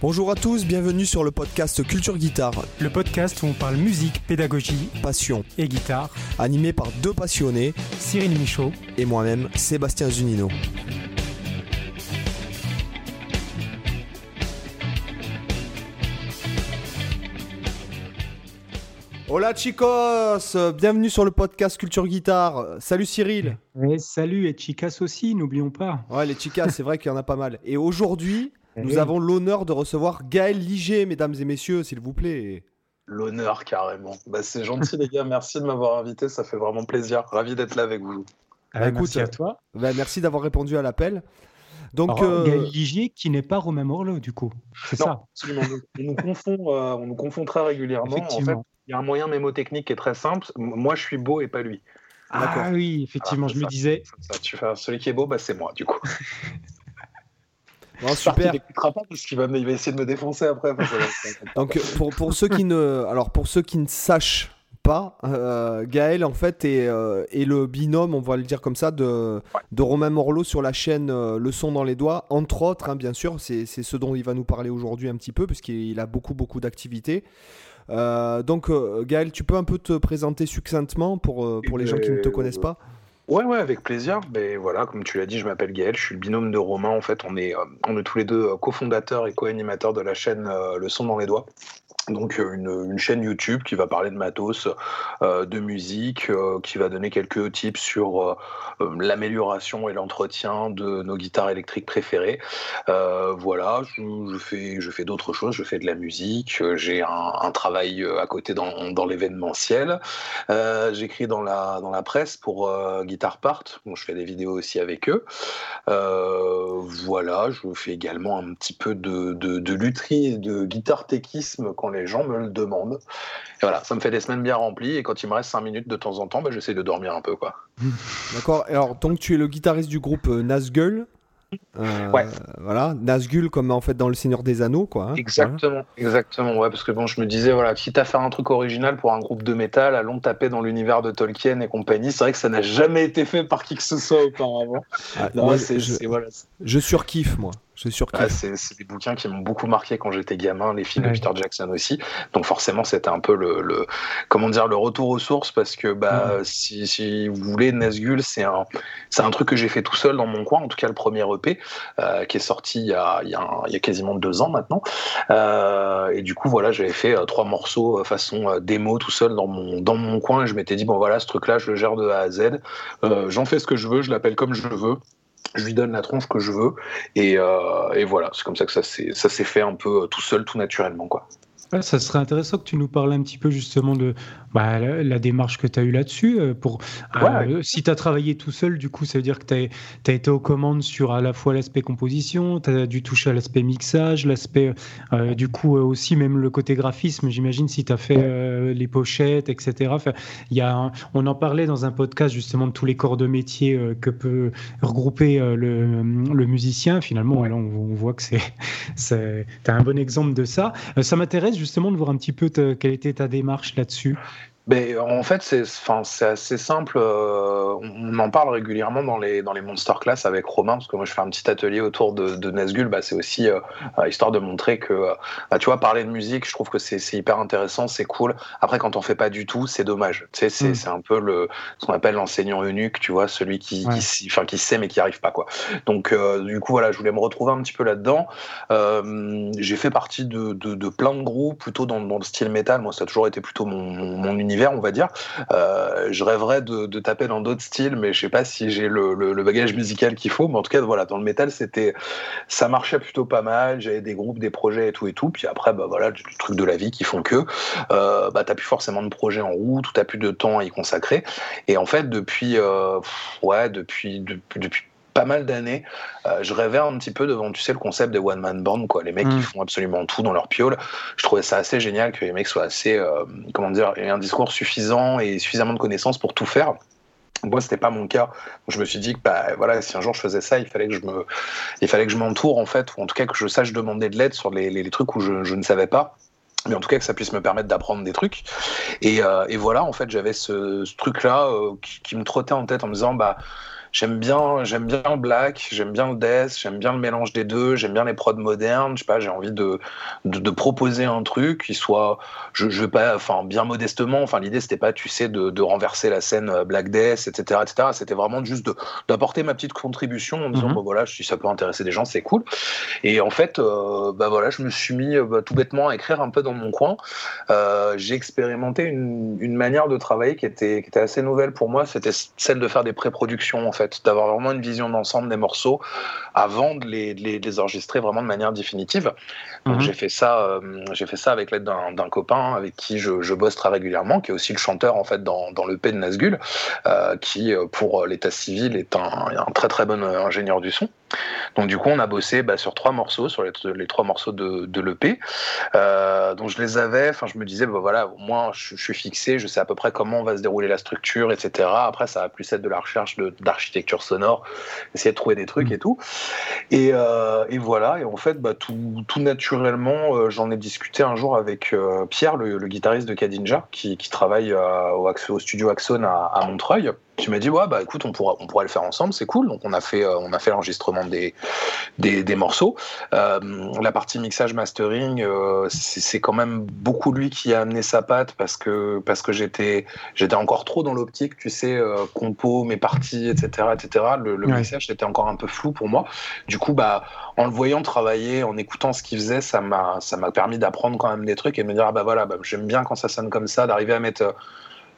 Bonjour à tous, bienvenue sur le podcast Culture Guitare. Le podcast où on parle musique, pédagogie, passion et guitare. Animé par deux passionnés, Cyril Michaud et moi-même, Sébastien Zunino. Hola chicos, bienvenue sur le podcast Culture Guitare. Salut Cyril. Et salut et chicas aussi, n'oublions pas. Ouais, les chicas, c'est vrai qu'il y en a pas mal. Et aujourd'hui, nous avons l'honneur de recevoir Gaël Liger, mesdames et messieurs, s'il vous plaît. L'honneur, carrément. Bah, c'est gentil, les gars. Merci de m'avoir invité. Ça fait vraiment plaisir. Ravi d'être là avec vous. Ah, bah, merci à toi. Bah, merci d'avoir répondu à l'appel. Donc, euh, Gaël Ligier qui n'est pas Romain Morleau, du coup. C'est ça. Absolument. on, nous confond, euh, on nous confond très régulièrement. Effectivement. En fait, il y a un moyen mémotechnique qui est très simple. Moi, je suis beau et pas lui. Ah oui, effectivement, ah, je me disais. tu fais celui qui est beau, bah, c'est moi, du coup. Bon, super. Il pas parce qu'il va, il va essayer de me défoncer après. Donc pour, pour ceux qui ne, alors pour ceux qui ne sachent pas, euh, Gaël en fait est, euh, est, le binôme, on va le dire comme ça, de, de Romain Morlot sur la chaîne euh, Le Son dans les doigts, entre autres, hein, bien sûr, c'est ce dont il va nous parler aujourd'hui un petit peu, puisqu'il a beaucoup beaucoup d'activités. donc Gaël, tu peux un peu te présenter succinctement pour, pour les gens qui ne te connaissent pas? Ouais, ouais, avec plaisir. Mais voilà, comme tu l'as dit, je m'appelle Gaël, je suis le binôme de Romain. En fait, on est, euh, on est tous les deux euh, cofondateurs et co-animateurs de la chaîne euh, Le Son dans les Doigts donc euh, une, chaîne YouTube qui va parler de matos, euh, de musique, euh, qui va donner quelques tips sur l'amélioration et l'entretien de nos guitares électriques préférées. voilà, je, fais, je fais d'autres choses, je fais de la musique, j'ai un, travail à côté dans, dans l'événementiel, j'écris dans la, dans la presse pour Guitar Part, bon, je fais des vidéos aussi avec eux. voilà, je fais également un petit peu de, de, de de guitare techisme quand les les gens me le demandent. Et voilà, ça me fait des semaines bien remplies. Et quand il me reste 5 minutes de temps en temps, bah, j'essaie de dormir un peu. quoi. D'accord. Alors, donc, tu es le guitariste du groupe euh, Nazgul. Euh, ouais. Voilà, Nazgul comme en fait dans Le Seigneur des Anneaux, quoi. Hein. exactement, exactement. Ouais, parce que bon, je me disais, voilà, quitte à faire un truc original pour un groupe de métal, allons taper dans l'univers de Tolkien et compagnie. C'est vrai que ça n'a jamais été fait par qui que ce soit auparavant. Ah, moi, je, voilà. je surkiffe, moi. Ah, c'est des bouquins qui m'ont beaucoup marqué quand j'étais gamin, les films de Peter Jackson aussi. Donc forcément, c'était un peu le, comment dire le retour aux sources parce que bah si, vous voulez, Nazgul, c'est un c'est un truc que j'ai fait tout seul dans mon coin. En tout cas, le premier EP euh, qui est sorti il y, a, il, y a il y a, quasiment deux ans maintenant. Euh, et du coup, voilà, j'avais fait euh, trois morceaux façon démo tout seul dans mon dans mon coin. Et je m'étais dit bon voilà, ce truc-là, je le gère de A à Z. J'en fais ce que je veux, je l'appelle comme je veux je lui donne la tronche que je veux et, euh, voilà c'est comme ça que ça s'est fait un peu tout seul tout naturellement quoi ça serait intéressant que tu nous parles un petit peu justement de bah, la, démarche que tu as eue là-dessus. Euh, pour, euh, si tu as travaillé tout seul, du coup, ça veut dire que tu as, été aux commandes sur à la fois l'aspect composition, tu as dû toucher à l'aspect mixage, l'aspect, euh, du coup, aussi même le côté graphisme, j'imagine, si tu as fait les pochettes, etc. Enfin, y a on en parlait dans un podcast justement de tous les corps de métier que peut regrouper le, le, musicien. Finalement, là, on, voit que c'est, tu as un bon exemple de ça. ça m'intéresse justement de voir un petit peu quelle était ta démarche là-dessus? Ben, en fait, c'est assez simple. Euh, on en parle régulièrement dans les, dans les Monster Class avec Romain, parce que moi je fais un petit atelier autour de, de Nazgul. Bah, c'est aussi euh, euh, histoire de montrer que, bah, tu vois, parler de musique, je trouve que c'est hyper intéressant, c'est cool. Après, quand on fait pas du tout, c'est dommage. Tu sais, c'est mm. un peu le, ce qu'on appelle l'enseignant eunuque, tu vois, celui qui, qui, enfin, qui sait mais qui arrive pas, quoi. Donc, du coup, voilà, je voulais me retrouver un petit peu là-dedans. J'ai fait partie de, de, de, plein de groupes, plutôt dans, dans, le style métal. Moi, ça a toujours été plutôt mon, mon, mon univers on va dire. Euh, je rêverais de, taper dans d'autres styles, mais je sais pas si j'ai le, bagage musical qu'il faut. Mais en tout cas, voilà, dans le métal, c'était, ça marchait plutôt pas mal. J'avais des groupes, des projets et tout et tout. Puis après, bah voilà, le truc de la vie qui font que, euh, bah t'as plus forcément de projets en route, ou t'as plus de temps à y consacrer. Et en fait, depuis, euh, ouais, depuis, depuis pas mal d'années, euh, je rêvais un petit peu devant, tu sais, le concept des one man band, quoi. Les mecs qui mm. font absolument tout dans leur piole. Je trouvais ça assez génial que les mecs soient assez, euh, comment dire, aient un discours suffisant et suffisamment de connaissances pour tout faire. Moi, c'était pas mon cas. Je me suis dit que, bah, voilà, si un jour je faisais ça, il fallait que je me, il fallait que je m'entoure en fait, ou en tout cas que je sache demander de l'aide sur les, les, trucs où je, je ne savais pas mais en tout cas que ça puisse me permettre d'apprendre des trucs. Et, euh, et, voilà, en fait, j'avais ce, ce truc-là qui, qui, me trottait en tête en me disant, bah, j'aime bien, j'aime bien le black, j'aime bien le death, j'aime bien le mélange des deux, j'aime bien les prods modernes. Je sais pas, j'ai envie de, de, proposer un truc qui soit, je, je veux pas, enfin bien modestement. Enfin l'idée c'était pas, tu sais, de, de, renverser la scène euh, black death, etc., etc. C'était vraiment juste d'apporter ma petite contribution en disant, mm voilà, si ça peut intéresser des gens, c'est cool. Et en fait, euh, bah voilà, je me suis mis euh, bah, tout bêtement à écrire un peu dans mon coin. Euh, j'ai expérimenté une, une, manière de travailler qui était, qui était assez nouvelle pour moi. C'était celle de faire des pré-productions en fait, d'avoir vraiment une vision d'ensemble des morceaux avant de les, les, enregistrer vraiment de manière définitive. Donc mhm. j'ai fait ça, euh, j'ai fait ça avec l'aide d'un copain avec qui je, je, bosse très régulièrement, qui est aussi le chanteur en fait dans, dans le P de Nazgul, euh, qui euh, pour l'état civil est un, un, très très bon ingénieur du son. Donc du coup, on a bossé bah, sur trois morceaux, sur les, les trois morceaux de, de l'EP. Euh, donc je les avais, enfin je me disais, bah, voilà, au moins je, je, suis fixé, je sais à peu près comment va se dérouler la structure, etc. Après, ça va plus être de la recherche d'architecture sonore, essayer de trouver des trucs et tout. Et, euh, et voilà, et en fait, bah, tout, tout naturellement, euh, j'en ai discuté un jour avec Pierre, le, le, guitariste de Kadinja, qui, qui travaille au, au, studio Axon à, à Montreuil tu m'as dit ouais bah écoute on pourra on pourra le faire ensemble c'est cool. Donc on a fait euh, on a fait l'enregistrement des, des, des morceaux. Euh, la partie mixage mastering euh, c'est quand même beaucoup lui qui a amené sa patte parce que parce que j'étais j'étais encore trop dans l'optique tu sais euh, compo mes parties etc etc le, le ouais. mixage était encore un peu flou pour moi. Du coup bah en le voyant travailler en écoutant ce qu'il faisait ça m'a ça m'a permis d'apprendre quand même des trucs et de me dire ah bah voilà bah, j'aime bien quand ça sonne comme ça d'arriver à mettre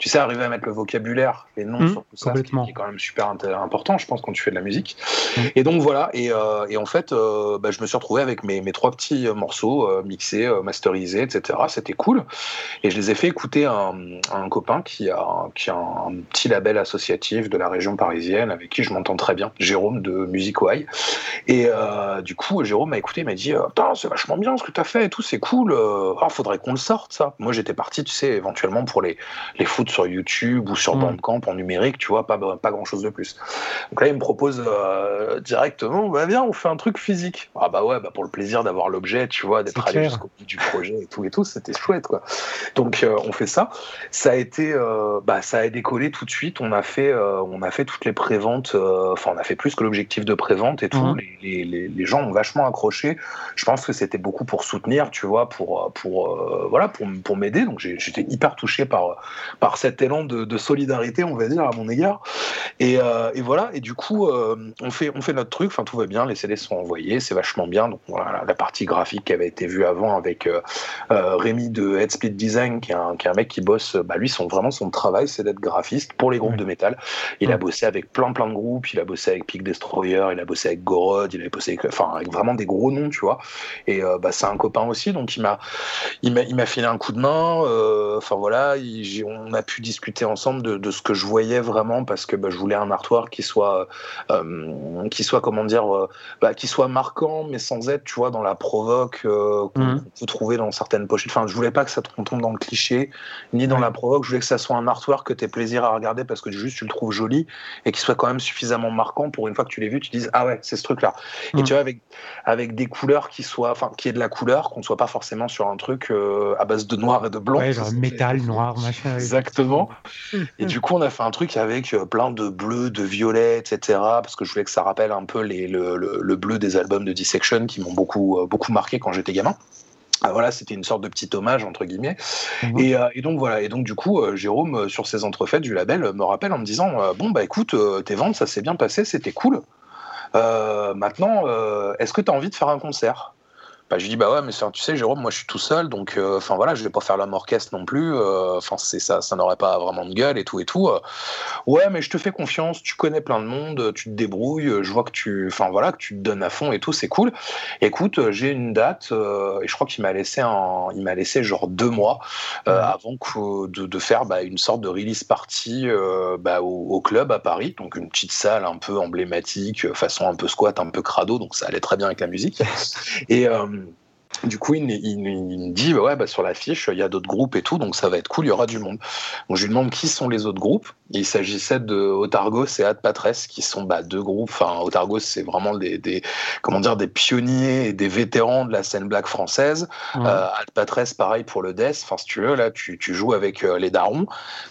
tu sais, arriver à mettre le vocabulaire, les noms mmh, sur tout ça, qui est quand même super important, je pense, quand tu fais de la musique. Mmh. Et donc voilà, et, euh, et en fait, euh, bah, je me suis retrouvé avec mes, mes trois petits morceaux euh, mixés, euh, masterisés, etc. C'était cool. Et je les ai fait écouter à un, à un copain qui a, qui a un petit label associatif de la région parisienne, avec qui je m'entends très bien, Jérôme de Music Why. Et du coup, Jérôme m'a écouté, m'a dit Putain, c'est vachement bien ce que tu as fait et tout, c'est cool. Ah, faudrait qu'on le sorte, ça. Moi, j'étais parti, tu sais, éventuellement pour les, les foot sur YouTube ou sur mmh. Bandcamp en numérique, tu vois, pas, pas grand chose de plus. Donc là, il me propose euh, directement, bah viens, on fait un truc physique. Ah bah ouais, bah pour le plaisir d'avoir l'objet, tu vois, d'être allé jusqu'au bout du projet et tout et tout, c'était chouette quoi. Donc euh, on fait ça. Ça a été, euh, bah ça a décollé tout de suite. On a fait, on a fait toutes les préventes. Enfin, on a fait plus que l'objectif de prévente et tout. Mmh. Les, les, les, gens ont vachement accroché. Je pense que c'était beaucoup pour soutenir, tu vois, pour pour voilà, pour pour m'aider. Donc j'étais hyper touché par par cet élan de, de, solidarité, on va dire, à mon égard. Et, euh, et voilà, et du coup, euh, on, fait, on fait notre truc, enfin tout va bien, les CD sont envoyés, c'est vachement bien. Donc voilà, la partie graphique qui avait été vue avant avec euh, euh Rémi de Headspeed Design, qui est, un, qui est un mec qui bosse, bah, lui, son, vraiment son travail, c'est d'être graphiste pour les groupes de métal. Il a bossé avec plein plein de groupes, il a bossé avec Peak Destroyer, il a bossé avec Gorod, il a bossé avec, enfin, avec vraiment des gros noms, tu vois. Et bah, c'est un copain aussi, donc il m'a il m'a filé un coup de main. Enfin voilà, il, on a pu discuter ensemble de, de, ce que je voyais vraiment parce que bah, je voulais un artwork qui soit, euh, qui soit comment dire, euh, bah, qui soit marquant mais sans être, tu vois, dans la provoque euh, qu'on mmh. peut trouver dans certaines pochettes. Enfin, je voulais pas que ça tombe dans le cliché ni dans la provoque. Je voulais que ça soit un artwork que tu aies plaisir à regarder parce que juste tu le trouves joli et qui soit quand même suffisamment marquant pour une fois que tu l'as vu, tu dises ah ouais, c'est ce truc-là. Mmh. Et tu vois avec avec des couleurs qui soient, enfin, qui est de la couleur, qu'on soit pas forcément sur un truc euh, à base de noir et de blanc. Ouais, genre métal, noir, machin. Exactement. Et du coup, on a fait un truc avec euh, plein de bleus, de violets, etc. Parce que je voulais que ça rappelle un peu les, le, le, le, bleu des albums de Dissection qui m'ont beaucoup, euh, beaucoup marqué quand j'étais gamin. Ah, voilà, c'était une sorte de petit hommage entre guillemets. Mmh. Et, euh, et, donc voilà. Et donc du coup, euh, Jérôme sur ses entrefaites du label me rappelle en me disant bon bah écoute, tes ventes ça s'est bien passé, c'était cool. maintenant, est-ce que tu as envie de faire un concert? Bah, je lui dis bah ouais mais tu sais Jérôme moi je suis tout seul donc enfin euh, voilà je vais pas faire l'homme orchestre non plus enfin euh, c'est ça ça n'aurait pas vraiment de gueule et tout et tout ouais mais je te fais confiance tu connais plein de monde tu te débrouilles je vois que tu enfin voilà que tu te donnes à fond et tout c'est cool. Écoute j'ai une date et je crois qu'il m'a laissé un il m'a laissé genre deux mois mmh. avant que, de, de, faire bah, une sorte de release party bah, au, au, club à Paris donc une petite salle un peu emblématique façon un peu squat un peu crado donc ça allait très bien avec la musique. Et du coup, il, me dit ouais, bah, sur l'affiche, il y a d'autres groupes et tout, donc ça va être cool, il y aura du monde. Donc je lui demande qui sont les autres groupes. il s'agissait de Otargos et Ad Patres, qui sont bah, deux groupes. Enfin, Otargos, c'est vraiment des, comment dire, des pionniers et des vétérans de la scène black française. Euh, Ad Patres, pareil pour le death. Enfin, si tu veux, là, tu, joues avec euh, les darons.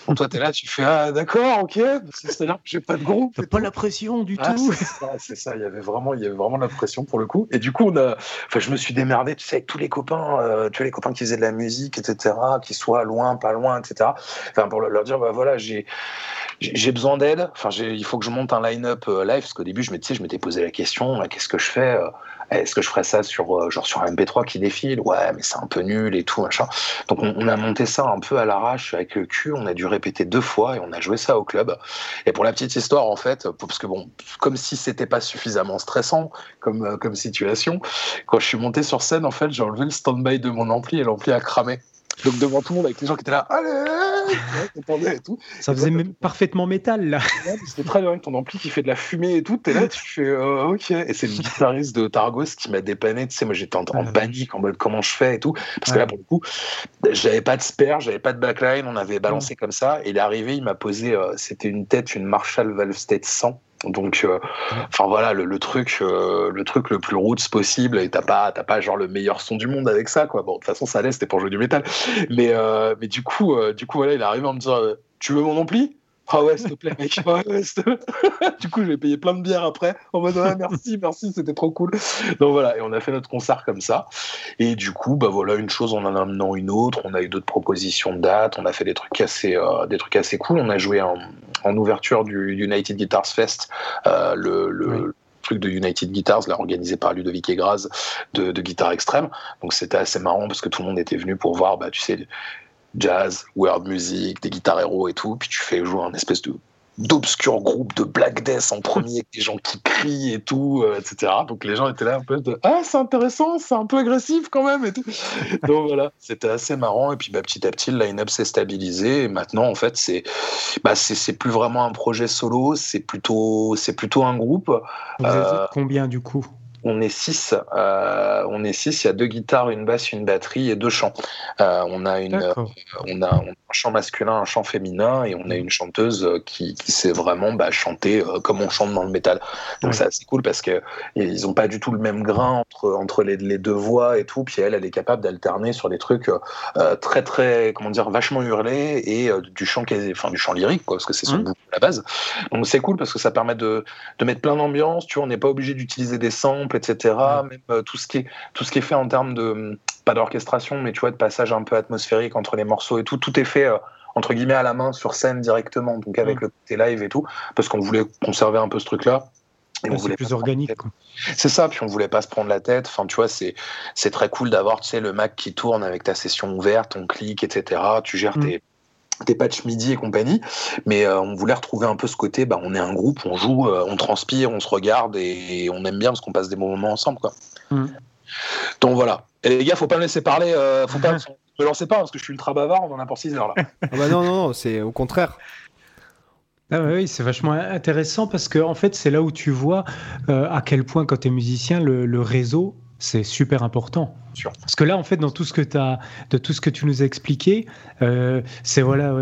Donc toi, tu es là, tu fais ah d'accord, ok. C'est-à-dire que j'ai pas de groupe. pas la pression du ah, tout. C'est ça, Il y avait vraiment, il y avait vraiment la pression pour le coup. Et du coup, on a, enfin, je me suis démerdé, tu avec tous les copains, euh, tu vois, les copains qui faisaient de la musique, etc., qui soient loin, pas loin, etc. Enfin, pour leur dire, bah voilà, j'ai besoin d'aide. Enfin, il faut que je monte un line-up euh, live parce qu'au début, je je m'étais posé la question, qu'est-ce que je fais euh, Est-ce que je ferais ça sur genre sur un MP3 qui défile? Ouais, mais c'est un peu nul et tout machin. Donc on, a monté ça un peu à l'arrache avec le cul. On a dû répéter deux fois et on a joué ça au club. Et pour la petite histoire, en fait, parce que bon, comme si c'était pas suffisamment stressant comme comme situation, quand je suis monté sur scène, en fait, j'ai enlevé le stand-by de mon ampli et l'ampli a cramé. Donc devant tout le monde, avec les gens qui étaient là, allez, et tout. Ça faisait même parfaitement métal là. C'était très bien, ton ampli qui fait de la fumée et tout. T'es là, tu fais euh, ok. Et c'est le guitariste de Targos qui m'a dépanné. Tu sais, moi j'étais en, panique en mode comment je fais et tout. Parce que là, pour le coup, j'avais pas de spare, j'avais pas de backline, on avait balancé comme ça. Et il est arrivé, il m'a posé, euh, c'était une tête, une Marshall Valve State 100 donc, euh, enfin voilà, le, truc, euh, le truc le plus roots possible. Et t'as pas, t'as pas genre le meilleur son du monde avec ça, quoi. Bon, de toute façon, ça allait, c'était pour jouer du métal. Mais, euh, mais du coup, du coup, voilà, il est arrivé en me disant, tu veux mon ampli? Ah ouais, s'il te plaît, mec. du coup, je vais payer plein de bières après. En mode, ouais, merci, merci, c'était trop cool. Donc voilà, et on a fait notre concert comme ça. Et du coup, bah voilà, une chose en en amenant une autre. On a eu d'autres propositions de dates. On a fait des trucs assez, des trucs assez cool. On a joué en, en ouverture du United Guitars Fest, euh, le, truc de United Guitars, là, organisé par Ludovic Egraz, de, de guitare extrême. Donc c'était assez marrant parce que tout le monde était venu pour voir, bah, tu sais, jazz, world music, des guitares héros et tout, puis tu fais jouer un espèce de d'obscur groupe de Black Death en premier, avec des gens qui crient et tout, euh, etc. Donc les gens étaient là un peu de Ah, c'est intéressant, c'est un peu agressif quand même et tout. Donc voilà, c'était assez marrant. Et puis bah, petit à petit, le line-up s'est stabilisé. Et maintenant, en fait, c'est bah, c'est plus vraiment un projet solo, c'est plutôt, plutôt un groupe. Vous êtes euh, combien du coup? On est six. Euh, on est six. Il y a deux guitares, une basse, une batterie et deux chants. Euh, on a une, euh, on, a, un chant masculin, un chant féminin, et on a une chanteuse qui, qui sait vraiment bah, chanter comme on chante dans le métal. Donc c'est assez cool parce que ils ont pas du tout le même grain entre entre les, les deux voix et tout. Puis elle, elle est capable d'alterner sur des trucs très très comment dire vachement hurlés et du chant enfin du chant lyrique quoi, parce que c'est son mmh. la base. Donc c'est cool parce que ça permet de, de mettre plein d'ambiance. Tu vois, on n'est pas obligé d'utiliser des etc. Même euh, tout ce qui est tout ce qui est fait en termes de pas d'orchestration, mais tu vois de passage un peu atmosphérique entre les morceaux et tout, tout est fait euh, entre guillemets à la main sur scène directement, donc avec mm. le côté live et tout, parce qu'on voulait conserver un peu ce truc-là. Et on voulait plus organique. C'est ça, puis on voulait pas se prendre la tête. Enfin, tu vois, c'est c'est très cool d'avoir, tu sais, le Mac qui tourne avec ta session ouverte, on clique, etc. Tu gères mm. tes des patchs MIDI et compagnie, mais euh, on voulait retrouver un peu ce côté, bah, on est un groupe, on joue, euh, on transpire, on se regarde et, on aime bien parce qu'on passe des bons moments ensemble. Quoi. Mm. Donc voilà. Et les gars, faut pas me laisser parler, euh, faut pas me lancer pas parce que je suis ultra bavard, on en a pour 6 heures là. ah bah non, non, non c'est au contraire. Ah oui, c'est vachement intéressant parce que en fait, c'est là où tu vois à quel point, quand tu es musicien, le réseau c'est super important. Parce que là, en fait, dans tout ce que, as, de tout ce que tu nous as expliqué, euh, c'est voilà,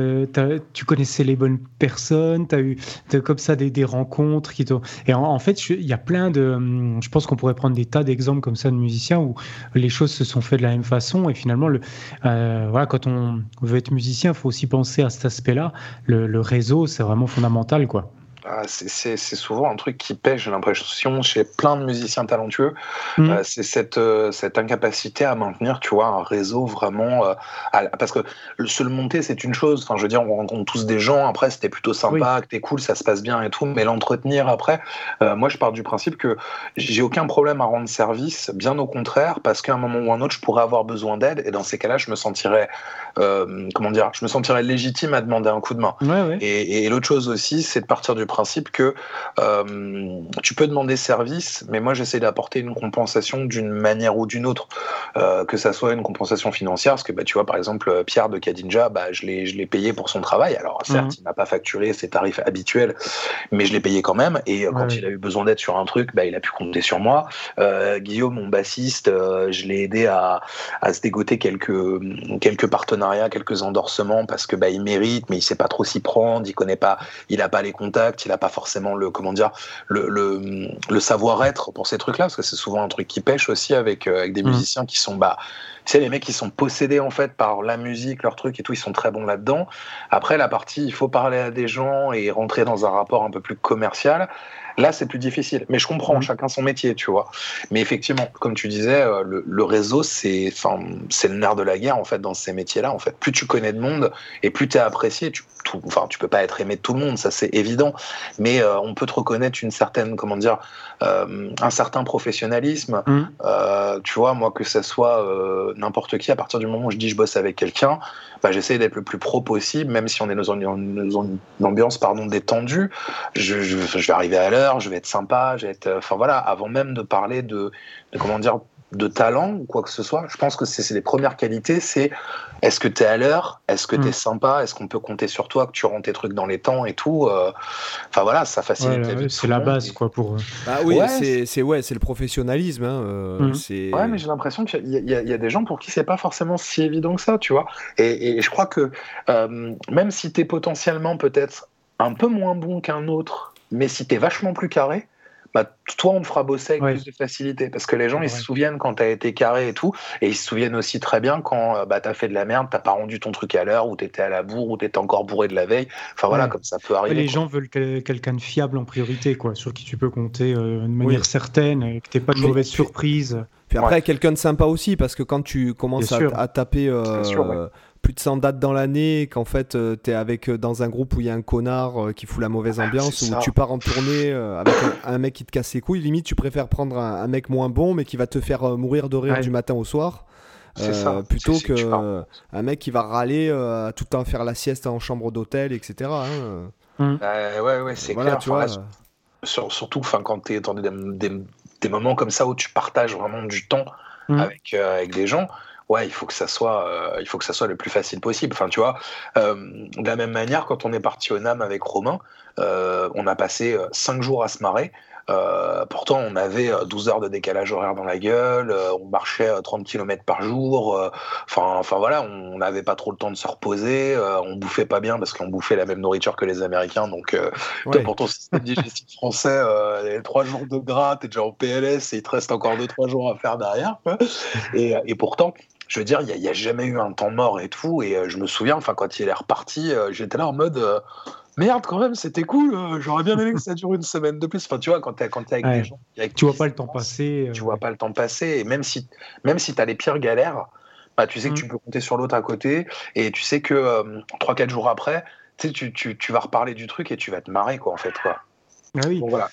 tu connaissais les bonnes personnes, tu as eu comme ça des, rencontres. Qui et en, fait, il y a plein de. Hum, je pense qu'on pourrait prendre des tas d'exemples comme ça de musiciens où les choses se sont faites de la même façon. Et finalement, le, euh, voilà, quand on veut être musicien, il faut aussi penser à cet aspect-là. Le, le réseau, c'est vraiment fondamental. quoi. Ah, c'est souvent un truc qui pêche, j'ai l'impression, chez plein de musiciens talentueux. Mm. Euh, c'est cette, euh, cette incapacité à maintenir, tu vois, un réseau vraiment. Euh, parce que se le monter, c'est une chose. Enfin, je veux dire, on rencontre tous des gens. Après, c'était plutôt sympa, que t'es cool, ça se passe bien et tout. Mais l'entretenir après, moi, je pars du principe que j'ai aucun problème à rendre service, bien au contraire, parce qu'à un moment ou un autre, je pourrais avoir besoin d'aide. Et dans ces cas-là, je me sentirais, comment dire, je me sentirais légitime à demander un coup de main. Et, et l'autre chose aussi, c'est de partir du principe que euh, tu peux demander service, mais moi j'essaie d'apporter une compensation d'une manière ou d'une autre, euh, que ça soit une compensation financière, parce que bah, tu vois par exemple Pierre de Kadinja, bah, je l'ai payé pour son travail. Alors certes, mhm. il n'a pas facturé ses tarifs habituels, mais je l'ai payé quand même. Et quand il a eu besoin d'aide sur un truc, bah, il a pu compter sur moi. Guillaume, mon bassiste, je l'ai aidé à, à, se dégoter quelques quelques partenariats, quelques endorsements parce que bah, il mérite, mais il sait pas trop s'y prendre, il connaît pas, il a pas les contacts, il a pas forcément le comment dire le, le, savoir-être pour ces trucs-là parce que c'est souvent un truc qui pêche aussi avec euh, avec des mmh. musiciens qui sont bah tu sais les mecs qui sont possédés en fait par la musique, leur truc et tout, ils sont très bons là-dedans. Après la partie, il faut parler à des gens et rentrer dans un rapport un peu plus commercial. Là, c'est plus difficile. Mais je comprends, mmh. chacun son métier, tu vois. Mais effectivement, comme tu disais, euh, le, réseau, c'est, enfin, c'est le nerf de la guerre en fait dans ces métiers-là. En fait, plus tu connais de monde et plus tu es apprécié. Tu, enfin, tu peux pas être aimé de tout le monde, ça c'est évident. Mais euh, on peut te reconnaître une certaine, comment dire, euh, un certain professionnalisme. Mmh. tu vois, moi que ce soit n'importe qui, à partir du moment où je dis je bosse avec quelqu'un, bah, j'essaie d'être le plus pro possible, même si on est dans une, ambiance pardon détendue. Je, je, je vais arriver à l'heure je vais être sympa, je vais être, enfin voilà, avant même de parler de, comment dire, de talent ou quoi que ce soit. Je pense que c'est les premières qualités, c'est est-ce que tu es à l'heure, est-ce que tu es mm. sympa, est-ce qu'on peut compter sur toi, que tu rends tes trucs dans les temps et tout. Euh. Enfin voilà, ça facilite la vie. C'est la base quoi pour. eux. Bah oui, c'est ouais, c'est le professionnalisme. Hein, euh, mm. Ouais, mais j'ai l'impression qu'il y, y, a des gens pour qui c'est pas forcément si évident que ça, tu vois. Et, je crois que euh, même si tu es potentiellement peut-être un peu moins bon qu'un autre mais si tu es vachement plus carré, bah, toi, on te fera bosser avec plus de facilité. Parce que les gens, ils se souviennent quand tu as été carré et tout. Et ils se souviennent aussi très bien quand euh, bah, tu as fait de la merde, t'as pas rendu ton truc à l'heure, ou tu étais à la bourre, ou tu étais encore bourré de la veille. Enfin voilà, comme ça peut arriver. les gens veulent quelqu'un de fiable en priorité, quoi, sur qui tu peux compter euh, de manière certaine, et que tu pas de mauvaise surprise. Puis après, quelqu'un de sympa aussi, parce que quand tu commences à, taper. Euh, plus de 100 dates dans l'année, qu'en fait euh, tu es avec, euh, dans un groupe où il y a un connard euh, qui fout la mauvaise ah, ambiance, ou tu pars en tournée avec un, mec qui te casse les couilles, limite tu préfères prendre un, mec moins bon mais qui va te faire mourir de rire du matin au soir. plutôt que un mec qui va râler à tout le temps faire la sieste en chambre d'hôtel, etc. Hein. Mmh. ouais, ouais, c'est clair. Tu vois, surtout quand tu es dans des, moments comme ça où tu partages vraiment du temps mmh. avec, avec des gens ouais, il faut que ça soit, euh, il faut que ça soit le plus facile possible. Enfin, tu vois, euh, de la même manière, quand on est parti au NAM avec Romain, euh, on a passé cinq jours à se marrer. pourtant, on avait 12 heures de décalage horaire dans la gueule, on marchait 30 km par jour. Enfin, enfin voilà, on n'avait pas trop le temps de se reposer, on bouffait pas bien parce qu'on bouffait la même nourriture que les Américains. Donc, pour ton système digestif français, les trois jours de gras, t'es déjà en PLS et il te reste encore deux trois jours à faire derrière. Et, et pourtant, je veux dire, il n'y a, jamais eu un temps mort et tout. Et euh, je me souviens, enfin, quand il est reparti, euh, j'étais là en mode euh, merde, quand même, c'était cool. J'aurais bien aimé que ça dure une semaine de plus. Enfin, tu vois, quand tu es, avec des gens. tu vois pas le temps passer. Tu vois pas le temps passer. Et même si, même si tu as les pires galères, bah, tu sais que tu mmh. peux compter sur l'autre à côté. Et tu sais que 3-4 jours après, tu, tu, tu, vas reparler du truc et tu vas te marrer, quoi, en fait. Quoi. Ah oui. voilà.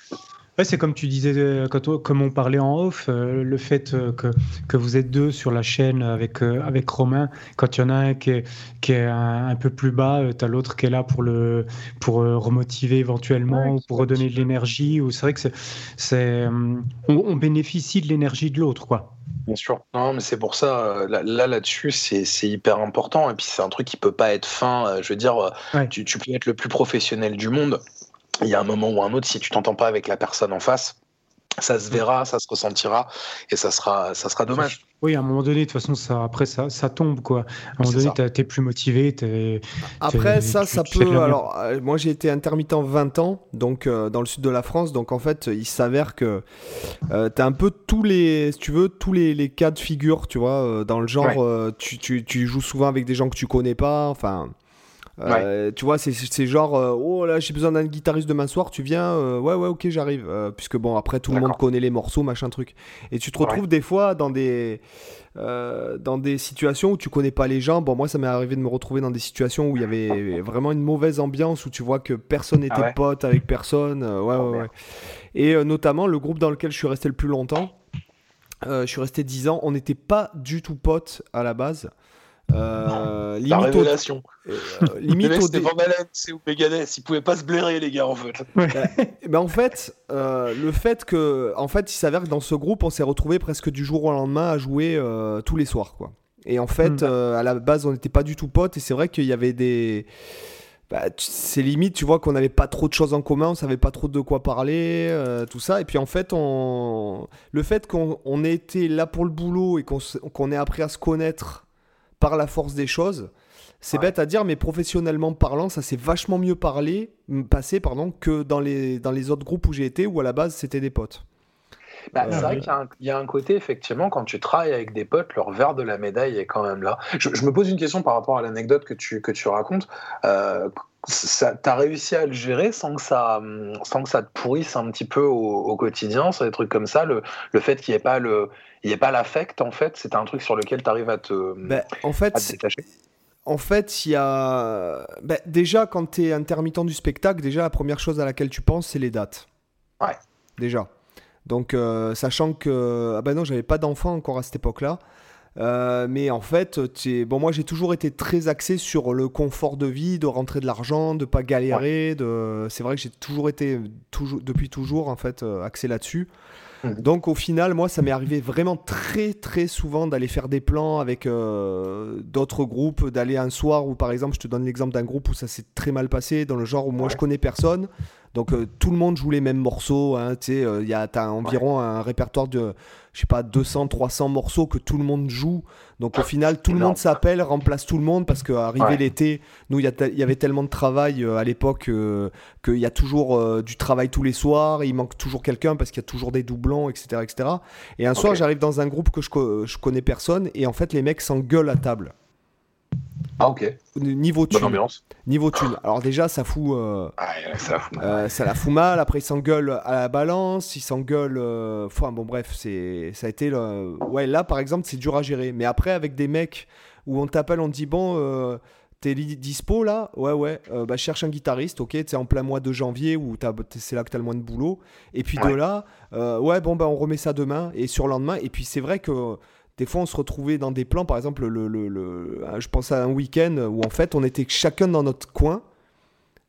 Ouais, c'est comme tu disais, euh, quand comme on parlait en off, euh, le fait euh, que, que vous êtes deux sur la chaîne avec, avec Romain, quand il y en a un qui est, qui est un, peu plus bas, tu as l'autre qui est là pour, le, pour remotiver éventuellement, ou pour redonner de l'énergie. C'est vrai que c'est, on, bénéficie de l'énergie de l'autre, quoi. Bien sûr. Non, mais c'est pour ça, là, là-dessus, c'est, hyper important. Et puis, c'est un truc qui peut pas être fin. Je veux dire, tu, tu peux être le plus professionnel du monde il y a un moment ou un autre, si tu t'entends pas avec la personne en face, ça se verra, ça se ressentira et ça sera, ça sera dommage. Oui, à un moment donné, de toute façon, ça, après, ça, ça tombe, quoi. À un moment donné, t'es plus motivé. Es, après, ça, ça peut. Alors, euh, moi, j'ai été intermittent 20 ans, donc euh, dans le sud de la France. Donc, en fait, il s'avère que euh, tu as un peu tous les, si tu veux, tous les, les cas de figure, tu vois, dans le genre, tu, tu, tu, joues souvent avec des gens que tu connais pas. Enfin, euh, tu vois, c'est genre, euh, oh là, j'ai besoin d'un guitariste demain soir, tu viens, euh, ouais, ouais, ok, j'arrive. puisque bon, après, tout le monde connaît les morceaux, machin truc. Et tu te retrouves des fois dans des, dans des situations où tu connais pas les gens. Bon, moi, ça m'est arrivé de me retrouver dans des situations où il y avait vraiment une mauvaise ambiance, où tu vois que personne n'était ah pote avec personne. ouais, oh, ouais, ouais. Et notamment, le groupe dans lequel je suis resté le plus longtemps, je suis resté 10 ans, on n'était pas du tout potes à la base. Euh, limite La révélation. Euh, limite au c'était Van Halen, c'est ou Megadeth, ils pouvaient pas se blairer les gars en fait. Ouais. ben en fait, euh, le fait que, en fait, il s'avère que dans ce groupe, on s'est retrouvé presque du jour au lendemain à jouer euh, tous les soirs, quoi. Et en fait, mm. à la base, on n'était pas du tout potes, et c'est vrai qu'il y avait des bah, c'est limite, tu vois, qu'on n'avait pas trop de choses en commun, on savait pas trop de quoi parler, euh, tout ça. Et puis en fait, on... le fait qu'on ait été là pour le boulot et qu'on ait appris à se connaître par la force des choses, c'est bête à dire, mais professionnellement parlant, ça s'est vachement mieux parlé, passé pardon, que dans les, dans les autres groupes où j'ai été, où à la base c'était des potes. Bah, c'est vrai qu'il y, a un côté, effectivement, quand tu travailles avec des potes, leur verre de la médaille est quand même là. Je, me pose une question par rapport à l'anecdote que tu, que tu racontes. Euh, tu as réussi à le gérer sans que, ça, sans que ça te pourrisse un petit peu au, quotidien, sur des trucs comme ça, le, le fait qu'il n'y ait pas le il ait pas l'affect en fait, c'est un truc sur lequel tu arrives à te, ben, en fait, te détacher? En fait, il y a ben, déjà quand tu es intermittent du spectacle, déjà la première chose à laquelle tu penses, c'est les dates. Ouais. Déjà. Donc, euh, sachant que. Ah ben non, j'avais pas d'enfant encore à cette époque-là. Euh, mais en fait, bon, moi j'ai toujours été très axé sur le confort de vie, de rentrer de l'argent, de pas galérer. De... C'est vrai que j'ai toujours été, toujours, depuis toujours, en fait, euh, axé là-dessus. Mhm. Donc au final, moi, ça m'est arrivé vraiment très très souvent d'aller faire des plans avec d'autres groupes, d'aller un soir où par exemple, je te donne l'exemple d'un groupe où ça s'est très mal passé, dans le genre où moi je connais personne, donc euh, tout le monde joue les mêmes morceaux. Hein, tu euh, y a, as environ un répertoire de, je sais pas, 200, 300 morceaux que tout le monde joue. Donc au final, tout le monde s'appelle, remplace tout le monde parce qu'arrivé l'été, nous, il y, avait tellement de travail euh, à l'époque qu'il y a toujours du travail tous les soirs. il manque toujours quelqu'un parce qu'il y a toujours des doublons, etc. etc. Et un soir, j'arrive dans un groupe que je, je connais personne et en fait, les mecs s'engueulent à table. Ah ok. Niveau thune. Niveau thune. Alors déjà, ça fout. Euh, ah, ça, fout. Euh, ça la fout mal. Après, il s'engueule à la balance. Il s'engueule. Euh, enfin bon, bref, c'est ça a été. Le... Ouais, là par exemple, c'est dur à gérer. Mais après, avec des mecs où on t'appelle, on te dit bon. T'es dispo là? Ouais, ouais. bah, cherche un guitariste, ok. C'est en plein mois de janvier où c'est là que t'as le moins de boulot. Et puis de là, ouais, bon, bah, on remet ça demain et sur le lendemain. Et puis c'est vrai que des fois, on se retrouvait dans des plans, par exemple, le, le, le, je pense à un week-end où en fait, on était chacun dans notre coin.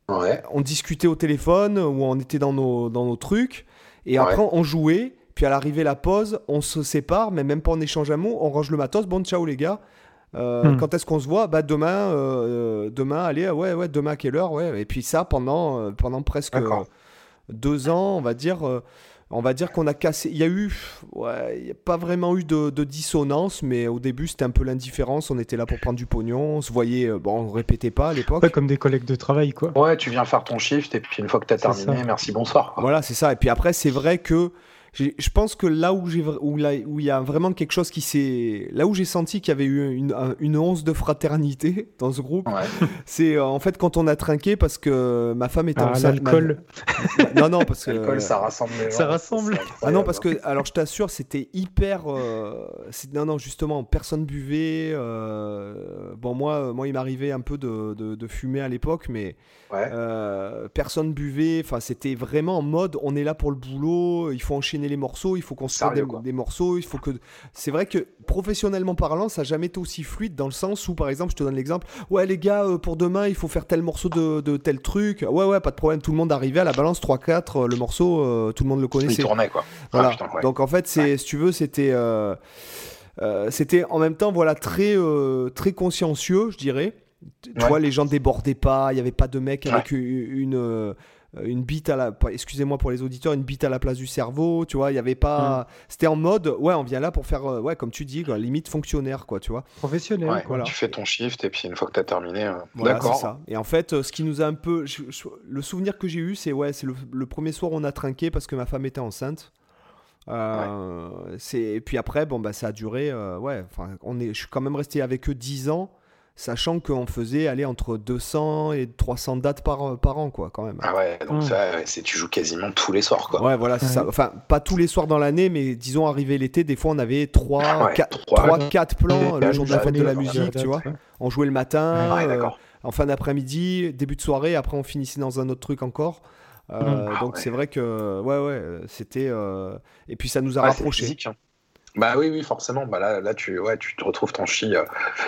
Ouais. On discutait au téléphone, ou on était dans nos, dans nos trucs. Et après, on jouait. Puis à l'arrivée, la pause, on se sépare, mais même pas en échange un mot. On range le matos. Bon, ciao les gars. Euh, hmm. Quand est-ce qu'on se voit? Bah demain, euh, demain, allez, ouais, ouais, demain à quelle heure? Ouais. Et puis ça pendant, euh, pendant presque deux ans, on va dire on va dire qu'on a cassé. Il y a eu, ouais, il y a pas vraiment eu de, dissonance, mais au début c'était un peu l'indifférence. On était là pour prendre du pognon, on se voyait, euh, bon, on répétait pas à l'époque. comme des collègues de travail, quoi. Ouais, tu viens faire ton shift et puis une fois que tu as terminé, merci, bonsoir. Voilà, c'est ça. Et puis après, c'est vrai que je pense que là où j'ai où où il y a vraiment quelque chose qui s'est là où j'ai senti qu'il y avait eu une, une, once de fraternité dans ce groupe, c'est euh, en fait quand on a trinqué parce que ma femme était ah, en l'alcool. Non non parce que l'alcool ça rassemble. Ça rassemble. Ah non parce que alors je t'assure c'était hyper euh, non non justement personne buvait euh, bon moi moi il m'arrivait un peu de, de, fumer à l'époque mais personne buvait enfin c'était vraiment en mode on est là pour le boulot il faut enchaîner les morceaux, il faut qu'on se des, des, morceaux, il faut que. C'est vrai que professionnellement parlant, ça n'a jamais été aussi fluide dans le sens où, par exemple, je te donne l'exemple, ouais les gars, euh, pour demain, il faut faire tel morceau de, tel truc. Ouais ouais, pas de problème, tout le monde arrivait à la balance 3-4, euh, le morceau, euh, tout le monde le connaissait. Il tournait quoi. Voilà. Donc en fait, c'est, si tu veux, c'était. c'était en même temps voilà très très consciencieux je dirais tu vois les gens débordaient pas il y avait pas de mec avec une une bite à la excusez-moi pour les auditeurs une bite à la place du cerveau tu vois il y avait pas mm. c'était en mode ouais on vient là pour faire euh, ouais comme tu dis limite fonctionnaire quoi tu vois. Professionnel voilà. tu fais ton shift et puis une fois que tu as terminé euh, d'accord. et en fait ce qui nous a un peu le souvenir que j'ai eu c'est ouais c'est le, premier soir on a trinqué parce que ma femme était enceinte. C'est et puis après bon bah ça a duré ouais enfin on est je suis quand même resté avec eux 10 ans sachant qu'on faisait aller entre 200 et 300 dates par, par an, quoi, quand même. Ah ouais, donc mm. ça, c'est, tu joues quasiment tous les soirs, quoi. Ouais, voilà, c'est ça. Enfin, pas tous les soirs dans l'année, mais disons, arrivé l'été, des fois, on avait 3, 4, plans le jour de la fête de la musique, tu vois. On jouait le matin, euh, en fin d'après-midi, début de soirée, après, on finissait dans un autre truc encore. Euh, mm. donc, ah c'est vrai que, ouais, ouais, c'était. Euh, et puis, ça nous a rapprochés. Hein. Bah oui, oui, forcément. Bah là, là tu, ouais, tu te retrouves, t'en chies, euh,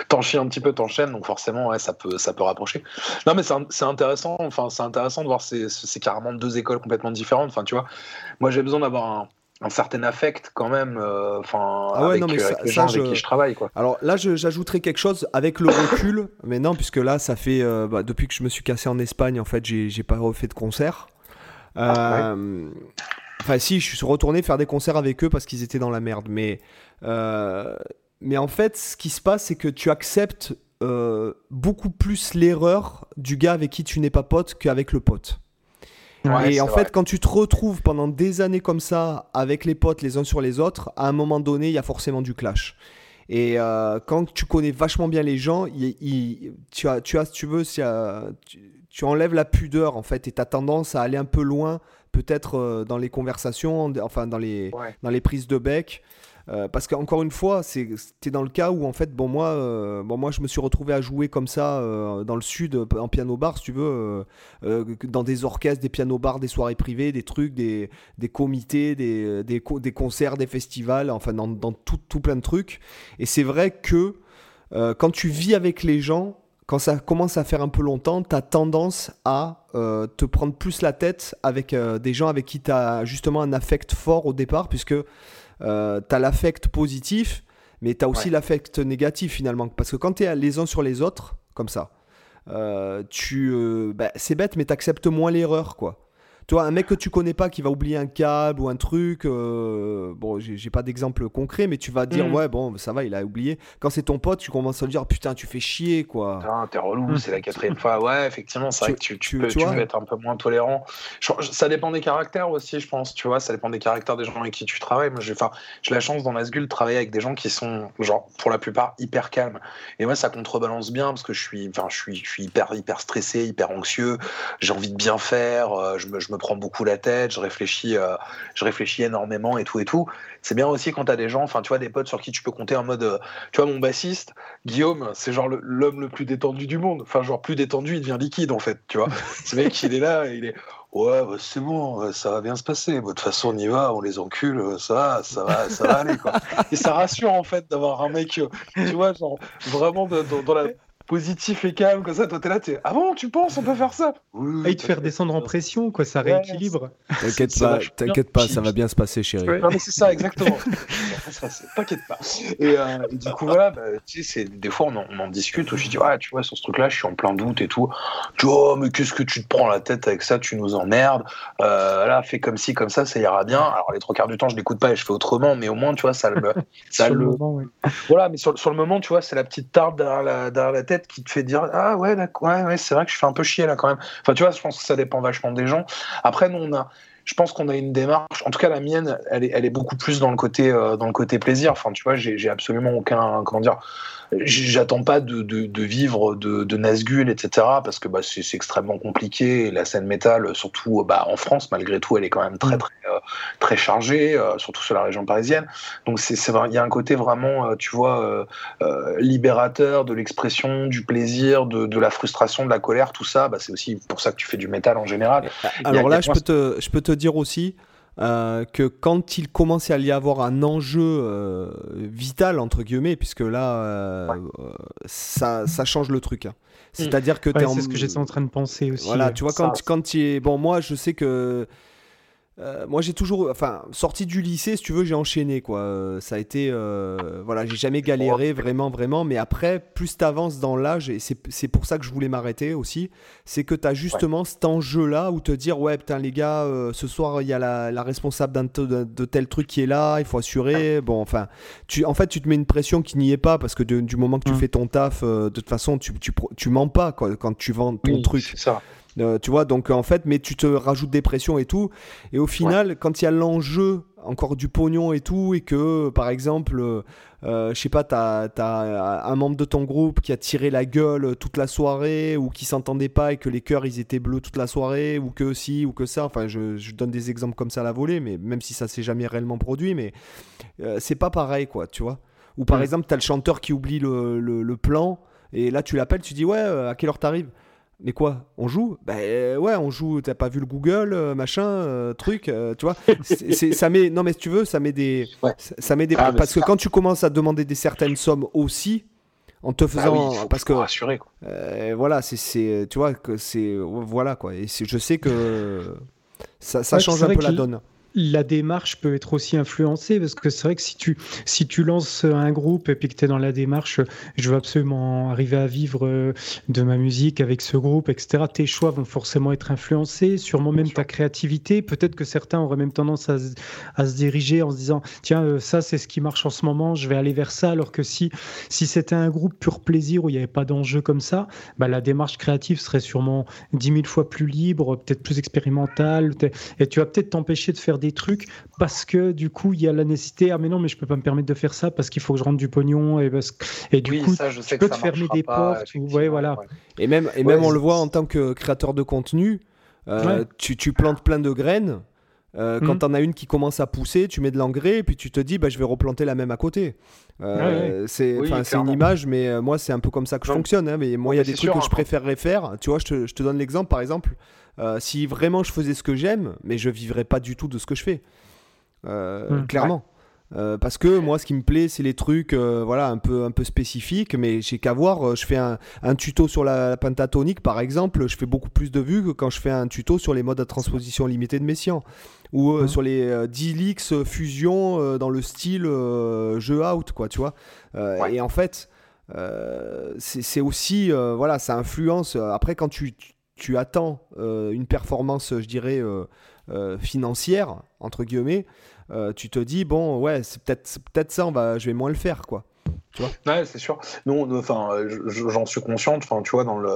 t'en chies un petit peu, t'enchaînes, donc forcément, ouais, ça peut, ça peut rapprocher. Non, mais c'est intéressant. Enfin, c'est intéressant de voir c'est carrément deux écoles complètement différentes. Enfin, tu vois, moi j'ai besoin d'avoir un, un certain affect quand même euh, enfin ah avec, euh, les gens avec qui je travaille quoi. Alors là j'ajouterais quelque chose avec le recul mais non puisque là ça fait bah, depuis que je me suis cassé en Espagne en fait j'ai pas refait de concert. Ah, Enfin, si, je suis retourné faire des concerts avec eux parce qu'ils étaient dans la merde. Mais, euh, mais en fait, ce qui se passe, c'est que tu acceptes euh, beaucoup plus l'erreur du gars avec qui tu n'es pas pote qu'avec le pote. et en fait, quand tu te retrouves pendant des années comme ça avec les potes les uns sur les autres, à un moment donné, il y a forcément du clash. Et euh, quand tu connais vachement bien les gens, tu, as, tu as, si tu veux, tu, tu, enlèves la pudeur en fait et tu as tendance à aller un peu loin peut-être euh, dans les conversations, enfin dans les, dans les prises de bec. Euh, parce qu'encore une fois, c'était dans le cas où en fait, bon moi, euh, bon moi, je me suis retrouvé à jouer comme ça dans le sud en piano bar, si tu veux, dans des orchestres, des piano bars, des soirées privées, des trucs, des, des comités, des, des, des, concerts, des festivals, enfin dans, dans tout, tout, plein de trucs. Et c'est vrai que quand tu vis avec les gens, quand ça commence à faire un peu longtemps, tu as tendance à euh, te prendre plus la tête avec euh, des gens avec qui tu as justement un affect fort au départ, puisque euh, tu as l'affect positif, mais tu as aussi l'affect négatif finalement. Parce que quand tu es les uns sur les autres, comme ça, tu, bah, c'est bête, mais tu acceptes moins l'erreur, quoi. Toi, un mec que tu connais pas qui va oublier un câble ou un truc, euh, bon, j'ai pas d'exemple concret, mais tu vas dire, mm. ouais, bon, ça va, il a oublié. Quand c'est ton pote, tu commences à dire, putain, tu fais chier, quoi. Putain, t'es relou, mm. c'est la quatrième fois. Ouais, effectivement, c'est vrai que tu, peux, être un peu moins tolérant. ça dépend des caractères aussi, je pense, tu vois, ça dépend des caractères des gens avec qui tu travailles. Moi, j'ai la chance dans Nasgul de travailler avec des gens qui sont, genre, pour la plupart, hyper calmes. Et moi, ça contrebalance bien parce que je suis, enfin, je suis, je suis hyper, hyper stressé, hyper anxieux. J'ai envie de bien faire. Euh, je me, je me prends beaucoup la tête, je réfléchis, euh, je réfléchis énormément et tout et tout. C'est bien aussi quand tu as des gens, enfin tu vois, des potes sur qui tu peux compter en mode, euh, tu vois, mon bassiste, Guillaume, c'est genre l'homme le, plus détendu du monde. Enfin, genre plus détendu, il devient liquide en fait, tu vois. Ce mec, il est là, il est. Ouais, bah, c'est bon, ça va bien se passer. de toute façon, on y va, on les encule, ça va, ça va, ça va aller. Quoi. Et ça rassure en fait d'avoir un mec, euh, tu vois, genre vraiment dans la positif et calme, comme ça, toi t'es là, t'es Ah bon, tu penses, on peut faire ça? Oui, Et te faire descendre en pression, quoi, ça rééquilibre. T'inquiète pas, t'inquiète pas, ça va bien se passer, chérie. Non, mais c'est ça, exactement. T'inquiète pas. Et, euh, du coup, voilà, bah, tu sais, des fois, on en, discute, où je dis, ah, tu vois, sur ce truc-là, je suis en plein doute et tout. Tu vois, oh, mais qu'est-ce que tu te prends la tête avec ça, tu nous emmerdes. Euh, là, fais comme ci, comme ça, ça ira bien. Alors, les trois quarts du temps, je l'écoute pas et je fais autrement, mais au moins, tu vois, ça le. ça le... Voilà, mais sur, sur, le moment, tu vois, c'est la petite tarte derrière la, derrière la tête qui te fait dire ah ouais ouais, ouais c'est vrai que je fais un peu chier là quand même enfin tu vois je pense que ça dépend vachement des gens après nous on a je pense qu'on a une démarche, en tout cas la mienne, elle est, elle est beaucoup plus dans le côté, euh, dans le côté plaisir. Enfin, tu vois, j'ai absolument aucun, comment dire, J'attends pas de, de, vivre de, de Nazgul, etc. Parce que bah, c'est extrêmement compliqué. la scène métal, surtout bah, en France, malgré tout, elle est quand même très mm. très euh, très chargée, euh, surtout sur la région parisienne. Donc c'est il y a un côté vraiment, euh, tu vois, libérateur de l'expression, du plaisir, de, de, la frustration, de la colère, tout ça. Bah, c'est aussi pour ça que tu fais du métal en général. Alors là, je peux te je peux te dire aussi. Euh, que quand il commence à y avoir un enjeu euh, vital, entre guillemets, puisque là, euh, ça, ça, change le truc. Hein. C'est-à-dire que tu es en... C'est ce que j'étais en train de penser aussi. Voilà, tu vois, quand, quand tu es... Bon, moi, je sais que euh, moi, j'ai toujours, enfin, sorti du lycée, si tu veux, j'ai enchaîné, quoi. Euh, ça a été, euh, voilà, j'ai jamais galéré, vraiment, vraiment. Mais après, plus t'avances dans l'âge, et c'est pour ça que je voulais m'arrêter aussi, c'est que tu as justement cet enjeu-là où te dire, ouais, putain, les gars, ce soir, il y a la, responsable de, de, tel truc qui est là, il faut assurer. Bon, enfin, tu, en fait, tu te mets une pression qui n'y est pas parce que du moment que tu mmh. fais ton taf, de toute façon, tu, tu, tu, mens pas, quoi, quand tu vends ton truc. C'est ça. Euh, tu vois, donc en fait, mais tu te rajoutes des pressions et tout. Et au final, quand il y a l'enjeu encore du pognon et tout, et que par exemple, euh, je sais pas, t'as as un membre de ton groupe qui a tiré la gueule toute la soirée, ou qui s'entendait pas et que les cœurs ils étaient bleus toute la soirée, ou que si, ou que ça. Enfin, je, donne des exemples comme ça à la volée, mais même si ça s'est jamais réellement produit, mais euh, c'est pas pareil, quoi, tu vois. Ou par exemple, t'as le chanteur qui oublie le, le, le, plan, et là tu l'appelles, tu dis ouais, à quelle heure t'arrives? Mais quoi On joue? Ben ouais, on joue. T'as pas vu le Google, machin, truc, tu vois? Ça met. Non, mais si tu veux, ça met des. Ça, met des. Ah, parce que quand tu commences à demander des certaines sommes aussi, en te bah faisant parce que rassurer voilà c'est tu vois que c'est voilà quoi et je sais que ça, ça change un peu la donne la démarche peut être aussi influencée parce que c'est vrai que si tu, si tu lances un groupe et puis que tu es dans la démarche, je veux absolument arriver à vivre euh, de ma musique avec ce groupe, etc., tes choix vont forcément être influencés, sûrement même ta créativité. Peut-être que certains auraient même tendance à, à, se diriger en se disant tiens, euh, ça c'est ce qui marche en ce moment, je vais aller vers ça. Alors que si, si c'était un groupe pur plaisir où il n'y avait pas d'enjeu comme ça, bah, la démarche créative serait sûrement dix mille fois plus libre, peut-être plus expérimentale. Et tu vas peut-être t'empêcher de faire des trucs parce que du coup il y a la nécessité ah mais non mais je peux pas me permettre de faire ça parce qu'il faut que je rentre du pognon et parce et du coup tu peux te fermer des portes ouais, voilà et même et même on le voit en tant que créateur de contenu euh, tu, tu, plantes plein de graines euh, quand mmh. t'en as une qui commence à pousser, tu mets de l'engrais et puis tu te dis bah, je vais replanter la même à côté. Euh, c'est une image, mais moi c'est un peu comme ça que je fonctionne. Hein, mais moi il y a des trucs que je hein. préférerais faire. Tu vois, je te, je te donne l'exemple par exemple. Euh, si vraiment je faisais ce que j'aime, mais je vivrais pas du tout de ce que je fais. Euh, hmm. clairement. Euh, parce que moi, ce qui me plaît, c'est les trucs, voilà, un peu, un peu spécifiques. Mais j'ai qu'à voir. je fais un, tuto sur la, pentatonique, par exemple. Je fais beaucoup plus de vues que quand je fais un tuto sur les modes à transposition limitée de Messiaen ou hmm. sur les 10 leaks fusion dans le style jeu out, quoi, tu vois. Et en fait, c'est aussi, voilà, ça influence. Après, quand tu tu attends euh, une performance, je dirais, euh, euh, financière, entre guillemets, tu te dis, bon, ouais, c'est peut-être peut ça, on va, je vais moins le faire, quoi. Tu vois ouais, c'est sûr. Non, enfin, j'en suis conscient. Enfin, tu vois, dans le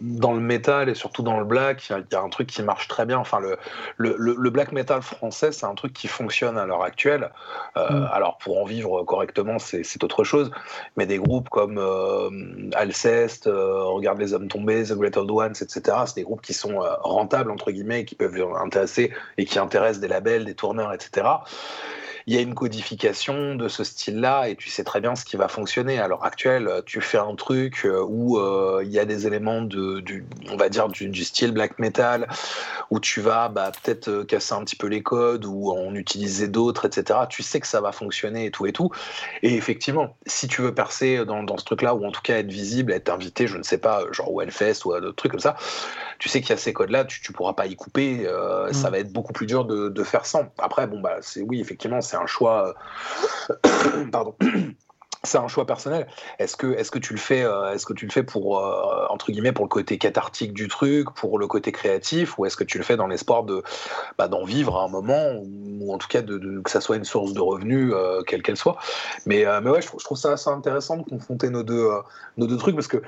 dans le metal et surtout dans le black, il y, a un truc qui marche très bien. Enfin, le, le, le black metal français, c'est un truc qui fonctionne à l'heure actuelle. Euh, mm. Alors, pour en vivre correctement, c'est autre chose. Mais des groupes comme euh, Alceste, euh, Regarde les hommes tombés, The Great Old Ones, etc., c'est des groupes qui sont rentables, entre guillemets, et qui peuvent intéresser et qui intéressent des labels, des tourneurs, etc il y a une codification de ce style-là et tu sais très bien ce qui va fonctionner. À l'heure actuelle, tu fais un truc euh, où euh, il y a des éléments de, du, on va dire, du, style black metal, où tu vas bah, peut-être euh, casser un petit peu les codes ou en utiliser d'autres, etc. Tu sais que ça va fonctionner et tout et tout. Et effectivement, si tu veux percer dans, dans ce truc-là, ou en tout cas être visible, être invité, je ne sais pas, genre au Hellfest ou à d'autres trucs comme ça, tu sais qu'il y a ces codes-là, tu, tu pourras pas y couper. Ça mm. va être beaucoup plus dur de, de faire sans. Après, bon, bah, c'est oui, effectivement, c'est un choix. Euh, pardon. C'est un choix personnel. Est-ce que, est que tu le fais, euh, est-ce que tu le fais pour euh, entre guillemets pour le côté cathartique du truc, pour le côté créatif, ou est-ce que tu le fais dans l'espoir de bah, d'en vivre à un moment, ou, en tout cas de, que ça soit une source de revenus, quelle qu'elle soit. Mais, mais ouais, je trouve, ça assez intéressant de confronter nos deux, nos deux trucs parce que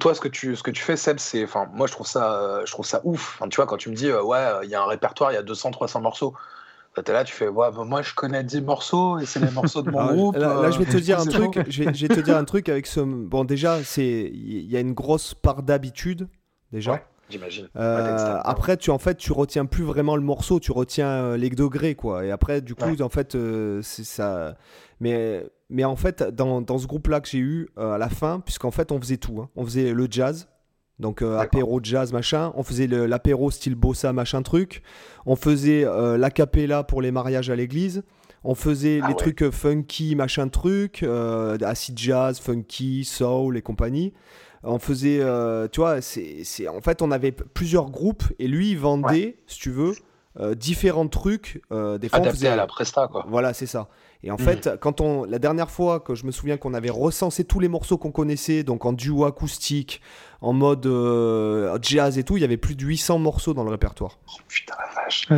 toi, ce que tu, ce que tu fais, Seb, c'est, enfin, moi, je trouve ça, je trouve ça ouf. tu vois, quand tu me dis, ouais, il y a un répertoire, il y a 200, 300 morceaux. Bah, là, tu fais, ouais, bah, moi je connais 10 morceaux et c'est les morceaux de mon ah, groupe. Là, je vais te dire un truc. Je vais, te dire un truc avec ce. Bon, déjà, c'est il y a une grosse part d'habitude déjà. J'imagine. Euh, après, tu en fait, tu retiens plus vraiment le morceau, tu retiens euh, les degrés, quoi. Et après, du coup, en fait, euh, c'est ça. Mais, mais en fait, dans, dans ce groupe-là que j'ai eu à la fin, puisqu'en fait, on faisait tout. Hein. On faisait le jazz, donc euh, apéro jazz machin, on faisait l'apéro style bossa machin truc, on faisait euh, l'acapella pour les mariages à l'église, on faisait ah les trucs euh, funky machin truc, acid jazz, funky, soul et compagnie. On faisait, tu vois, c'est en fait on avait plusieurs groupes et lui il vendait, si tu veux, différents trucs. des fois, Adapté à la presta quoi. Voilà, c'est ça. Et en fait, quand on, la dernière fois que je me souviens qu'on avait recensé tous les morceaux qu'on connaissait, donc en duo acoustique, en mode euh, jazz et tout, il y avait plus de 800 morceaux dans le répertoire. Oh, putain la vache.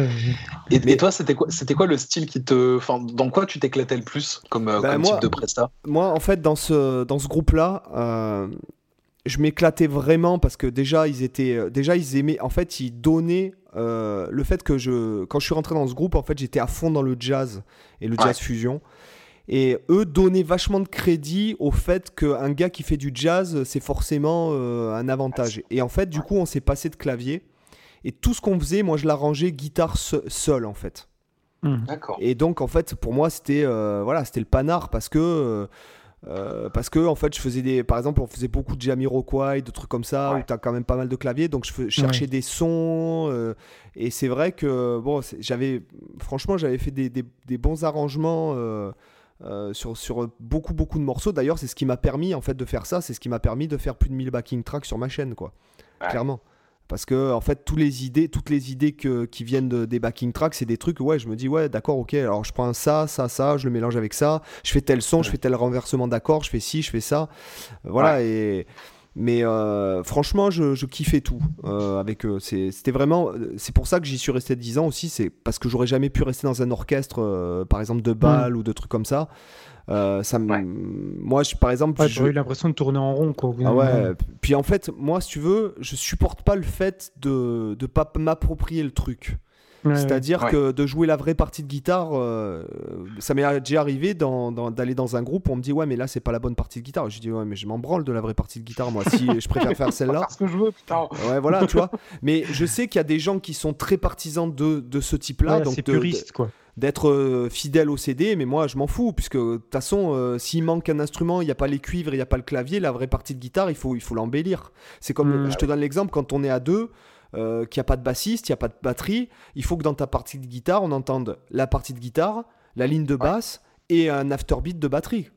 Et, toi, c'était quoi, c'était quoi le style qui te, enfin, dans quoi tu t'éclatais le plus comme, euh, ben, type de presta? Moi, en fait, dans ce, dans ce groupe-là. Euh, je m'éclatais vraiment parce que déjà ils étaient déjà ils aimaient en fait ils donnaient le fait que je quand je suis rentré dans ce groupe en fait j'étais à fond dans le jazz et le jazz fusion. Et eux donnaient vachement de crédit au fait qu'un gars qui fait du jazz, c'est forcément euh, un avantage. Et en fait, du coup, on s'est passé de clavier. Et tout ce qu'on faisait, moi, je l'arrangeais guitare seul, en fait. Mmh. D'accord. Et donc, en fait, pour moi, c'était euh, voilà, c'était le panard parce que Euh, parce que en fait je faisais des par exemple on faisait beaucoup de Jamiroquai de trucs comme ça où tu as quand même pas mal de claviers donc je cherchais des sons euh, et c'est vrai que bon j'avais franchement j'avais fait des, des, bons arrangements euh, sur, sur beaucoup beaucoup de morceaux. D'ailleurs c'est ce qui m'a permis en fait de faire ça c'est ce qui m'a permis de faire plus de 1000 backing tracks sur ma chaîne quoi. Clairement parce que en fait, toutes les idées, toutes les idées que, qui viennent de, des backing tracks, c'est des trucs. Ouais, je me dis ouais, d'accord, ok. Alors je prends ça, ça, ça, je le mélange avec ça. Je fais tel son, je fais tel renversement d'accord, je fais ci, je fais ça. Voilà et. Mais euh, franchement, je, je, kiffais tout euh, avec eux. C'était vraiment. C'est pour ça que j'y suis resté 10 ans aussi. C'est parce que j'aurais jamais pu rester dans un orchestre, euh, par exemple, de bal ou de trucs comme ça. Ça Moi, je, par exemple. j'ai eu l'impression de tourner en rond. Quoi, ah ouais. Puis en fait, moi, si tu veux, je supporte pas le fait de ne pas m'approprier le truc. C'est-à-dire que de jouer la vraie partie de guitare, euh, ça m'est déjà arrivé d'aller dans, un groupe, on me dit ouais mais là c'est pas la bonne partie de guitare. Je dis ouais mais je m'en branle de la vraie partie de guitare moi. Si je préfère faire celle-là. ce que je veux putain. Ouais voilà tu vois. Mais je sais qu'il y a des gens qui sont très partisans de, de ce type-là. donc c'est puriste quoi d'être euh, fidèle au CD, mais moi je m'en fous, puisque de toute façon, euh, s'il manque un instrument, il n'y a pas les cuivres, il n'y a pas le clavier, la vraie partie de guitare, il faut il faut l'embellir. C'est comme, mm. je te donne l'exemple, quand on est à deux, euh, qu'il n'y a pas de bassiste, il n'y a pas de batterie, il faut que dans ta partie de guitare, on entende la partie de guitare, la ligne de basse et un afterbeat de batterie.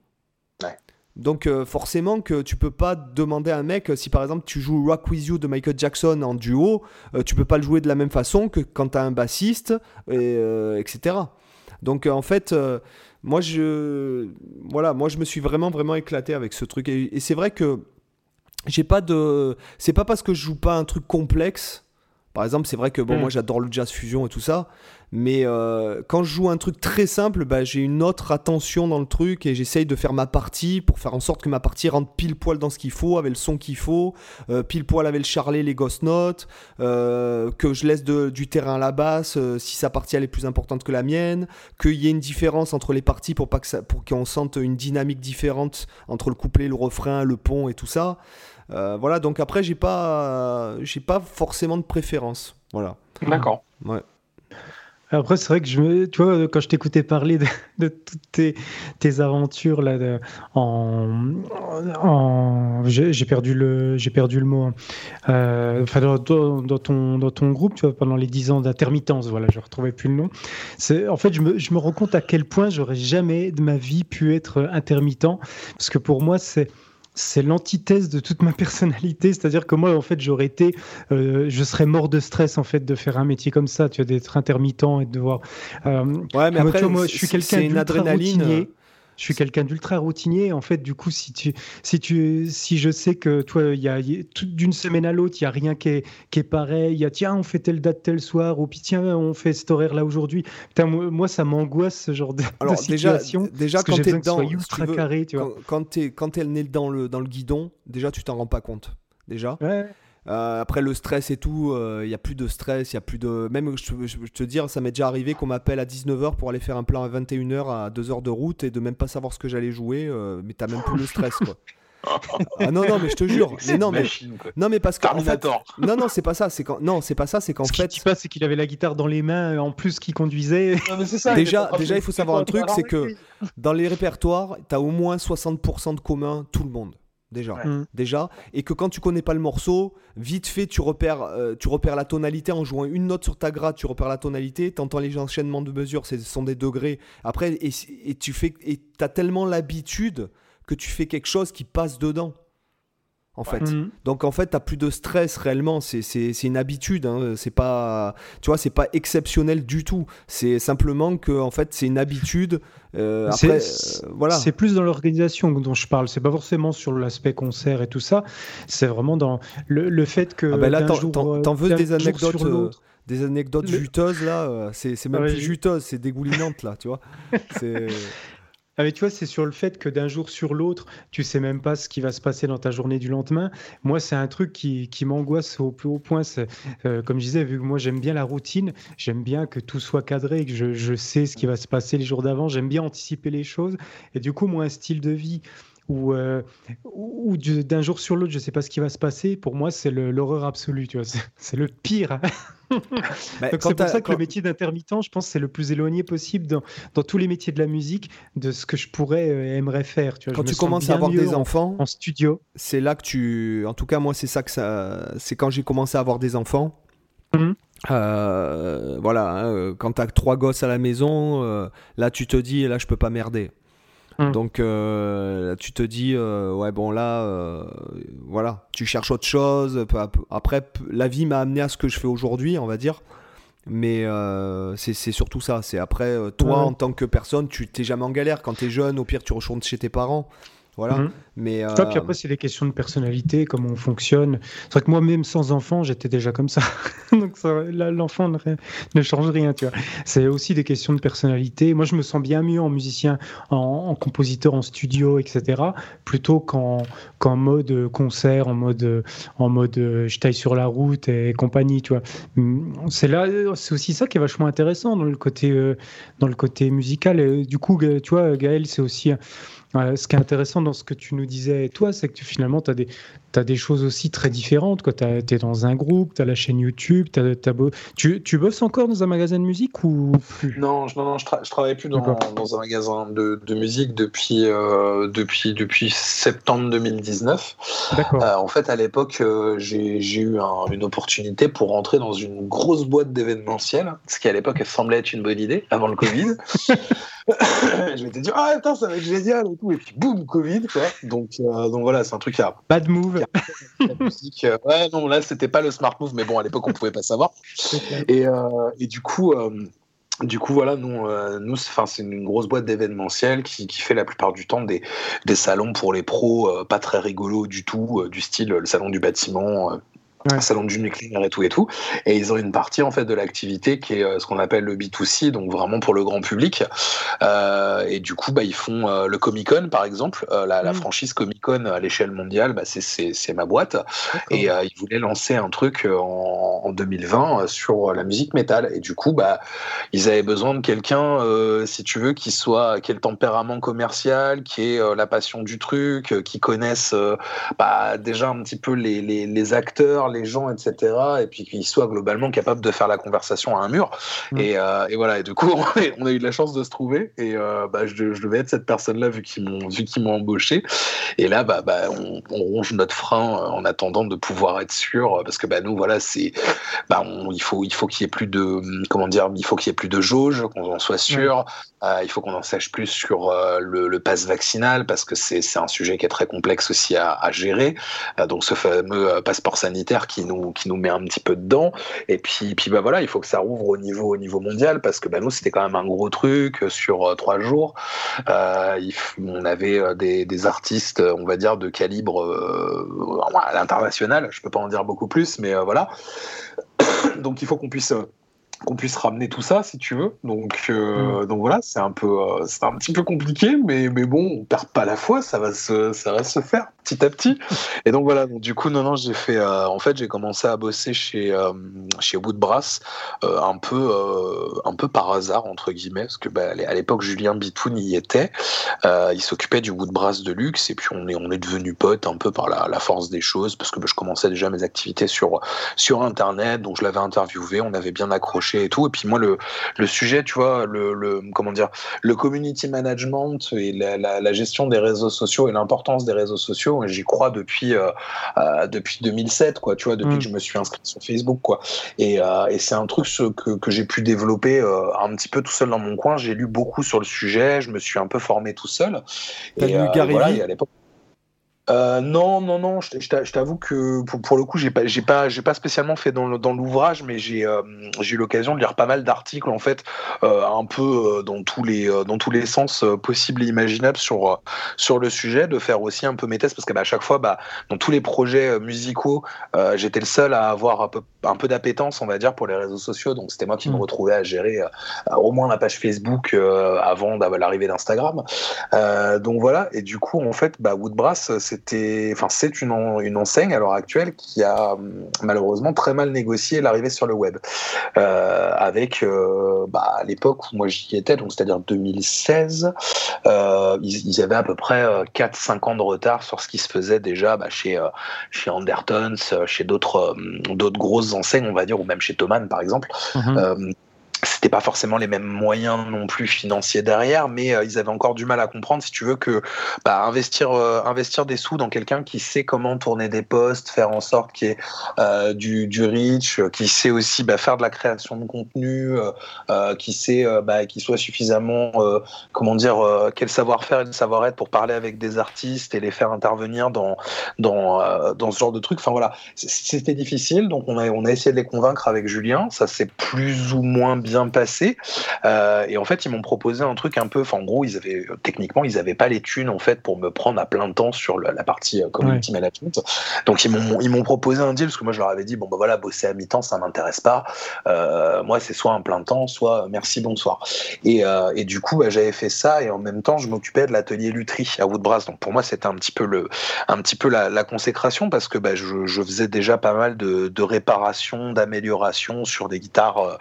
Donc euh, forcément que tu peux pas demander à un mec si par exemple tu joues Rock With You de Michael Jackson en duo, euh, tu peux pas le jouer de la même façon que quand tu as un bassiste, etc. Donc en fait, moi je voilà, moi je me suis vraiment vraiment éclaté avec ce truc et c'est vrai que j'ai pas de. C'est pas parce que je joue pas un truc complexe. Par exemple, c'est vrai que bon, hmm. moi j'adore le jazz fusion et tout ça, mais euh, quand je joue un truc très simple, bah, j'ai une autre attention dans le truc et j'essaye de faire ma partie pour faire en sorte que ma partie rentre pile poil dans ce qu'il faut, avec le son qu'il faut, euh, pile poil avec le charlet, les ghost notes, euh, que je laisse du terrain à la basse si sa partie elle est plus importante que la mienne, qu'il y ait une différence entre les parties pour pas que ça, pour qu'on sente une dynamique différente entre le couplet, le refrain, le pont et tout ça. Euh, voilà, donc après, j'ai pas, j'ai pas forcément de préférence. Voilà. D'accord. Ouais. Après, c'est vrai que je me, tu vois, quand je t'écoutais parler de, toutes tes, tes, aventures là, de, en, en j'ai perdu le, j'ai perdu le mot. Hein. Euh, enfin, dans, dans, ton, dans ton groupe, tu vois, pendant les dix ans d'intermittence, voilà, je retrouvais plus le nom. C'est, en fait, je me, je me rends compte à quel point j'aurais jamais de ma vie pu être intermittent, parce que pour moi, c'est c'est l'antithèse de toute ma personnalité. C'est-à-dire que moi, en fait, j'aurais été, euh, je serais mort de stress en fait de faire un métier comme ça, tu vois, d'être intermittent et de devoir. Euh, ouais, mais après, moi, je suis quelqu'un d'adrénaline. Je suis quelqu'un d'ultra routinier. En fait, du coup, si tu, si tu, si je sais que toi, il y a, d'une semaine à l'autre, il y a rien qui est, qui est pareil. Il y a tiens, on fait telle date tel soir, ou puis tiens, on fait cet horaire là aujourd'hui. moi, ça m'angoisse ce genre de, Alors, situation. Déjà, déjà quand tu es dans, ultra carré, tu vois. Quand, quand quand elle dans le dans le guidon, déjà, tu t'en rends pas compte. Déjà. Ouais. Euh, après le stress et tout, il euh, n'y a plus de stress, il y a plus de... Même, je, je, te dire, ça m'est déjà arrivé qu'on m'appelle à 19h pour aller faire un plan à 21h à 2h de route et de même pas savoir ce que j'allais jouer, euh, mais t'as même plus le stress quoi. ah non non mais je te jure mais non mais non mais parce que non non c'est pas ça c'est quand non c'est pas ça c'est qu'en fait ce qui se passe c'est qu'il avait la guitare dans les mains en plus qui conduisait. Ça, déjà déjà il faut savoir un truc c'est que dans les répertoires t'as au moins 60% de commun tout le monde déjà. Mm. déjà. Et que quand tu connais pas le morceau, vite fait, tu repères, euh, tu repères la tonalité en jouant une note sur ta gratte, tu repères la tonalité, tu entends les enchaînements de mesures, ce sont des degrés. Après, et, et tu fais, et as tellement l'habitude que tu fais quelque chose qui passe dedans en fait. Mhm. Donc en fait, t'as plus de stress réellement. C'est une habitude. Hein. C'est pas, tu vois, c'est pas exceptionnel du tout. C'est simplement que en fait, c'est une habitude. Euh, après, euh, voilà. C'est plus dans l'organisation dont je parle. C'est pas forcément sur l'aspect concert et tout ça. C'est vraiment dans le, le, fait que. Ah ben là, t'en veux des anecdotes. Euh, des anecdotes juteuses là, c'est même plus juteuse, c'est dégoulinante là, tu vois. C'est ah, tu vois, c'est sur le fait que d'un jour sur l'autre, tu sais même pas ce qui va se passer dans ta journée du lendemain. Moi, c'est un truc qui, qui m'angoisse au plus haut point. Euh, comme je disais, vu que moi j'aime bien la routine, j'aime bien que tout soit cadré, que je, je sais ce qui va se passer les jours d'avant, j'aime bien anticiper les choses. Et du coup, moi, un style de vie où, où d'un jour sur l'autre, je ne sais pas ce qui va se passer. Pour moi, c'est l'horreur absolue, tu vois. C'est le pire. Bah, c'est pour ça que le métier d'intermittent, je pense, c'est le plus éloigné possible dans, dans, tous les métiers de la musique de ce que je pourrais et aimerais faire. Tu vois. Quand tu commences à avoir des enfants en studio, c'est là que tu, en tout cas moi, c'est ça que ça, c'est quand j'ai commencé à avoir des enfants. Mmh. Euh, voilà, hein, euh, quand t'as trois gosses à la maison, euh, là tu te dis, là je peux pas merder. Mmh. Donc tu te dis, ouais bon là, voilà, tu cherches autre chose. Après, la vie m'a amené à ce que je fais aujourd'hui, on va dire. Mais c'est surtout ça. C'est après, toi en tant que personne, tu t'es jamais en galère. Quand t'es jeune, au pire tu retournes chez tes parents. Voilà. Mhm. Mais, euh... puis après, c'est des questions de personnalité, comment on fonctionne. C'est vrai que moi, même sans enfant, j'étais déjà comme ça. Donc là, l'enfant ne, ne, change rien, tu vois. C'est aussi des questions de personnalité. Moi, je me sens bien mieux en musicien, en, compositeur, en studio, etc., plutôt qu'en mode concert, en mode, en mode je taille sur la route et compagnie, tu vois. C'est là, c'est aussi ça qui est vachement intéressant dans le côté, euh, dans le côté musical. Et du coup, tu vois, Gaël, c'est aussi ce qui est intéressant dans ce que tu nous disais, toi, c'est que tu, finalement, tu as des, tu as des choses aussi très différentes. Tu es dans un groupe, tu as la chaîne YouTube. tu, tu, bosses encore dans un magasin de musique ou plus? Non, je, non, je, travaille plus dans, dans, un magasin de, de musique depuis, euh, depuis, depuis septembre 2019. Euh, en fait, à l'époque, euh, j'ai eu une opportunité pour rentrer dans une grosse boîte d'événementiel, ce qui à l'époque semblait être une bonne idée avant le Covid. je m'étais dit, ah, attends, ça va être génial et tout. Et puis, boum, Covid. Quoi. Donc, donc voilà, c'est un truc à. Bad move. Euh, ouais, non, là, c'était pas le smart move, mais bon, à l'époque, on pouvait pas savoir. Et, euh, et, du coup. Euh, du coup, voilà, nous, nous c'est une grosse boîte d'événementiel qui, qui, fait la plupart du temps des, des salons pour les pros, pas très rigolos du tout, du style le salon du bâtiment, salon du nucléaire et tout et tout. Et ils ont une partie en fait de l'activité qui est euh, ce qu'on appelle le B2C, donc vraiment pour le grand public. Euh, et du coup, bah, ils font euh, le Comic Con par exemple, euh, la, la, mm. franchise Comic Con à l'échelle mondiale, bah, c'est ma boîte. Et ils voulaient lancer un truc en, en 2020 sur la musique métal. Et du coup, bah, ils avaient besoin de quelqu'un, si tu veux, qui soit qui ait le tempérament commercial, qui ait la passion du truc, qui connaisse bah, déjà un petit peu les, les, les acteurs les gens, etc. Et puis qu'ils soient globalement capables de faire la conversation à un mur. Mm. Euh, et, voilà. Et du coup, on a eu de la chance de se trouver. Et euh, bah, je, devais être cette personne-là vu qu'ils m'ont m'ont embauché. Et là, bah, bah on, ronge notre frein euh, en attendant de pouvoir être sûr, parce que bah, nous, voilà, c'est bah, il faut il faut qu'il y ait plus de comment dire, il faut qu'il y ait plus de jauge, qu'on en soit sûr. il faut qu'on en sache plus sur le, le pass vaccinal parce que c'est un sujet qui est très complexe aussi à, à gérer. donc ce fameux passeport sanitaire qui nous, qui nous met un petit peu dedans. Et puis, puis bah voilà, il faut que ça rouvre au niveau, au niveau mondial parce que bah, nous, c'était quand même un gros truc sur euh, trois jours. Euh, on avait euh, des, artistes, on va dire, de calibre à l'international. Je peux pas en dire beaucoup plus, mais voilà. Donc il faut qu'on puisse qu'on puisse ramener tout ça si tu veux donc mm. donc voilà c'est un peu c'est un petit peu compliqué mais mais bon on perd pas la foi ça va se ça va se faire petit à petit. Et donc voilà, donc, du coup, non, non, j'ai fait. Euh, en fait, j'ai commencé à bosser chez euh, chez Woodbrass euh, un peu un peu par hasard entre guillemets, parce que bah, à l'époque Julien Bitoun y était. il s'occupait du Woodbrass de luxe, et puis on est on est devenu potes un peu par la, la force des choses, parce que bah, je commençais déjà mes activités sur sur internet, donc je l'avais interviewé, on avait bien accroché et tout. Et puis moi, le le sujet, tu vois, le, le comment dire, le community management et la, la, la gestion des réseaux sociaux et l'importance des réseaux sociaux J'y crois depuis euh, euh, depuis 2007, quoi. Tu vois, depuis mm. que je me suis inscrit sur Facebook, quoi. Et, euh, et c'est un truc que, que j'ai pu développer un petit peu tout seul dans mon coin. J'ai lu beaucoup sur le sujet. Je me suis un peu formé tout seul. T'as lu Gary voilà, à l'époque. Euh, non, non, non. Je t'avoue que pour, le coup, j'ai pas, j'ai pas, j'ai pas spécialement fait dans, l'ouvrage, mais j'ai, euh, j'ai eu l'occasion de lire pas mal d'articles en fait, euh, un peu dans tous les, dans tous les sens possibles et imaginables sur sur le sujet, de faire aussi un peu mes tests parce qu'à bah, chaque fois, bah, dans tous les projets musicaux, j'étais le seul à avoir un peu, un peu d'appétence, on va dire, pour les réseaux sociaux. Donc c'était moi qui me mmh. retrouvais à gérer au moins la page Facebook avant l'arrivée d'Instagram. donc voilà. Et du coup, en fait, bah, Woodbrass, c'est c'était, enfin, c'est une, une enseigne à l'heure actuelle qui a malheureusement très mal négocié l'arrivée sur le web. Euh, avec, euh, bah, à l'époque où moi j'y étais, donc c'est-à-dire 2016, euh, ils, avaient à peu près 4-5 ans de retard sur ce qui se faisait déjà bah, chez, chez Andertons, chez d'autres d'autres grosses enseignes, on va dire, ou même chez Thomann par exemple. Mm-hmm c'était pas forcément les mêmes moyens non plus financiers derrière, mais euh, ils avaient encore du mal à comprendre, si tu veux, que bah, investir, euh, investir des sous dans quelqu'un qui sait comment tourner des postes, faire en sorte qu'il y ait euh, du, du reach, qui sait aussi bah, faire de la création de contenu, qui sait bah, qu'il soit suffisamment, comment dire, quel savoir-faire et le savoir-être pour parler avec des artistes et les faire intervenir dans, dans, dans ce genre de trucs. Enfin voilà, c'était difficile, donc on a, on a essayé de les convaincre avec Julien, ça s'est plus ou moins bien bien passé. Euh, et en fait, ils m'ont proposé un truc un peu. Enfin, en gros, ils avaient techniquement, ils n'avaient pas les thunes en fait pour me prendre à plein temps sur la partie euh, community management. Donc, ils m'ont ils m'ont proposé un deal parce que moi, je leur avais dit bon bah voilà, bosser à mi-temps, ça m'intéresse pas. Euh, moi, c'est soit un plein temps, soit merci bonsoir. Et, et du coup, bah, j'avais fait ça et en même temps, je m'occupais de l'atelier lutherie à Woodbrass. Donc pour moi, c'était un petit peu le un petit peu la, consécration parce que bah, je, je, faisais déjà pas mal de, de réparations, d'améliorations sur des guitares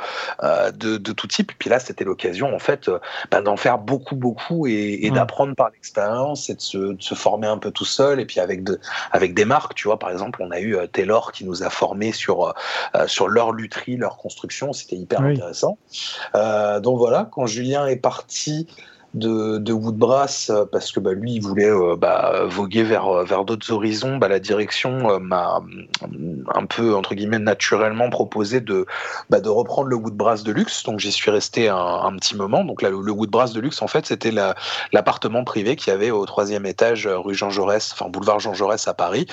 de, tout type. Et puis là, c'était l'occasion, en fait, euh, bah, d'en faire beaucoup, beaucoup et, mm. d'apprendre par l'expérience et de se, former un peu tout seul. Et puis avec, de, avec des marques, tu vois, par exemple, on a eu euh, Taylor qui nous a formés sur, euh, sur leur lutherie, leur construction. C'était hyper intéressant. donc voilà, quand Julien est parti, de, de Woodbrass euh, parce que bah, lui il voulait euh, bah, voguer vers, euh, vers d'autres horizons. Bah, la direction m'a un peu entre guillemets naturellement proposé de, bah, de reprendre le Woodbrass de luxe. Donc j'y suis resté un, un, petit moment. Donc là, le, Woodbrass de luxe en fait c'était l'appartement privé qu'il y avait au troisième étage rue Jean Jaurès, enfin boulevard Jean Jaurès à Paris,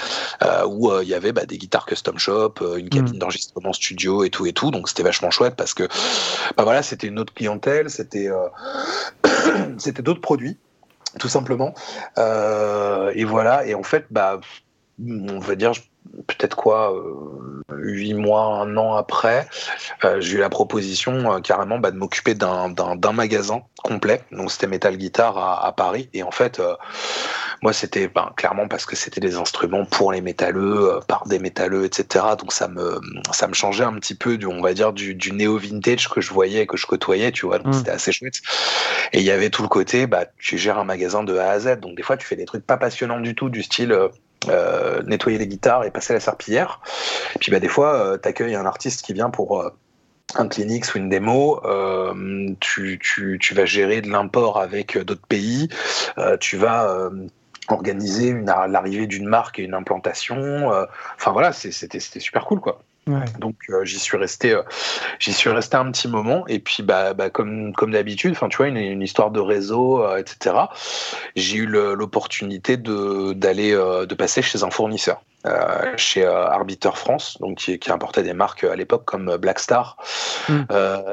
où il y avait bah, des guitares custom shop, une cabine mm. d'enregistrement studio et tout et tout. Donc c'était vachement chouette parce que bah, voilà c'était une autre clientèle, c'était c'était d'autres produits, tout simplement. Euh, et voilà, et en fait, bah, on va dire peut-être quoi, euh, huit mois, un an après, euh, j'ai eu la proposition carrément bah, de m'occuper d'un magasin complet. Donc c'était Metal Guitar à, Paris. Et en fait, moi, c'était ben, clairement parce que c'était des instruments pour les métalleux, euh, par des métalleux, etc. Donc ça me, ça me changeait un petit peu, du, on va dire, du, du néo-vintage que je voyais, que je côtoyais, tu vois. Donc mm. c'était assez chouette. Et il y avait tout le côté, bah, tu gères un magasin de A à Z. Donc des fois, tu fais des trucs pas passionnants du tout, du style. Euh, euh nettoyer les guitares et passer la serpillière. Et puis bah, des fois, euh, tu accueilles un artiste qui vient pour euh, un clinique ou une démo, tu, tu, tu, vas gérer de l'import avec d'autres pays, tu vas organiser l'arrivée d'une marque et une implantation. Euh, enfin voilà, c'était super cool quoi. Donc euh, j'y suis resté, euh, j'y suis resté un petit moment et puis bah, bah comme comme d'habitude, enfin tu vois une, histoire de réseau, etc. J'ai eu l'opportunité de d'aller de passer chez un fournisseur. Euh, chez euh, Arbiter France, donc qui, qui, importait des marques euh, à l'époque comme Blackstar, mm.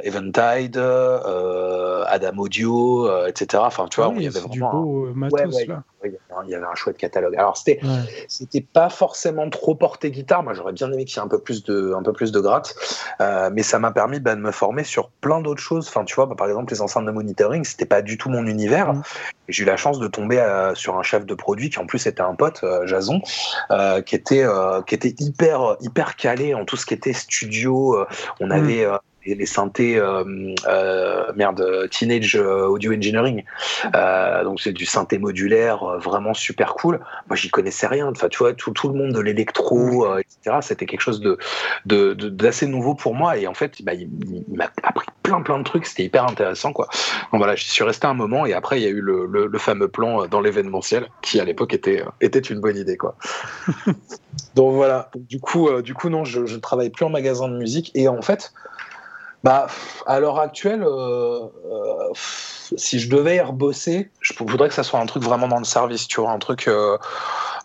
Eventide, Adam Audio, etc. Enfin, tu vois, il y avait vraiment un... matos, là. il y avait un chouette catalogue. Alors c'était, c'était pas forcément trop porté guitare. Moi, j'aurais bien aimé qu'il y ait un peu plus de, un peu plus de gratte, mais ça m'a permis bah, de me former sur plein d'autres choses. Enfin, tu vois, bah, par exemple, les enceintes de monitoring, c'était pas du tout mon univers. Mm. J'ai eu la chance de tomber sur un chef de produit qui en plus était un pote, Jason, qui était euh, qui était hyper hyper calé en tout ce qui était studio. Euh, on mm. avait euh, les, synthés merde teenage audio engineering. Donc c'est du synthé modulaire vraiment super cool. Moi j'y connaissais rien. Enfin tu vois tout, tout le monde de l'électro etc c'était quelque chose de d'assez nouveau pour moi. Et en fait bah, il, m'a appris plein plein de trucs. C'était hyper intéressant quoi. Donc voilà j'y suis resté un moment. Et après il y a eu le, le fameux plan dans l'événementiel qui à l'époque était était une bonne idée quoi. Donc voilà. Du coup, euh, du coup non, je ne travaille plus en magasin de musique. Et en fait, bah, à l'heure actuelle, euh, euh, si je devais y rebosser, je voudrais que ça soit un truc vraiment dans le service, tu vois, un truc,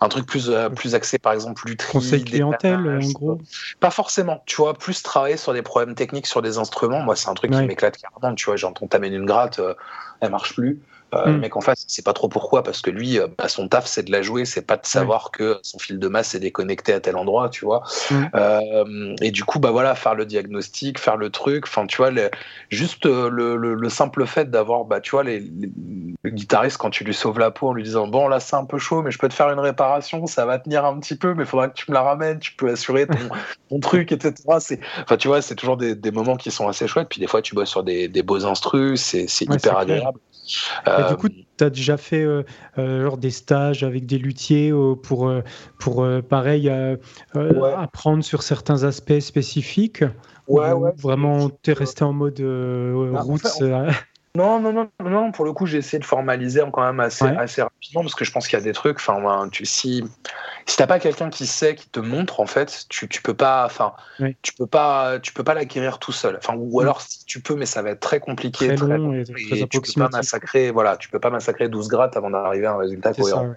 un truc plus, plus axé, par exemple, lutherie. Conseil clientèle, en gros. Pas forcément, tu vois, plus travailler sur des problèmes techniques, sur des instruments. Moi, c'est un truc qui m'éclate carrément, tu vois. J'entends t'amènes une gratte, elle marche plus. Euh, Le mm. mec en face, c'est pas trop pourquoi, parce que lui, bah, son taf, c'est de la jouer, c'est pas de savoir que son fil de masse est déconnecté à tel endroit, tu vois. Mm. et du coup, bah voilà, faire le diagnostic, faire le truc, enfin, tu vois, juste le, le, simple fait d'avoir, bah, tu vois, les, le guitariste, quand tu lui sauves la peau en lui disant, bon, là, c'est un peu chaud, mais je peux te faire une réparation, ça va tenir un petit peu, mais il faudra que tu me la ramènes, tu peux assurer ton, ton truc, etc. Enfin, tu vois, c'est toujours des, des, moments qui sont assez chouettes. Puis des fois, tu bosses sur des, des beaux instrus, c'est hyper agréable. Du coup, tu as déjà fait euh, euh, des stages avec des luthiers euh, pour, pour pareil, apprendre sur certains aspects spécifiques? Ouais, ouais. Vraiment, tu es resté en mode bah, route. Non, non, non, non, pour le coup, j'ai essayé de formaliser quand même assez, assez rapidement parce que je pense qu'il y a des trucs. Enfin, tu, si, si t'as pas quelqu'un qui sait, qui te montre, en fait, tu, tu peux pas, enfin, tu peux pas, tu peux pas l'acquérir tout seul. Enfin, ou alors si tu peux, mais ça va être très compliqué, très, long et, très tu peux pas massacrer, voilà, tu peux pas massacrer 12 grattes avant d'arriver à un résultat cohérent.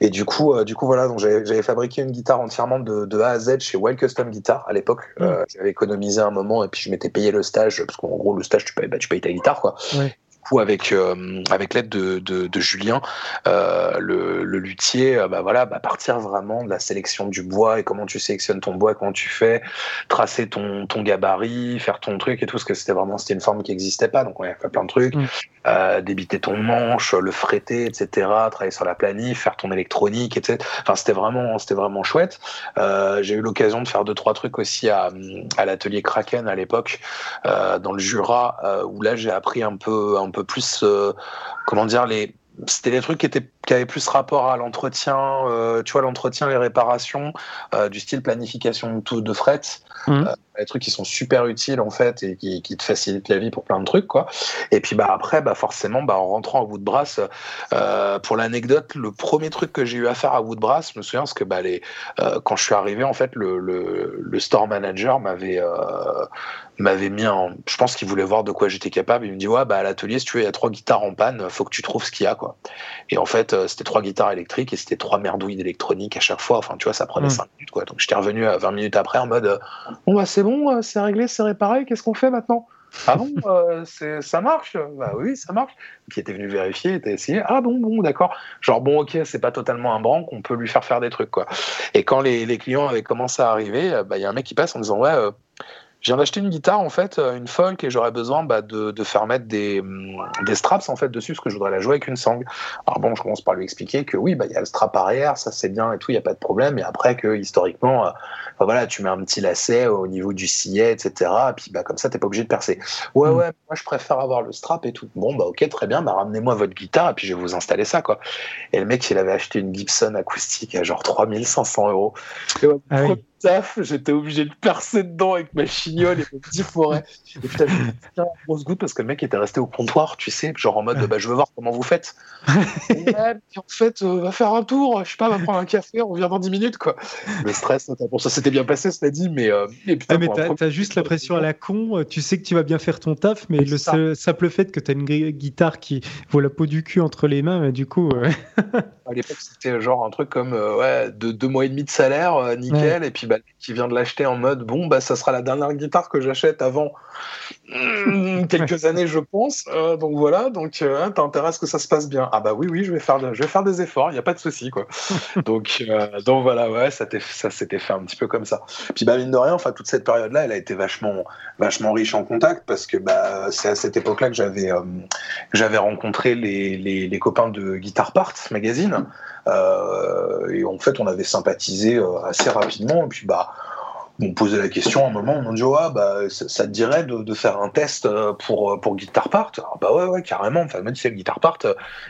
Et du coup, euh, du coup, voilà, donc j'avais fabriqué une guitare entièrement de, de, A à Z chez Wild Custom Guitar à l'époque. Mm. Euh, j'avais économisé un moment et puis je m'étais payé le stage parce qu'en gros, le stage, tu payes, bah, tu payes ta guitare, quoi coup avec euh, avec l'aide de, de, Julien, euh, le, le, luthier, euh, bah voilà, bah partir vraiment de la sélection du bois et comment tu sélectionnes ton bois, comment tu fais, tracer ton, ton gabarit, faire ton truc et tout, parce que c'était vraiment c'était une forme qui n'existait pas, donc on a fait plein de trucs, mm. débiter ton manche, le fretter, etc., travailler sur la planif, faire ton électronique, etc. Enfin c'était vraiment c'était vraiment chouette. J'ai eu l'occasion de faire deux trois trucs aussi à, à l'atelier Kraken à l'époque dans le Jura, où là j'ai appris un peu un peu plus, euh, comment dire, les, c'était des trucs qui étaient qui avaient plus rapport à l'entretien, euh, tu vois, l'entretien, les réparations, euh, du style planification de, de fret, mmh. des trucs qui sont super utiles en fait et qui, qui, te facilitent la vie pour plein de trucs quoi. Et puis bah après, bah forcément, bah en rentrant à Woodbrass, pour l'anecdote, le premier truc que j'ai eu à faire à Woodbrass, je me souviens parce que bah les, quand je suis arrivé en fait, le, le, le store manager m'avait m'avait mis en. Je pense qu'il voulait voir de quoi j'étais capable. Il me dit Ouais, bah à l'atelier, si tu veux, il y a trois guitares en panne, faut que tu trouves ce qu'il y a, quoi. Et en fait, euh, c'était trois guitares électriques et c'était trois merdouilles d'électronique à chaque fois. Enfin, tu vois, ça prenait 5 mm. minutes, quoi. Donc j'étais revenu à 20 minutes après en mode Bon, bah c'est bon, euh, c'est réglé, c'est réparé, qu'est-ce qu'on fait maintenant? Ah bon, euh, ça marche? Bah oui, ça marche. Qui était venu vérifier, était essayé. Ah bon, bon, d'accord. Genre bon, ok, c'est pas totalement un branque, on peut lui faire faire des trucs quoi. Et quand les, les clients avaient commencé à arriver, bah il y a un mec qui passe en disant ouais, je viens d'acheter une guitare en fait, euh, une folk, et j'aurais besoin bah, de, de, faire mettre des, mm, des, straps en fait dessus parce que je voudrais la jouer avec une sangle. Alors bon, je commence par lui expliquer que oui, bah il y a le strap arrière, ça c'est bien et tout, il y a pas de problème. Et après que historiquement, euh, bah, voilà, tu mets un petit lacet au niveau du sillet, etc. Et puis bah comme ça, t'es pas obligé de percer. Ouais mm. ouais, moi je préfère avoir le strap et tout. Bon bah ok, très bien, bah ramenez-moi votre guitare et puis je vais vous installer ça quoi. Et le mec, il avait acheté une Gibson acoustique à genre 3500 euros. Ah j'étais obligé de percer dedans avec ma chignole et mon petit forêt. Et putain, j'ai une grosse goutte parce que le mec était resté au comptoir, tu sais, genre en mode bah, je veux voir comment vous faites. et, en fait, euh, va faire un tour, je sais pas, va prendre un café, on revient dans 10 minutes, quoi. Le stress, pour ça s'était bien passé, cela dit, mais. Euh, putain, ah, mais t'as, juste la pression à la con, euh, tu sais que tu vas bien faire ton taf, mais le simple fait que t'as une guitare qui vaut la peau du cul entre les mains, du coup. à l'époque, c'était genre un truc comme ouais, de deux mois et demi de salaire, nickel, et puis bah, qui vient de l'acheter en mode bon bah ça sera la dernière guitare que j'achète avant hmm, quelques années je pense euh, donc voilà donc euh, t'as intérêt à ce que ça se passe bien. Ah bah oui oui je vais faire je vais faire des efforts il y a pas de souci quoi. Donc euh, donc voilà ouais ça ça s'était fait un petit peu comme ça. Puis bah mine de rien enfin toute cette période là elle a été vachement vachement riche en contact parce que bah c'est à cette époque là que j'avais j'avais rencontré les, les, les, copains de Guitar Parts magazine euh, et en fait, on avait sympathisé euh, assez rapidement. Et puis, bah, on posait la question à un moment, on m'a dit ah, bah, ça, te dirait de, faire un test euh, pour, pour Guitar Part? Ah, Bah ouais, ouais, carrément. Enfin, même si le Guitar Part,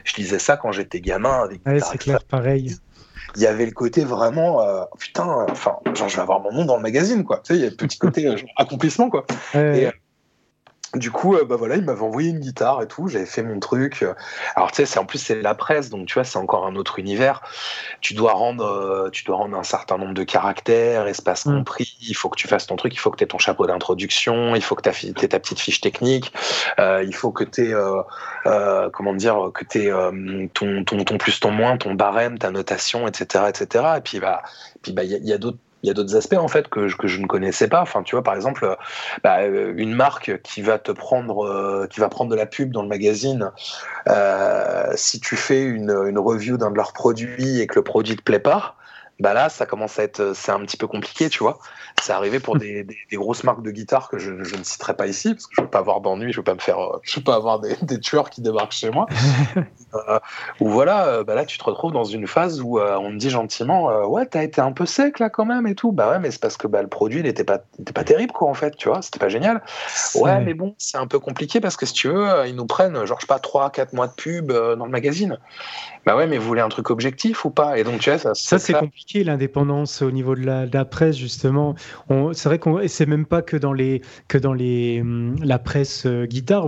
je lisais ça quand j'étais gamin avec ouais, c'est clair, pareil. Il y avait le côté vraiment, putain, enfin, genre, je vais avoir mon nom dans le magazine, quoi. Tu sais, il y a le petit côté accomplissement, quoi. Et, du coup, euh, bah voilà, il m'avait envoyé une guitare et tout. J'avais fait mon truc. Alors tu sais, c'est en plus c'est la presse, donc tu vois, c'est encore un autre univers. Tu dois rendre, euh, tu dois rendre un certain nombre de caractères, espace mm. compris. Il faut que tu fasses ton truc. Il faut que tu aies ton chapeau d'introduction. Il faut que tu aies ta petite fiche technique. Euh, il faut que tu aies, comment dire, que tu ton, ton, ton plus, ton moins, ton barème, ta notation, etc., etc. Et puis bah, puis bah il y a, d'autres il y a d'autres aspects en fait que, je ne connaissais pas. Enfin, tu vois, par exemple, bah, une marque qui va te va prendre de la pub dans le magazine, si tu fais une, une review d'un de leurs produits et que le produit te plaît pas, bah là, ça commence à être, c'est un petit peu compliqué, tu vois. C'est arrivé pour des, des, grosses marques de guitare que je, je, ne citerai pas ici parce que je veux pas avoir d'ennui, je veux pas me faire, je veux pas avoir des, des tueurs qui débarquent chez moi. euh, ou voilà, euh, bah là, tu te retrouves dans une phase où euh, on te dit gentiment, euh, ouais, t'as été un peu sec là quand même et tout. Bah ouais, mais c'est parce que bah, le produit, il était pas, était pas terrible quoi en fait, tu vois. C'était pas génial. Ouais, mais bon, c'est un peu compliqué parce que si tu veux, ils nous prennent, genre je sais pas, 3-4 mois de pub dans le magazine. Bah ouais, mais vous voulez un truc objectif ou pas? Et donc, tu vois, ça, ça c'est compliqué l'indépendance au niveau de la, de la presse justement. C'est vrai qu'on, c'est même pas que dans les que dans les hum, la presse euh, guitare.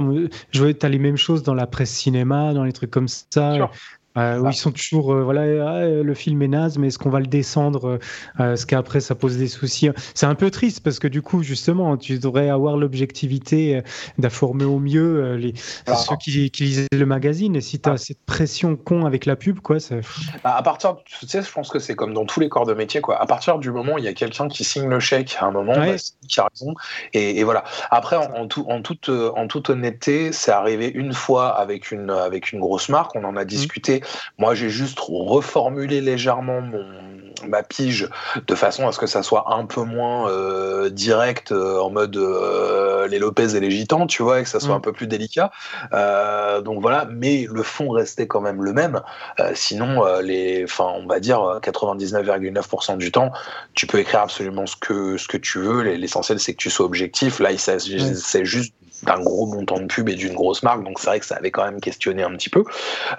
Je vois, t'as les mêmes choses dans la presse cinéma, dans les trucs comme ça. Sure. Euh, où ils sont toujours, euh, voilà, ah, le film est naze, mais est-ce qu'on va le descendre euh, Ce qu'après, ça pose des soucis. C'est un peu triste parce que du coup, justement, tu devrais avoir l'objectivité d'informer au mieux les, ceux qui, qui lisent le magazine. Et si tu as ah. cette pression con avec la pub, quoi, ça... Bah, à partir, tu sais, je pense que c'est comme dans tous les corps de métier, quoi. À partir du moment où il y a quelqu'un qui signe le chèque, à un moment, ouais. bah, qui a raison. Et, et, voilà. Après, en, en, tout, en, toute, en toute honnêteté, c'est arrivé une fois avec une, avec une grosse marque. On en a discuté. Mmh. Moi, j'ai juste reformulé légèrement mon, ma pige de façon à ce que ça soit un peu moins euh, direct euh, en mode euh, les Lopez et les Gitans, tu vois, et que ça soit mmh. un peu plus délicat. Donc voilà, mais le fond restait quand même le même. Sinon, les, enfin, on va dire 99,9% du temps, tu peux écrire absolument ce que ce que tu veux. L'essentiel, c'est que tu sois objectif. Là, il s'agit mmh. juste d'un gros montant de pub et d'une grosse marque, donc c'est vrai que ça avait quand même questionné un petit peu.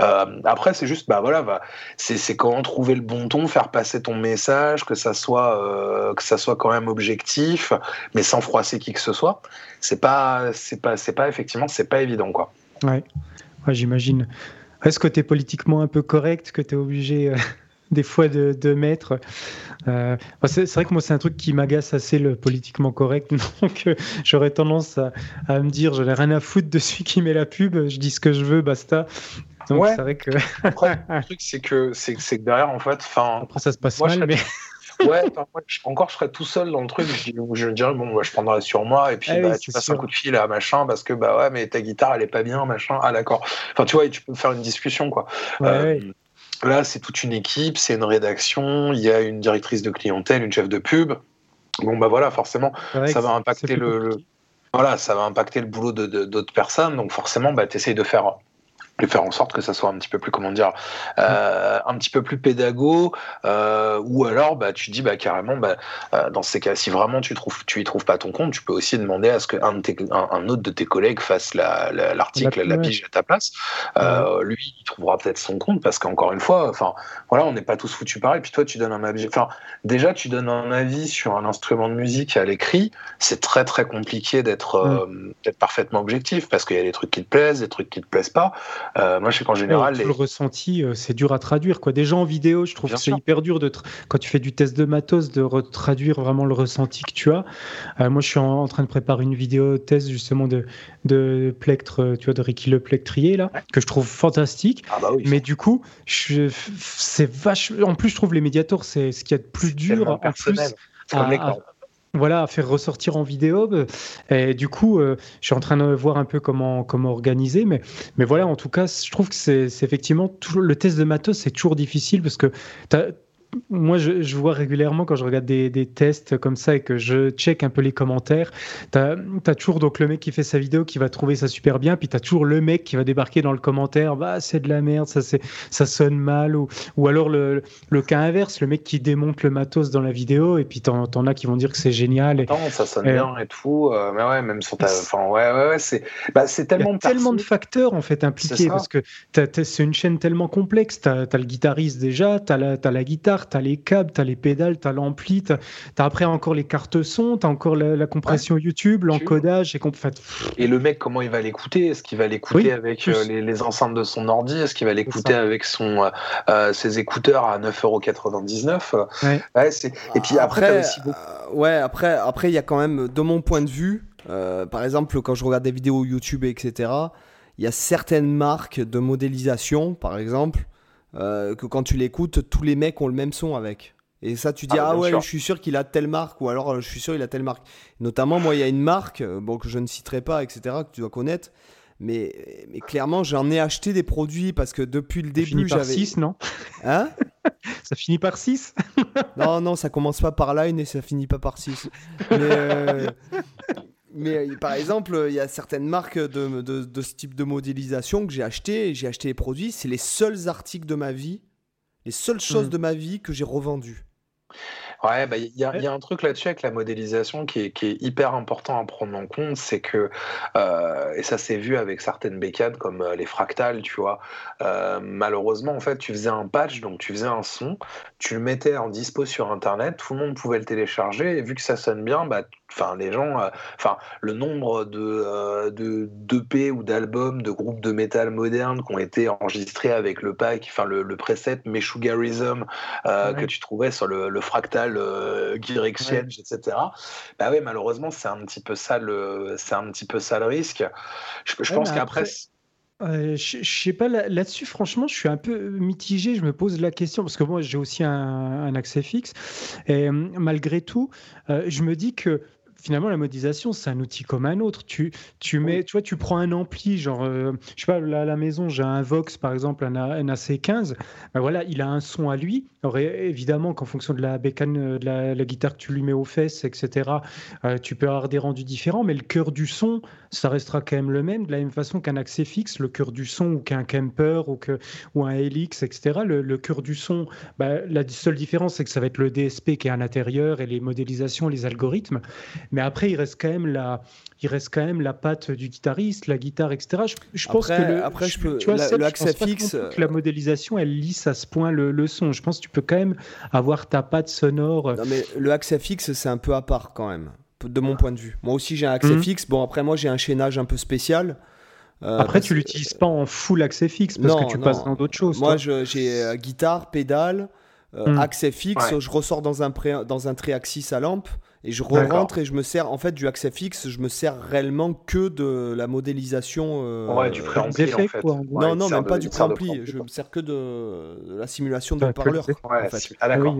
Euh, après, c'est juste, bah voilà, c'est comment trouver le bon ton, faire passer ton message, que ça soit euh, que ça soit quand même objectif, mais sans froisser qui que ce soit. C'est pas, c'est pas, c'est pas effectivement, c'est pas évident quoi. Ouais, ouais j'imagine. Est-ce que tu es politiquement un peu correct, que tu es obligé euh, des fois de, de mettre euh, c'est vrai que moi, c'est un truc qui m'agace assez le politiquement correct. Donc, euh, j'aurais tendance à, à, me dire, je n'ai rien à foutre de celui qui met la pub, je dis ce que je veux, basta. Donc, ouais. c'est vrai que. Après, le truc, c'est que, c'est, que derrière, en fait. Après, ça se passe moi, mal, mais. ouais, moi, je, encore je serais tout seul dans le truc, je, je dirais bon, bah, je prendrai sur moi et puis ah bah, oui, tu passes sûr. un coup de fil à machin parce que bah ouais, mais ta guitare elle est pas bien, machin. Ah d'accord. Enfin, tu vois, et tu peux faire une discussion quoi. Ouais, euh, ouais. Là, c'est toute une équipe, c'est une rédaction, il y a une directrice de clientèle, une chef de pub. Bon, bah voilà, forcément, ça va impacter le, le, voilà, ça va impacter le boulot de, d'autres personnes. Donc forcément, bah, tu essayes de faire de faire en sorte que ça soit un petit peu plus comment dire euh, un petit peu plus pédago euh, ou alors bah tu dis bah carrément bah euh, dans ces cas si vraiment tu trouves tu y trouves pas ton compte tu peux aussi demander à ce que un, de tes, un, un autre de tes collègues fasse la, l'article la, la, la, pige à ta place. Ouais. lui il trouvera peut-être son compte parce qu'encore une fois enfin voilà on n'est pas tous foutus pareil puis toi tu donnes un avis enfin déjà tu donnes un avis sur un instrument de musique à l'écrit c'est très très compliqué d'être d'être parfaitement objectif parce qu'il y a des trucs qui te plaisent des trucs qui te plaisent pas euh, moi, je sais qu'en général. Ouais, les... Le ressenti, euh, c'est dur à traduire. Quoi. Déjà en vidéo, je trouve Bien que c'est hyper dur de quand tu fais du test de matos de retraduire vraiment le ressenti que tu as. Euh, moi, je suis en, en, train de préparer une vidéo test justement de, de Plectre, tu vois, de Ricky Le Plectrier, là, ouais. que je trouve fantastique. Ah bah oui, Mais du coup, c'est vache. En plus, je trouve les médiators, c'est ce qu'il y a de plus dur. En plus, à, à, voilà, à faire ressortir en vidéo. Et du coup, euh, je suis en train de voir un peu comment, comment organiser. Mais, mais voilà, en tout cas, je trouve que c'est effectivement toujours, le test de matos, c'est toujours difficile parce que moi, je, je, vois régulièrement quand je regarde des, des, tests comme ça et que je check un peu les commentaires, tu as, toujours donc le mec qui fait sa vidéo qui va trouver ça super bien, puis tu as toujours le mec qui va débarquer dans le commentaire, bah c'est de la merde, ça, ça sonne mal, ou, ou alors le, le, cas inverse, le mec qui démonte le matos dans la vidéo, et puis t'en en as qui vont dire que c'est génial. Et, non, ça sonne euh, bien et tout, euh, mais ouais, même sur ta. Enfin, ouais, ouais, ouais, c'est bah, tellement, de tellement de facteurs en fait impliqués, parce que c'est une chaîne tellement complexe, tu as, le guitariste déjà, tu as, as la guitare, tu as les câbles, tu as les pédales, tu as l'ampli, tu as, as, après encore les cartes son, tu as encore la, la compression ouais. YouTube, l'encodage. Et, fait... et le mec, comment il va l'écouter? Est-ce qu'il va l'écouter oui, avec euh, les, les, enceintes de son ordi? Est-ce qu'il va l'écouter avec son, euh, euh, ses écouteurs à 9,99€ ouais. ouais Et puis après, après aussi beaucoup... ouais, après, après, il y a quand même, de mon point de vue, par exemple, quand je regarde des vidéos YouTube, etc., il y a certaines marques de modélisation, par exemple, euh, que quand tu l'écoutes, tous les mecs ont le même son avec. Et ça, tu dis, ah, ah ouais, je suis sûr qu'il a telle marque, ou alors je suis sûr qu'il a telle marque. Notamment, moi, il y a une marque, bon, que je ne citerai pas, etc., que tu dois connaître. Mais, mais clairement, j'en ai acheté des produits parce que depuis le début, j'avais. 6, non? Hein? Ça finit par 6 Non, non, ça commence pas par line et ça finit pas par 6. Mais, euh, mais par exemple, il y a certaines marques de, de, de ce type de modélisation que j'ai acheté. J'ai acheté les produits. C'est les seuls articles de ma vie, les seules choses mm. de ma vie que j'ai revendues. Ouais, bah, il y, a un truc là-dessus avec la modélisation qui est, hyper important à prendre en compte, c'est que, euh, et ça s'est vu avec certaines bécanes comme euh, les fractales, tu vois, euh, malheureusement, en fait, tu faisais un patch, donc tu faisais un son, tu le mettais en dispo sur Internet, tout le monde pouvait le télécharger, et vu que ça sonne bien, bah, enfin les gens, euh, enfin le nombre de euh, de d'EP ou d'albums de groupes de métal modernes qui ont été enregistrés avec le pack, enfin le, le preset Meshugarism euh, que tu trouvais sur le, le fractal Gear Exchange, etc. Bah oui, malheureusement c'est un petit peu ça le c'est un petit peu ça le risque. Je, pense qu'après je, je, sais pas là-dessus, franchement, je suis un peu mitigé. Je me pose la question parce que moi, j'ai aussi un, un, accès fixe et malgré tout, je me dis que finalement, la modélisation, c'est un outil comme un autre. Tu, tu mets, tu vois, tu prends un ampli, genre, euh, je sais pas, là, à la maison, j'ai un Vox, par exemple, un, AC15. Ben voilà, il a un son à lui. Alors, évidemment qu'en fonction de la bécane, de la, guitare que tu lui mets aux fesses, etc., euh, tu peux avoir des rendus différents, mais le cœur du son, ça restera quand même le même, de la même façon qu'un accès fixe, le cœur du son, ou qu'un Kemper, ou, que, ou un Helix, etc. Le, cœur du son, ben, la seule différence, c'est que ça va être le DSP qui est à l'intérieur et les modélisations, les algorithmes. Mais après, il reste quand même la, il reste quand même la patte du guitariste, la guitare, etc. Je, pense que le, après, je peux, tu vois, le accès fixe, que la modélisation, elle lisse à ce point le, son. Je pense que tu peux quand même avoir ta patte sonore. Non, mais le accès fixe, c'est un peu à part quand même, de mon point de vue. Moi aussi, j'ai un accès mhm. fixe. Bon, après, moi, j'ai un chaînage un peu spécial. Euh, Après, tu l'utilises pas en full accès fixe parce que tu passes dans d'autres choses. Moi, j'ai euh, guitare, pédale, euh, mhm. accès fixe. Je ressors dans un, dans un triaxis à lampe. Et je rentre et je me sers, en fait, du accès fixe, je me sers réellement que de la modélisation. Euh, ouais, du préampli, en fait. non, non, même pas du préampli. Je me sers que de, la simulation de parleur. Ouais, Ah, d'accord.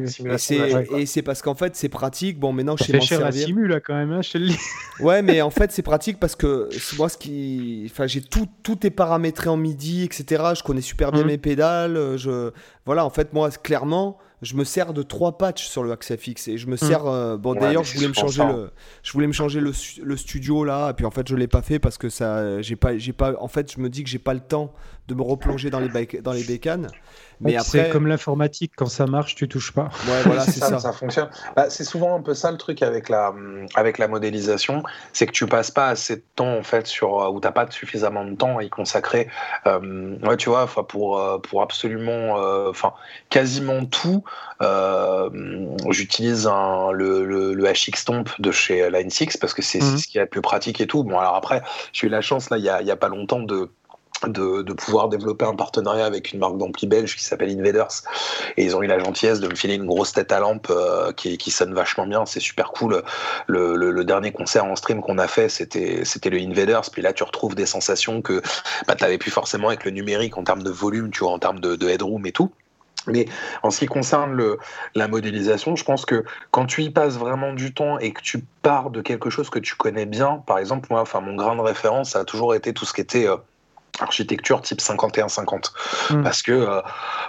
et c'est parce qu'en fait, c'est pratique. Bon, maintenant, chez moi, cher la simu, là, quand même, hein, je le ouais, mais en fait, c'est pratique parce que moi, ce qui. Enfin, j'ai tout, tout est paramétré en MIDI, etc. Je connais super bien mmh. mes pédales. Je... Voilà, en fait, moi, clairement je me sers de trois patchs sur le accès fixe et je me hmm. sers euh, bon d'ailleurs je voulais me changer le je voulais me changer le, le, studio là et puis en fait je l'ai pas fait parce que ça j'ai pas j'ai pas en fait je me dis que j'ai pas le temps de me replonger dans les dans les bécanes mais après, c'est comme l'informatique, quand ça marche, tu touches pas. Ouais, voilà, c'est ça, ça. fonctionne. Bah, c'est souvent un peu ça le truc avec la, avec la modélisation, c'est que tu passes pas assez de temps en fait sur euh, où t'as pas suffisamment de temps à y consacrer. Euh, ouais, tu vois, pour euh, pour absolument, enfin quasiment tout, j'utilise le, le, le, HX Stomp de chez Line 6 parce que c'est mhm. ce qui est le plus pratique et tout. Bon, alors après, j'ai eu la chance là, il y a, y a pas longtemps de de, pouvoir développer un partenariat avec une marque d'ampli belge qui s'appelle Invaders. Et ils ont eu la gentillesse de me filer une grosse tête à lampe euh, qui, sonne vachement bien. C'est super cool. Le, dernier concert en stream qu'on a fait c'était c'était le Invaders. Puis là tu retrouves des sensations que bah, tu n'avais plus forcément avec le numérique en termes de volume tu vois en termes de, de headroom et tout. Mais en ce qui concerne le, la modélisation, je pense que quand tu y passes vraiment du temps et que tu pars de quelque chose que tu connais bien, par exemple, moi, enfin, mon grain de référence, ça a toujours été tout ce qui était euh, architecture type 51-50 mm. parce que euh,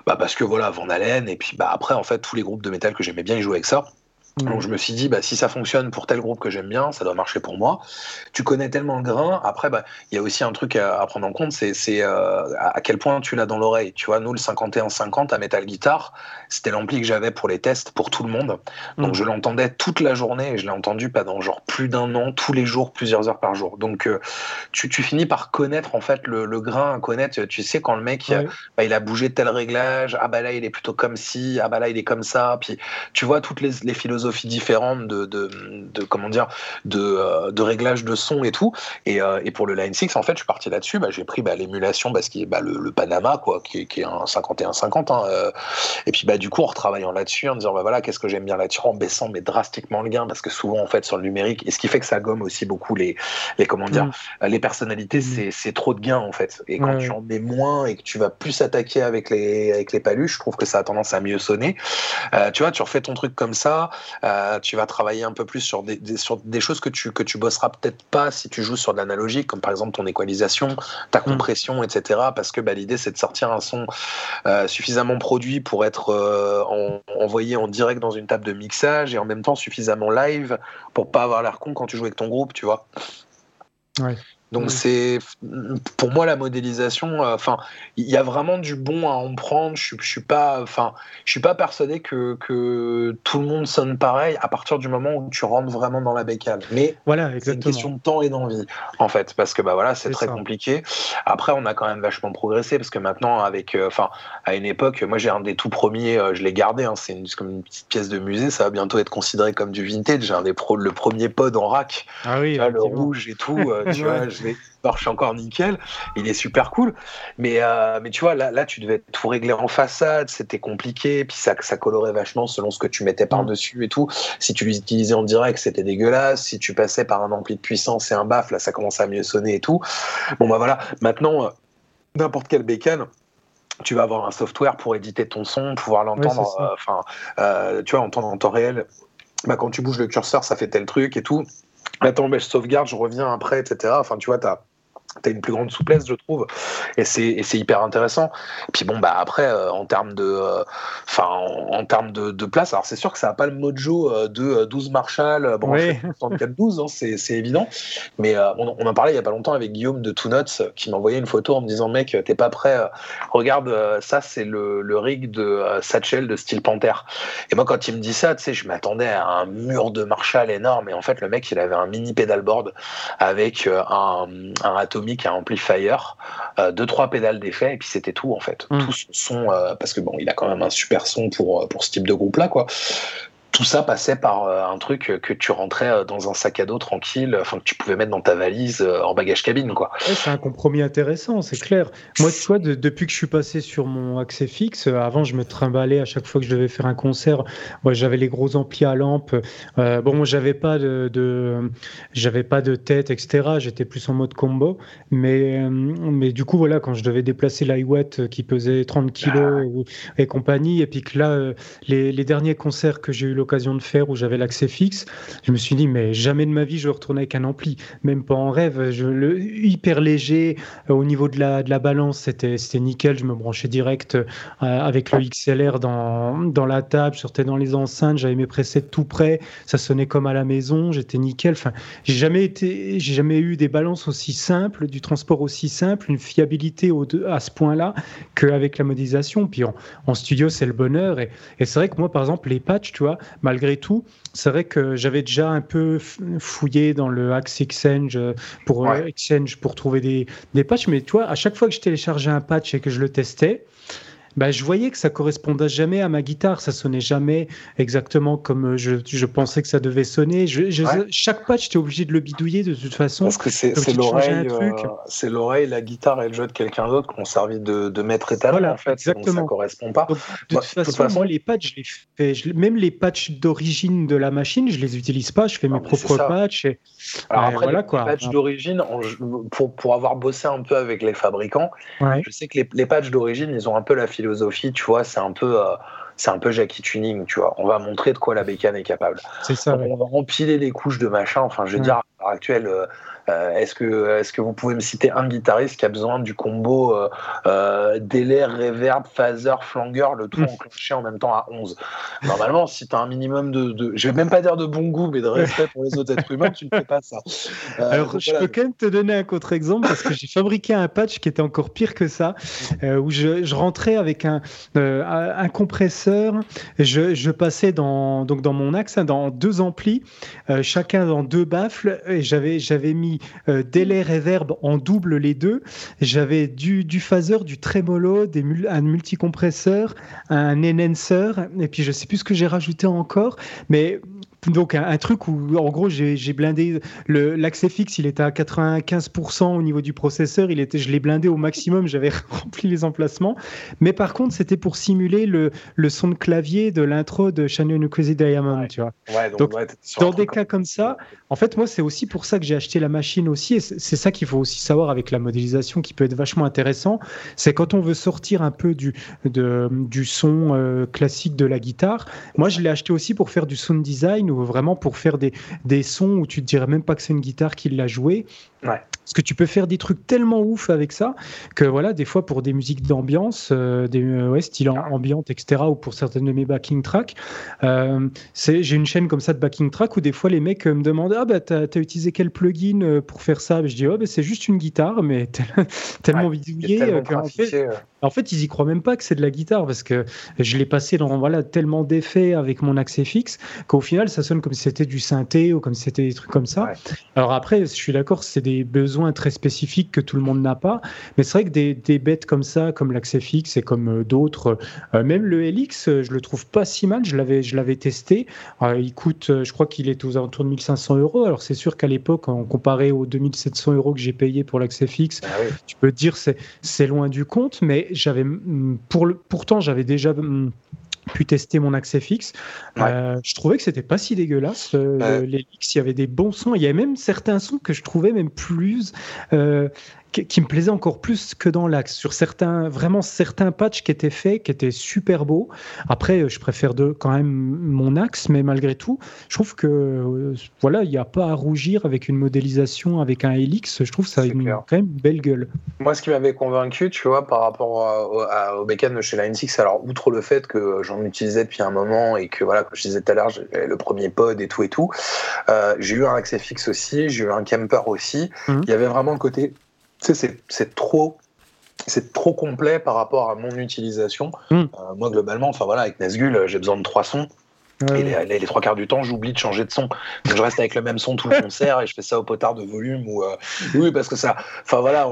bah parce que voilà Van Halen et puis bah après en fait tous les groupes de métal que j'aimais bien ils jouaient avec ça. Donc je me suis dit, bah, si ça fonctionne pour tel groupe que j'aime bien, ça doit marcher pour moi. Tu connais tellement le grain. Après, bah, il y a aussi un truc à, prendre en compte, c'est euh, à quel point tu l'as dans l'oreille. Tu vois, nous, le 51-50 à Metal Guitar, c'était l'ampli que j'avais pour les tests, pour tout le monde. Donc mm. je l'entendais toute la journée et je l'ai entendu pendant genre plus d'un an, tous les jours, plusieurs heures par jour. Donc euh, tu, tu, finis par connaître en fait le, le, grain, connaître, tu sais, quand le mec, bah, il a bougé tel réglage, ah bah là, il est plutôt comme ci, ah bah là, il est comme ça. Puis tu vois toutes les, les philosophies philosophies différentes de, de, comment dire de, de réglage de son et tout. Et, et, pour le Line 6, en fait, je suis parti là-dessus. Bah, j'ai pris bah, l'émulation, parce qui est bah, le, Panama, quoi, qui, qui est un 51-50. Hein, et puis bah, du coup, en retravaillant là-dessus, en disant bah, voilà, qu'est-ce que j'aime bien là-dessus, en baissant mais drastiquement le gain, parce que souvent en fait sur le numérique, et ce qui fait que ça gomme aussi beaucoup les, les comment dire, mm. les personnalités, mm. c'est trop de gains en fait. Et quand tu en mets moins et que tu vas plus attaquer avec les avec les paluches, je trouve que ça a tendance à mieux sonner. Euh, tu vois, tu refais ton truc comme ça, euh, tu vas travailler un peu plus sur des, sur des choses que tu que tu bosseras peut-être pas si tu joues sur de l'analogique, comme par exemple ton équalisation, ta mm. compression, etc. Parce que bah, l'idée c'est de sortir un son euh, suffisamment produit pour être envoyé en direct dans une table de mixage et en même temps suffisamment live pour pas avoir l'air con quand tu joues avec ton groupe, tu vois. Ouais. Donc c'est pour moi la modélisation. Euh, enfin, il y a vraiment du bon à en prendre. Je, je suis pas, enfin, je suis pas persuadé que, que tout le monde sonne pareil à partir du moment où tu rentres vraiment dans la bécane. Mais voilà, c'est une question de temps et d'envie en fait, parce que bah voilà, c'est très compliqué. Après, on a quand même vachement progressé parce que maintenant, avec, euh, enfin, à une époque, moi j'ai un des tout premiers, euh, je l'ai gardé. Hein, c'est comme une petite pièce de musée. Ça va bientôt être considéré comme du vintage. J'ai un des pro, le premier pod en rack, ah oui, le rouge et tout. tu vois, je marche encore nickel, il est super cool. Mais, euh, mais tu vois, là, là, tu devais tout régler en façade, c'était compliqué, puis ça, ça colorait vachement selon ce que tu mettais par-dessus et tout. Si tu l'utilisais en direct, c'était dégueulasse. Si tu passais par un ampli de puissance et un baff, là, ça commençait à mieux sonner et tout. Bon, bah voilà, maintenant, euh, n'importe quel bécane, tu vas avoir un software pour éditer ton son, pouvoir l'entendre, euh, enfin, tu vois, entendre en temps réel. Bah, quand tu bouges le curseur, ça fait tel truc et tout. Attends, mais je sauvegarde, je reviens après, etc. Enfin, tu vois, tu as tu as une plus grande souplesse, je trouve, et c'est hyper intéressant. Et puis bon, bah après, euh, en termes de, euh, enfin, en, termes de, de, place, alors c'est sûr que ça n'a pas le mojo euh, de 12 Marshall, bon, oui. 12 hein, c'est évident, mais on, on, en parlait il y a pas longtemps avec Guillaume de Two Notes qui m'envoyait une photo en me disant, mec, t'es pas prêt, regarde, ça c'est le, le, rig de Satchel de Steel Panther. Et moi, quand il me dit ça, tu sais, je m'attendais à un mur de Marshall énorme, et en fait, le mec, il avait un mini pedalboard avec un, un atomique, un amplifier, euh, deux trois pédales d'effet et puis c'était tout en fait. Mm. Tout son son euh, parce que bon, il a quand même un super son pour pour ce type de groupe là quoi tout ça passait par euh, un truc que tu rentrais euh, dans un sac à dos tranquille, enfin que tu pouvais mettre dans ta valise euh, en bagage cabine, quoi. c'est un compromis intéressant, c'est clair. Moi, tu vois, depuis que je suis passé sur mon accès fixe, avant je me trimballais à chaque fois que je devais faire un concert. Moi, j'avais les gros amplis à lampe. bon, j'avais pas de, j'avais pas de tête, etc. J'étais plus en mode combo, mais mais du coup voilà, quand je devais déplacer l'iWet qui pesait 30 kilos et compagnie, et puis que là, les, les derniers concerts que j'ai eu l'occasion de faire où j'avais l'accès fixe, je me suis dit, mais jamais de ma vie je retourner avec un ampli, même pas en rêve. Je, le, hyper léger, euh, au niveau de la, de la balance, c'était nickel. Je me branchais direct euh, avec le XLR dans, dans la table, je sortais dans les enceintes, j'avais mes presets tout près, ça sonnait comme à la maison, j'étais nickel. Enfin, j'ai jamais été, jamais eu des balances aussi simples, du transport aussi simple, une fiabilité au, à ce point-là qu'avec la modélisation. Puis en, en studio, c'est le bonheur. Et, et c'est vrai que moi, par exemple, les patchs, tu vois, malgré tout, c'est vrai que j'avais déjà un peu fouillé dans le Axe Exchange euh, pour, euh, Exchange pour trouver des, des patchs, mais tu vois, à chaque fois que je téléchargeais un patch et que je le testais, bah, je voyais que ça correspondait jamais à ma guitare, ça sonnait jamais exactement comme euh, je, pensais que ça devait sonner. Chaque patch, j'étais obligé de le bidouiller de toute façon. Parce que c'est l'oreille, euh, c'est l'oreille, la guitare et le jeu de quelqu'un d'autre qui ont servi de, de maître étalon en fait. Exactement. Donc ça correspond pas. de, toute façon, moi les patchs, je même les patchs d'origine de la machine, je les utilise pas. Je fais mes propres patchs. Alors après, voilà, les, quoi. patchs d'origine, pour, pour avoir bossé un peu avec les fabricants, je sais que les, les patchs d'origine, ils ont un peu la philosophie philosophie, tu vois, c'est un peu. Euh, c'est un peu Jackie Tuning, tu vois. On va montrer de quoi la bécane est capable. C'est ça. On va empiler les couches de machin. Enfin, je veux dire, à l'heure actuelle, euh, euh, est-ce que, est que vous pouvez me citer un guitariste qui a besoin du combo euh, euh, délai, reverb, phaser, flanger, le tout mm. enclenché en même temps à 11 Normalement, si tu as un minimum de, de, Je vais même pas dire de bon goût, mais de respect pour les autres êtres humains, tu ne fais pas ça. Alors, je peux quand même te donner un contre-exemple parce que j'ai fabriqué un patch qui était encore pire que ça, où je, je, rentrais avec un, un compresseur, je, je, passais dans, donc dans mon axe, hein, dans deux amplis, chacun dans deux baffles, et j'avais mis euh, délai reverb en double les deux. J'avais du, du phaser, du tremolo, des un multicompresseur, un enhancer, et puis je sais plus ce que j'ai rajouté encore, mais donc un, truc où en gros j'ai blindé l'accès fixe, il était à 95% au niveau du processeur, il était, je l'ai blindé au maximum, j'avais rempli les emplacements. Mais par contre, c'était pour simuler le, le, son de clavier de l'intro de Channel Crazy Diamond, tu vois. donc, dans des cas comme ça, en fait, moi, c'est aussi pour ça que j'ai acheté la machine aussi. Et c'est ça qu'il faut aussi savoir avec la modélisation qui peut être vachement intéressant. C'est quand on veut sortir un peu du, de, du son euh, classique de la guitare. Moi, je l'ai acheté aussi pour faire du sound design vraiment pour faire des, sons où tu te dirais même pas que c'est une guitare qui l'a joué. Parce que tu peux faire des trucs tellement ouf avec ça que voilà, des fois pour des musiques d'ambiance, euh, des euh, ouais, style ambiante, etc., ou pour certaines de mes backing tracks, euh, j'ai une chaîne comme ça de backing track où des fois les mecs me demandent Ah, bah, t'as as utilisé quel plugin pour faire ça? Je dis Oh, bah, c'est juste une guitare, mais tellement qu'en fait, en fait, ils y croient même pas que c'est de la guitare parce que je l'ai passé dans voilà, tellement d'effets avec mon accès fixe qu'au final, ça sonne comme si c'était du synthé ou comme si c'était des trucs comme ça. Alors après, je suis d'accord, c'est des besoins très spécifiques que tout le monde n'a pas, mais c'est vrai que des, des, bêtes comme ça, comme l'accès fixe et comme euh, d'autres, euh, même le Helix, euh, je le trouve pas si mal. Je l'avais, je l'avais testé. il coûte, je crois qu'il est aux alentours de 1500 euros. Alors c'est sûr qu'à l'époque, en comparé aux 2700 euros que j'ai payé pour l'accès fixe, ah tu peux dire c'est c'est loin du compte, mais j'avais pour le, pourtant j'avais déjà pu tester mon accès fixe. Euh, je trouvais que c'était pas si dégueulasse. Euh, il y avait des bons sons. Il y avait même certains sons que je trouvais même plus qui, me plaisait encore plus que dans l'axe. Sur certains, vraiment certains patchs qui étaient faits, qui étaient super beaux. Après, je préfère de, quand même mon axe, mais malgré tout, je trouve que euh, voilà, il n'y a pas à rougir avec une modélisation avec un Helix. Je trouve ça a une, quand même belle gueule. Moi, ce qui m'avait convaincu, tu vois, par rapport au, bacon de chez Line 6, alors outre le fait que j'en utilisais depuis un moment et que voilà, comme je disais tout à l'heure, j'avais le premier pod et tout et tout, euh, j'ai eu un accès fixe aussi, j'ai eu un camper aussi. Mmh. Il y avait vraiment le côté tu sais, c'est trop c'est trop complet par rapport à mon utilisation. Hmm. Euh, moi, globalement, enfin voilà, avec Nesgul, j'ai besoin de trois sons et les, trois quarts du temps, j'oublie de changer de son. Donc je reste avec le même son tout le concert et je fais ça au potard de volume. Ou euh, Oui, parce que ça. Enfin voilà,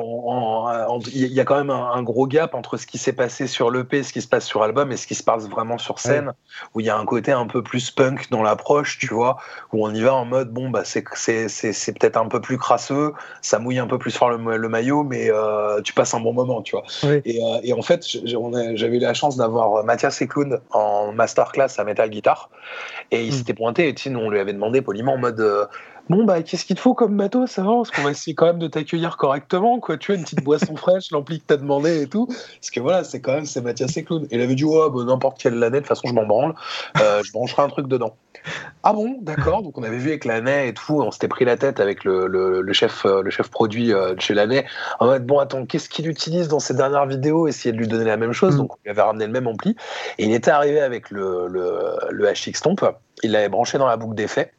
il y a quand même un, gros gap entre ce qui s'est passé sur l'EP, ce qui se passe sur album et ce qui se passe vraiment sur scène, où il y a un côté un peu plus punk dans l'approche, tu vois, où on y va en mode bon, bah c'est peut-être un peu plus crasseux, ça mouille un peu plus fort le, maillot, mais euh, tu passes un bon moment, tu vois. Et, euh, et, en fait, j'avais eu la chance d'avoir Mathias Eklund en masterclass à Metal Guitar. Et il hmm. s'était pointé, et on lui avait demandé poliment en mode euh, Bon, bah, qu'est-ce qu'il te faut comme matos ça va Parce qu'on va essayer quand même de t'accueillir correctement, quoi. Tu vois, une petite boisson fraîche, l'ampli que t'as demandé et tout. Parce que voilà, c'est quand même, c'est Mathias Clown. Et il avait dit Ouais, bah, n'importe quelle année, de toute façon, je m'en branle, euh, je brancherai un truc dedans. Ah bon, d'accord. Donc on avait vu avec l'année et tout, on s'était pris la tête avec le, le, chef, euh, le chef produit de chez l'année. En mode bon, attends, qu'est-ce qu'il utilise dans ses dernières vidéos? Essayer de lui donner la même chose. Hmm. Donc on lui avait ramené le même ampli. Et il était arrivé avec le, le, le HX Tomp il l'avait branché dans la boucle d'effet.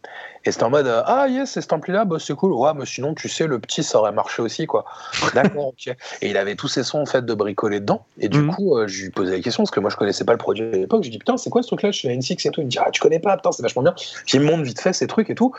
Et c'était en mode Ah, yes, c'est cet ampli-là, bah, c'est cool. Ouais, mais sinon, tu sais, le petit, ça aurait marché aussi, quoi. D'accord, ok. Et il avait tous ses sons, en fait, de bricoler dedans. Et du mhm. coup, euh, je lui posais la question, parce que moi, je connaissais pas le produit à l'époque. Je lui dis Putain, c'est quoi ce truc-là? Je suis à N6 et tout. Il me dit Ah, tu connais pas, putain, c'est vachement bien. Puis il me montre vite fait ces trucs et tout.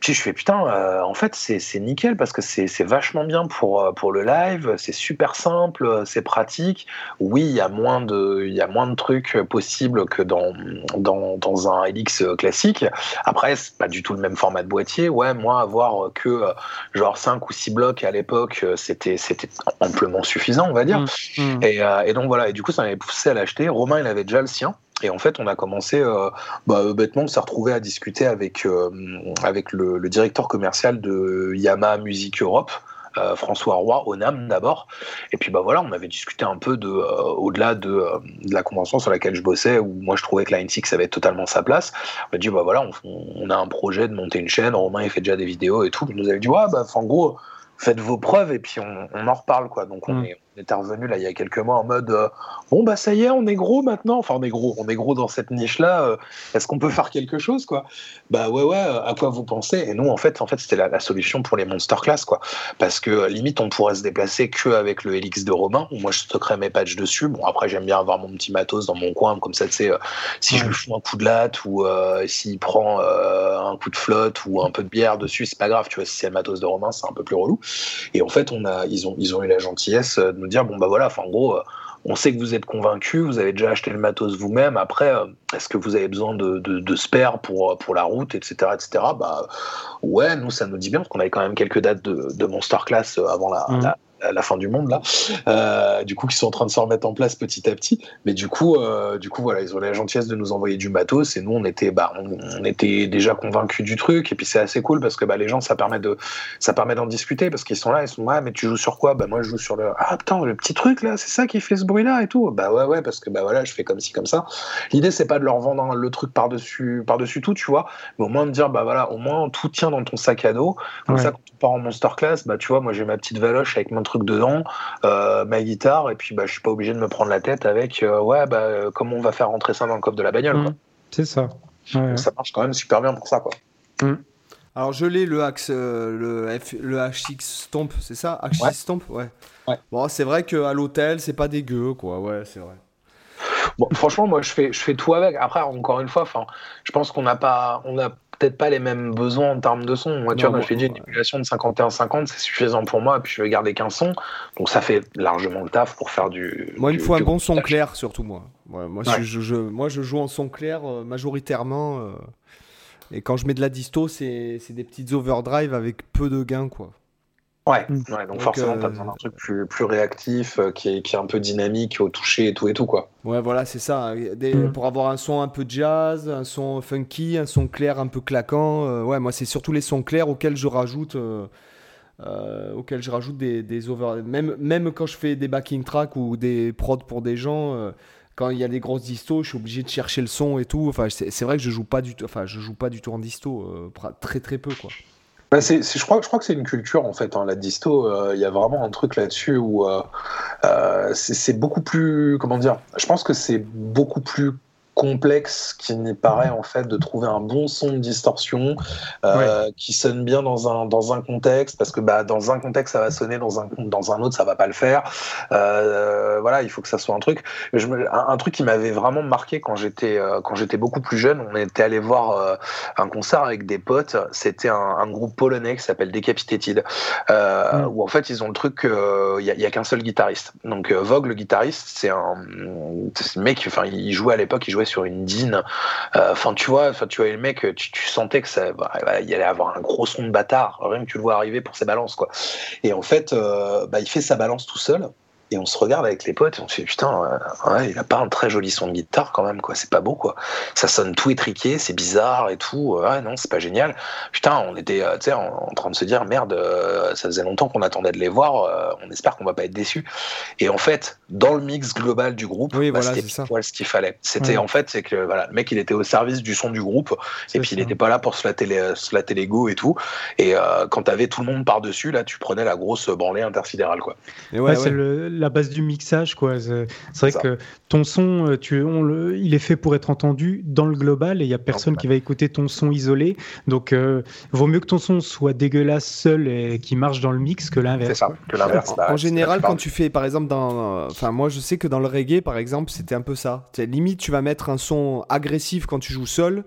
Puis je fais putain, euh, en fait c'est nickel parce que c'est vachement bien pour, euh, pour le live, c'est super simple, c'est pratique. Oui, il y a moins de il y a moins de trucs possibles que dans, dans, dans un Helix classique. Après, c'est pas du tout le même format de boîtier. Ouais, moi avoir que euh, genre 5 ou 6 blocs à l'époque, c'était c'était amplement suffisant, on va dire. Mmh, mmh. Et, et, donc voilà, et du coup ça m'avait poussé à l'acheter. Romain, il avait déjà le sien. Et en fait, on a commencé, euh, bah, bêtement, on s'est retrouvé à discuter avec, euh, avec le, directeur commercial de Yamaha Music Europe. Euh, François Roy, au NAM d'abord. Et puis bah voilà, on avait discuté un peu de au-delà de, la convention sur laquelle je bossais, où moi je trouvais que Line 6 avait totalement sa place. On a dit bah voilà, on, a un projet de monter une chaîne. Romain il fait déjà des vidéos et tout. Il nous avait dit ouais bah en gros faites vos preuves et puis on, en reparle quoi. Donc on, mm. est, était revenu là il y a quelques mois en mode euh, bon bah ça y est on est gros maintenant. Enfin on est gros on est gros dans cette niche là euh, est-ce qu'on peut faire quelque chose quoi? Bah ouais ouais à quoi vous pensez? Et nous en fait en fait c'était la, solution pour les monster class quoi. Parce que limite on pourrait se déplacer que avec le Helix de Romain. Où moi je stockerais mes patchs dessus. Bon après j'aime bien avoir mon petit matos dans mon coin comme ça tu sais euh, si je lui fous un coup de latte ou s'il prend un coup de flotte ou un peu de bière dessus c'est pas grave tu vois. Si c'est le matos de Romain c'est un peu plus relou. Et en fait on a ils ont ils ont eu la gentillesse de nous dire bon bah voilà, enfin en gros, euh, on sait que vous êtes convaincu, vous avez déjà acheté le matos vous-même. Après, est-ce que vous avez besoin de, de, spare pour, pour la route, etc., etc. Bah ouais, nous ça nous dit bien parce qu'on avait quand même quelques dates de, de Monster Class avant la mmh la fin du monde là, euh, du coup qui sont en train de se remettre en place petit à petit. Mais du coup, euh, du coup voilà, ils ont la gentillesse de nous envoyer du matos et nous on était, bah, on, était déjà convaincus du truc. Et puis c'est assez cool parce que bah, les gens ça permet de, ça permet d'en discuter parce qu'ils sont là, ils sont ouais mais tu joues sur quoi? Bah moi je joue sur le ah putain le petit truc là, c'est ça qui fait ce bruit là et tout. Bah ouais ouais parce que bah voilà je fais comme ci comme ça. L'idée c'est pas de leur vendre le truc par dessus par dessus tout tu vois, mais au moins de dire bah voilà au moins tout tient dans ton sac à dos. Comme ça quand on part en monster class bah tu vois moi j'ai ma petite valoche avec mon truc dedans, euh, ma guitare, et puis bah, je suis pas obligé de me prendre la tête avec euh, ouais, bah, euh, comment on va faire rentrer ça dans le coffre de la bagnole. Mmh. C'est ça. Ça marche quand même super bien pour ça. Quoi. Mmh. Alors je l'ai le axe le, F, le HX Stomp, c'est ça? HX Stomp? Ouais. Bon, c'est vrai qu'à l'hôtel, c'est pas dégueu quoi, ouais, c'est vrai. Bon, franchement, moi je fais, je fais tout avec. Après, encore une fois, je pense qu'on n'a pas, on a peut-être pas les mêmes besoins en termes de son. Moi, tu vois, moi, je fais une émulation de 51-50, c'est suffisant pour moi, et puis je vais garder qu'un son. Donc ça fait largement le taf pour faire du. Moi, il me faut un bon son clair, surtout moi. moi, je, moi, je joue en son clair euh, majoritairement. Euh, et quand je mets de la disto, c'est des petites overdrive avec peu de gains, quoi. Ouais, mm. ouais donc, forcément, tu as besoin d'un truc plus, plus réactif, euh, qui, est, qui est un peu dynamique au toucher et tout et tout, quoi. Ouais, voilà, c'est ça. Des, mm. Pour avoir un son un peu jazz, un son funky, un son clair un peu claquant. Euh, ouais, moi, c'est surtout les sons clairs auxquels je rajoute. Euh, auxquels je rajoute des, des over même, même quand je fais des backing tracks ou des prods pour des gens quand il y a des grosses distos je suis obligé de chercher le son et tout enfin c'est vrai que je joue pas du tout enfin je joue pas du tout en disto très très peu quoi bah, je, crois, je crois que c'est une culture en fait, hein, la disto. Euh, il y a vraiment un truc là-dessus où euh, euh, c'est beaucoup plus. Comment dire Je pense que c'est beaucoup plus complexe qui n'y paraît en fait de trouver un bon son de distorsion euh, qui sonne bien dans un, dans un contexte parce que bah, dans un contexte ça va sonner dans un, dans un autre ça va pas le faire. Euh, voilà il faut que ça soit un truc. Je un, truc qui m'avait vraiment marqué quand j'étais euh, quand j'étais beaucoup plus jeune on était allé voir un concert avec des potes c'était un, groupe polonais qui s'appelle Decapitated mm. où en fait ils ont le truc il y a, qu'un seul guitariste. Donc Vogue le guitariste c'est un, un mec enfin il jouait à l'époque il jouait sur une dîne. Euh, enfin, tu vois, enfin, tu vois, le mec, tu, sentais que ça, bah, il allait avoir un gros son de bâtard, rien que tu le vois arriver pour ses balances, quoi. Et en fait, euh, bah, il fait sa balance tout seul et on se regarde avec les potes et on se dit putain ouais, il a pas un très joli son de guitare quand même quoi. C'est pas beau quoi. Ça sonne tout étriqué c'est bizarre et tout. Ouais non c'est pas génial. Putain on était euh, en, en, train de se dire merde euh, ça faisait longtemps qu'on attendait de les voir euh, on espère qu'on va pas être déçu et en fait dans le mix global du groupe oui, bah, c'était ce qu'il fallait. C'était en fait c'est que voilà le mec il était au service du son du groupe et puis il était pas là pour se la télé se la l'ego et tout. Et quand t'avais tout le monde par dessus là tu prenais la grosse branlée intersidérale quoi. Et ouais, c'est le la base du mixage, quoi. C'est vrai que ton son, euh, tu, on le, il est fait pour être entendu dans le global et il n'y a personne qui va écouter ton son isolé. Donc, euh, vaut mieux que ton son soit dégueulasse seul et qui marche dans le mix que l'inverse. C'est ça, que l'inverse. en général, quand tu fais, par exemple, dans. Enfin, moi, je sais que dans le reggae, par exemple, c'était un peu ça. limite, tu vas mettre un son agressif quand tu joues seul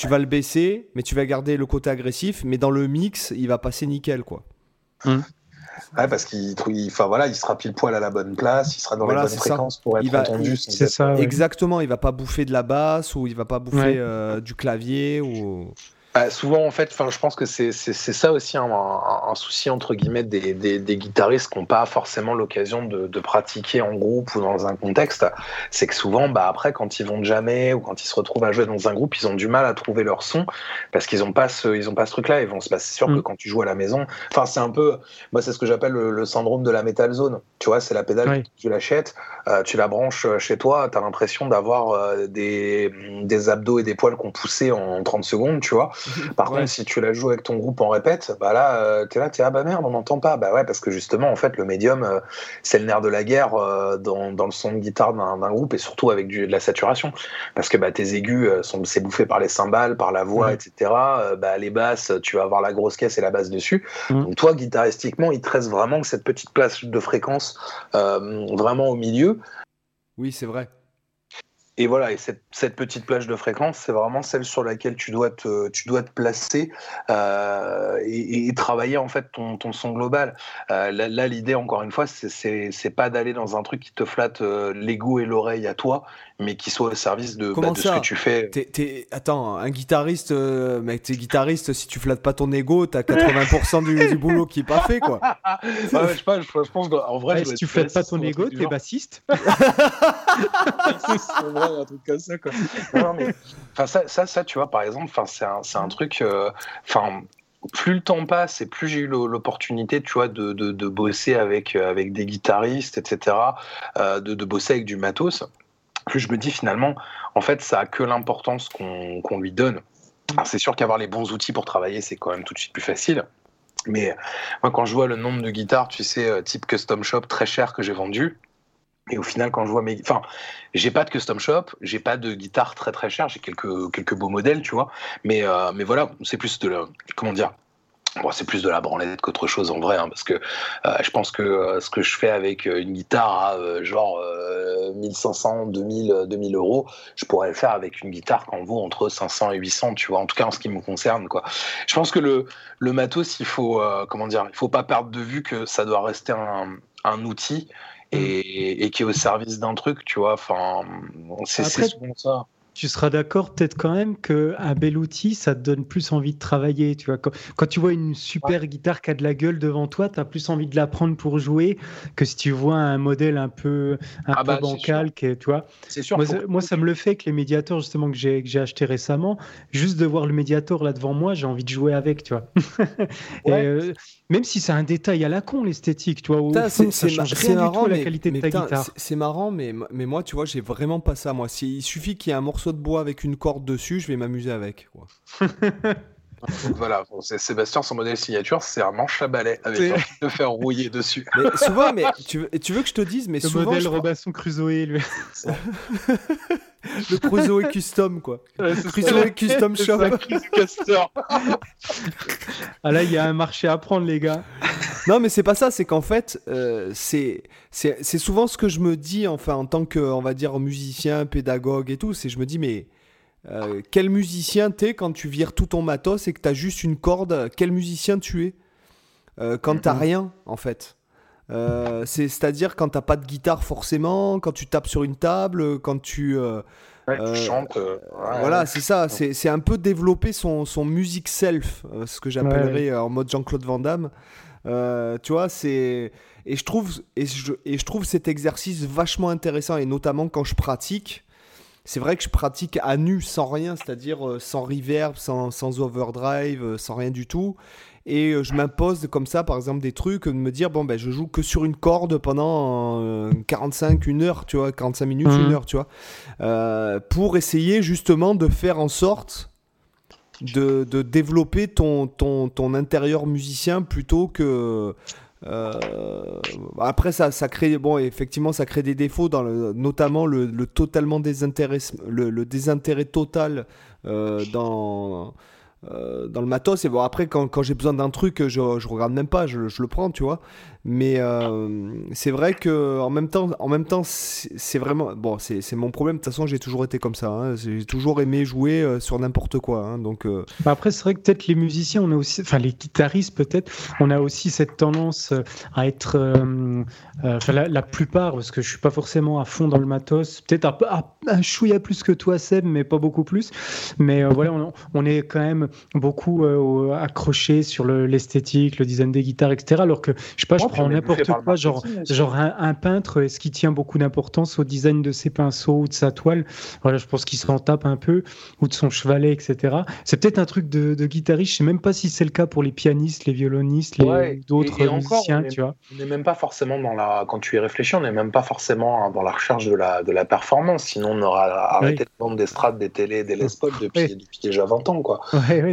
tu vas le baisser, mais tu vas garder le côté agressif, mais dans le mix, il va passer nickel, quoi. Hum. Ouais, parce qu'il enfin, voilà, il sera pile poil à la bonne place, il sera dans la bonne fréquence pour être entendu. C'est ça. Exactement, il va pas bouffer de la basse ou il va pas bouffer euh, du clavier ou. Bah, souvent, en fait, je pense que c'est ça aussi un, souci entre guillemets des, des, guitaristes qui n'ont pas forcément l'occasion de, de, pratiquer en groupe ou dans un contexte. C'est que souvent, bah, après, quand ils vont jamais ou quand ils se retrouvent à jouer dans un groupe, ils ont du mal à trouver leur son parce qu'ils n'ont pas ce, ils ont pas ce truc-là. Ils vont se passer sûr que mm. quand tu joues à la maison, enfin, c'est un peu, moi, c'est ce que j'appelle le, syndrome de la metal zone. Tu vois, c'est la pédale, tu l'achètes, euh, tu la branches chez toi, tu as l'impression d'avoir euh, des, des abdos et des poils qu'on poussé en 30 secondes, tu vois. Par contre, si tu la joues avec ton groupe en répète, bah là, euh, t'es là, t'es ah bah merde, on n'entend pas. Bah ouais, parce que justement, en fait, le médium, euh, c'est le nerf de la guerre euh, dans, dans, le son de guitare d'un groupe et surtout avec du, de la saturation. Parce que bah, tes aigus sont c'est bouffé par les cymbales, par la voix, etc. bah, les basses, tu vas avoir la grosse caisse et la basse dessus. Mm. Donc toi, guitaristiquement, il te reste vraiment cette petite place de fréquence vraiment au milieu. Oui, c'est vrai. Et voilà, et cette, cette, petite plage de fréquence, c'est vraiment celle sur laquelle tu dois te, tu dois te placer euh, et, travailler en fait ton, ton son global. Euh, là, l'idée, encore une fois, c'est pas d'aller dans un truc qui te flatte euh, l'ego et l'oreille à toi, mais qui soit au service de, bah, de ce que tu fais. Attends, un guitariste, euh, mec, t'es guitariste, si tu flattes pas ton ego, t'as 80% du, du, boulot qui est pas fait, quoi. ouais, je, pas, je, pense en vrai. si tu flattes pas ton ego, t'es bassiste. un truc comme ça, ça, tu vois, par exemple, c'est un, un truc. Euh, enfin, plus le temps passe et plus j'ai eu l'opportunité, tu vois, de, de, bosser avec, avec des guitaristes, etc., euh, de, bosser avec du matos plus je me dis finalement, en fait, ça a que l'importance qu'on lui donne. C'est sûr qu'avoir les bons outils pour travailler, c'est quand même tout de suite plus facile. Mais moi, quand je vois le nombre de guitares, tu sais, euh, type custom shop très cher que j'ai vendu, et au final, quand je vois mes, enfin, j'ai pas de custom shop, j'ai pas de guitare très très chère, j'ai quelques quelques beaux modèles, tu vois. Mais euh, mais voilà, c'est plus de la, comment dire, Bon, c'est plus de la branlette qu'autre chose en vrai, hein, parce que euh, je pense que euh, ce que je fais avec une guitare à genre 1500, 2000, 2000 euros, je pourrais le faire avec une guitare qui en vaut entre 500 et 800, tu vois, en tout cas en ce qui me concerne, quoi. Je pense que le, le matos, il faut, comment dire, il faut pas perdre de vue que ça doit rester un, un outil et, et qui est au service d'un truc, tu vois, enfin, c'est souvent ça tu seras d'accord peut-être quand même qu'un bel outil, ça te donne plus envie de travailler. Tu vois, quand, tu vois une super guitare qui a de la gueule devant toi, tu as plus envie de la prendre pour jouer que si tu vois un modèle un peu, un ah peu bah, bancal. tu vois. Sûr, moi, ça me le fait que les médiators justement que j'ai acheté récemment, juste de voir le médiator là devant moi, j'ai envie de jouer avec. Tu vois. Euh, même si c'est un détail à la con, l'esthétique, tu vois, ça, ça change rien marrant, du tout la qualité de ta guitare. C'est marrant, mais, mais moi, tu vois, j'ai vraiment pas ça. Moi, il suffit qu'il y ait un morceau de bois avec une corde dessus, je vais m'amuser avec. voilà, c'est Sébastien, son modèle signature, c'est un manche à balai avec un de faire rouiller dessus. Mais souvent, mais tu, tu, veux que je te dise, mais le souvent. modèle Robinson Crusoe, lui. le Crusoe Custom, quoi. Crusoe Custom Shop. ah là, il y a un marché à prendre, les gars. non, mais c'est pas ça, c'est qu'en fait, euh, c'est souvent ce que je me dis, enfin, en tant que, on va dire, musicien, pédagogue et tout, c'est je me dis, mais euh, quel musicien t'es quand tu vires tout ton matos et que t'as juste une corde? Quel musicien tu es euh, quand t'as rien, en fait? Euh, C'est-à-dire quand t'as pas de guitare forcément, quand tu tapes sur une table, quand tu... chantes. voilà, c'est ça. C'est un peu développer son, son music self, ce que j'appellerais en mode Jean-Claude Van Damme. tu vois, c'est et je trouve et je, et je trouve cet exercice vachement intéressant et notamment quand je pratique c'est vrai que je pratique à nu, sans rien, c'est-à-dire euh, sans reverb, sans, sans overdrive, euh, sans rien du tout. Et euh, je m'impose comme ça, par exemple, des trucs, de me dire, bon, ben, je joue que sur une corde pendant 45, une heure, tu vois, 45 minutes, une mhm. heure, tu vois, pour essayer justement de faire en sorte de, de développer ton, ton, ton intérieur musicien plutôt que euh, après, ça, ça crée, bon, effectivement, ça crée des défauts, dans le, notamment le, le totalement désintérêt, le, le, désintérêt total euh, dans euh, dans le matos. Et bon, après, quand, quand j'ai besoin d'un truc, je, je regarde même pas, je, je, le prends, tu vois. Mais euh, c'est vrai que en même temps, en même temps, c'est vraiment bon. C'est mon problème. De toute façon, j'ai toujours été comme ça. Hein. J'ai toujours aimé jouer euh, sur n'importe quoi. Hein. Donc bah, après, c'est vrai que peut-être les musiciens, on a aussi, enfin les guitaristes peut-être, on a aussi cette tendance à être, enfin la, plupart, parce que je suis pas forcément à fond dans le matos. Peut-être un, un, un chouïa plus que toi, Seb, mais pas beaucoup plus. Mais voilà, on, on est quand même beaucoup euh, accroché sur l'esthétique, le, design des guitares, etc. Alors que, je sais pas, je prends n'importe quoi, genre, genre un, peintre, est-ce qu'il tient beaucoup d'importance au design de ses pinceaux ou de sa toile? Voilà, je pense qu'il s'en tape un peu, ou de son chevalet, etc. C'est peut-être un truc de, de, guitariste, je sais même pas si c'est le cas pour les pianistes, les violonistes, les d'autres musiciens, tu vois. On n'est même pas forcément dans la, quand tu y réfléchis, on n'est même pas forcément dans la recherche de la, de la performance, sinon on aura arrêté de vendre des strats, des télés, des Les Paul depuis, depuis déjà 20 ans, quoi.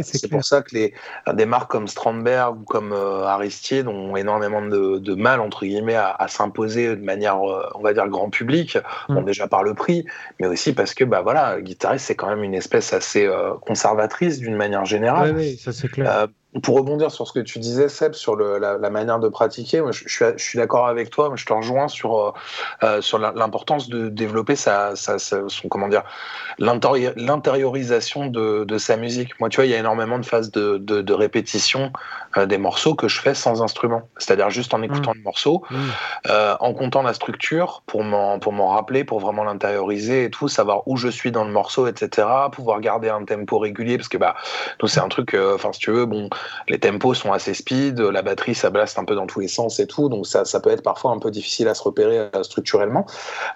c'est pour ça que les, des marques comme Strandberg ou comme euh, Aristide ont énormément de, mal, entre guillemets, à, s'imposer de manière, euh, on va dire, grand public. Mm. déjà par le prix, mais aussi parce que, bah voilà, guitariste, c'est quand même une espèce assez euh, conservatrice d'une manière générale. Oui, ça c'est clair pour rebondir sur ce que tu disais, Seb, sur la, manière de pratiquer, moi, je, suis, d'accord avec toi. je te rejoins sur, euh, euh, sur l'importance de développer sa, son, comment dire, l'intériorisation de, sa musique. Moi, tu vois, il y a énormément de phases de, répétition euh, des morceaux que je fais sans instrument. C'est-à-dire juste en écoutant mmh. le morceau, mmh. en comptant la structure pour m'en rappeler, pour vraiment l'intérioriser et tout, savoir où je suis dans le morceau, etc. Pouvoir garder un tempo régulier, parce que bah, nous, c'est un truc, enfin, si tu veux, bon, les tempos sont assez speed, la batterie ça blaste un peu dans tous les sens et tout, donc ça, ça peut être parfois un peu difficile à se repérer euh, structurellement.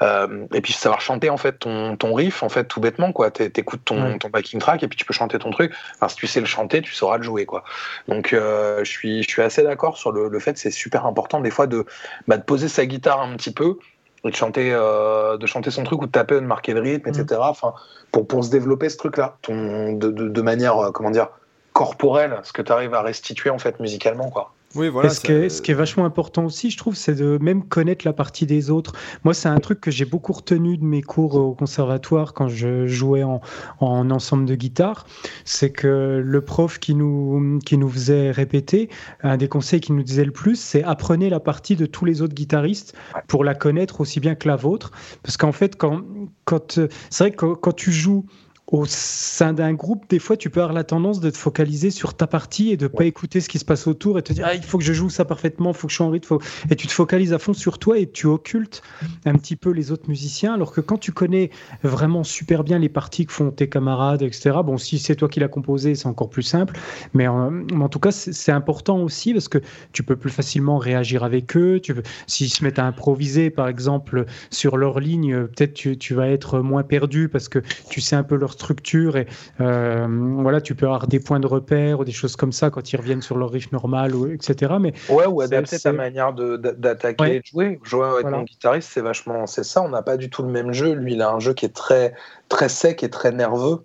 Euh, et puis savoir chanter en fait ton, ton riff, en fait tout bêtement quoi. T'écoutes ton, ton backing track et puis tu peux chanter ton truc. Enfin, si tu sais le chanter, tu sauras le jouer quoi. Donc euh, je suis je suis assez d'accord sur le, le fait que c'est super important des fois de bah, de poser sa guitare un petit peu et de chanter, de chanter son truc ou de taper, de marquer le rythme, etc. Mm. Enfin, pour, pour se développer ce truc-là, de, de, de, manière, comment dire, corporel, ce que tu arrives à restituer en fait musicalement quoi. Oui, voilà. Ce, qui est, vachement important aussi, je trouve, c'est de même connaître la partie des autres. Moi, c'est un truc que j'ai beaucoup retenu de mes cours au conservatoire quand je jouais en, en ensemble de guitare. C'est que le prof qui nous, qui nous faisait répéter, un des conseils qu'il nous disait le plus, c'est apprenez la partie de tous les autres guitaristes pour la connaître aussi bien que la vôtre. Parce qu'en fait, quand, quand, c'est vrai que quand tu joues au sein d'un groupe, des fois, tu peux avoir la tendance de te focaliser sur ta partie et de pas écouter ce qui se passe autour et te dire ah, il faut que je joue ça parfaitement, il faut que je sois en rythme. Et tu te focalises à fond sur toi et tu occultes un petit peu les autres musiciens. Alors que quand tu connais vraiment super bien les parties que font tes camarades, etc., bon, si c'est toi qui l'as composé, c'est encore plus simple. Mais en, en tout cas, c'est important aussi parce que tu peux plus facilement réagir avec eux. Tu s'ils se mettent à improviser, par exemple, sur leur ligne, peut-être tu, tu vas être moins perdu parce que tu sais un peu leur structure et euh, voilà, tu peux avoir des points de repère ou des choses comme ça quand ils reviennent sur leur riff normal, ou, etc. Mais ouais, ou adapter ta manière d'attaquer et de jouer. Jouer avec mon guitariste, c'est vachement, c'est ça. On n'a pas du tout le même jeu. Lui, il a un jeu qui est très, très sec et très nerveux.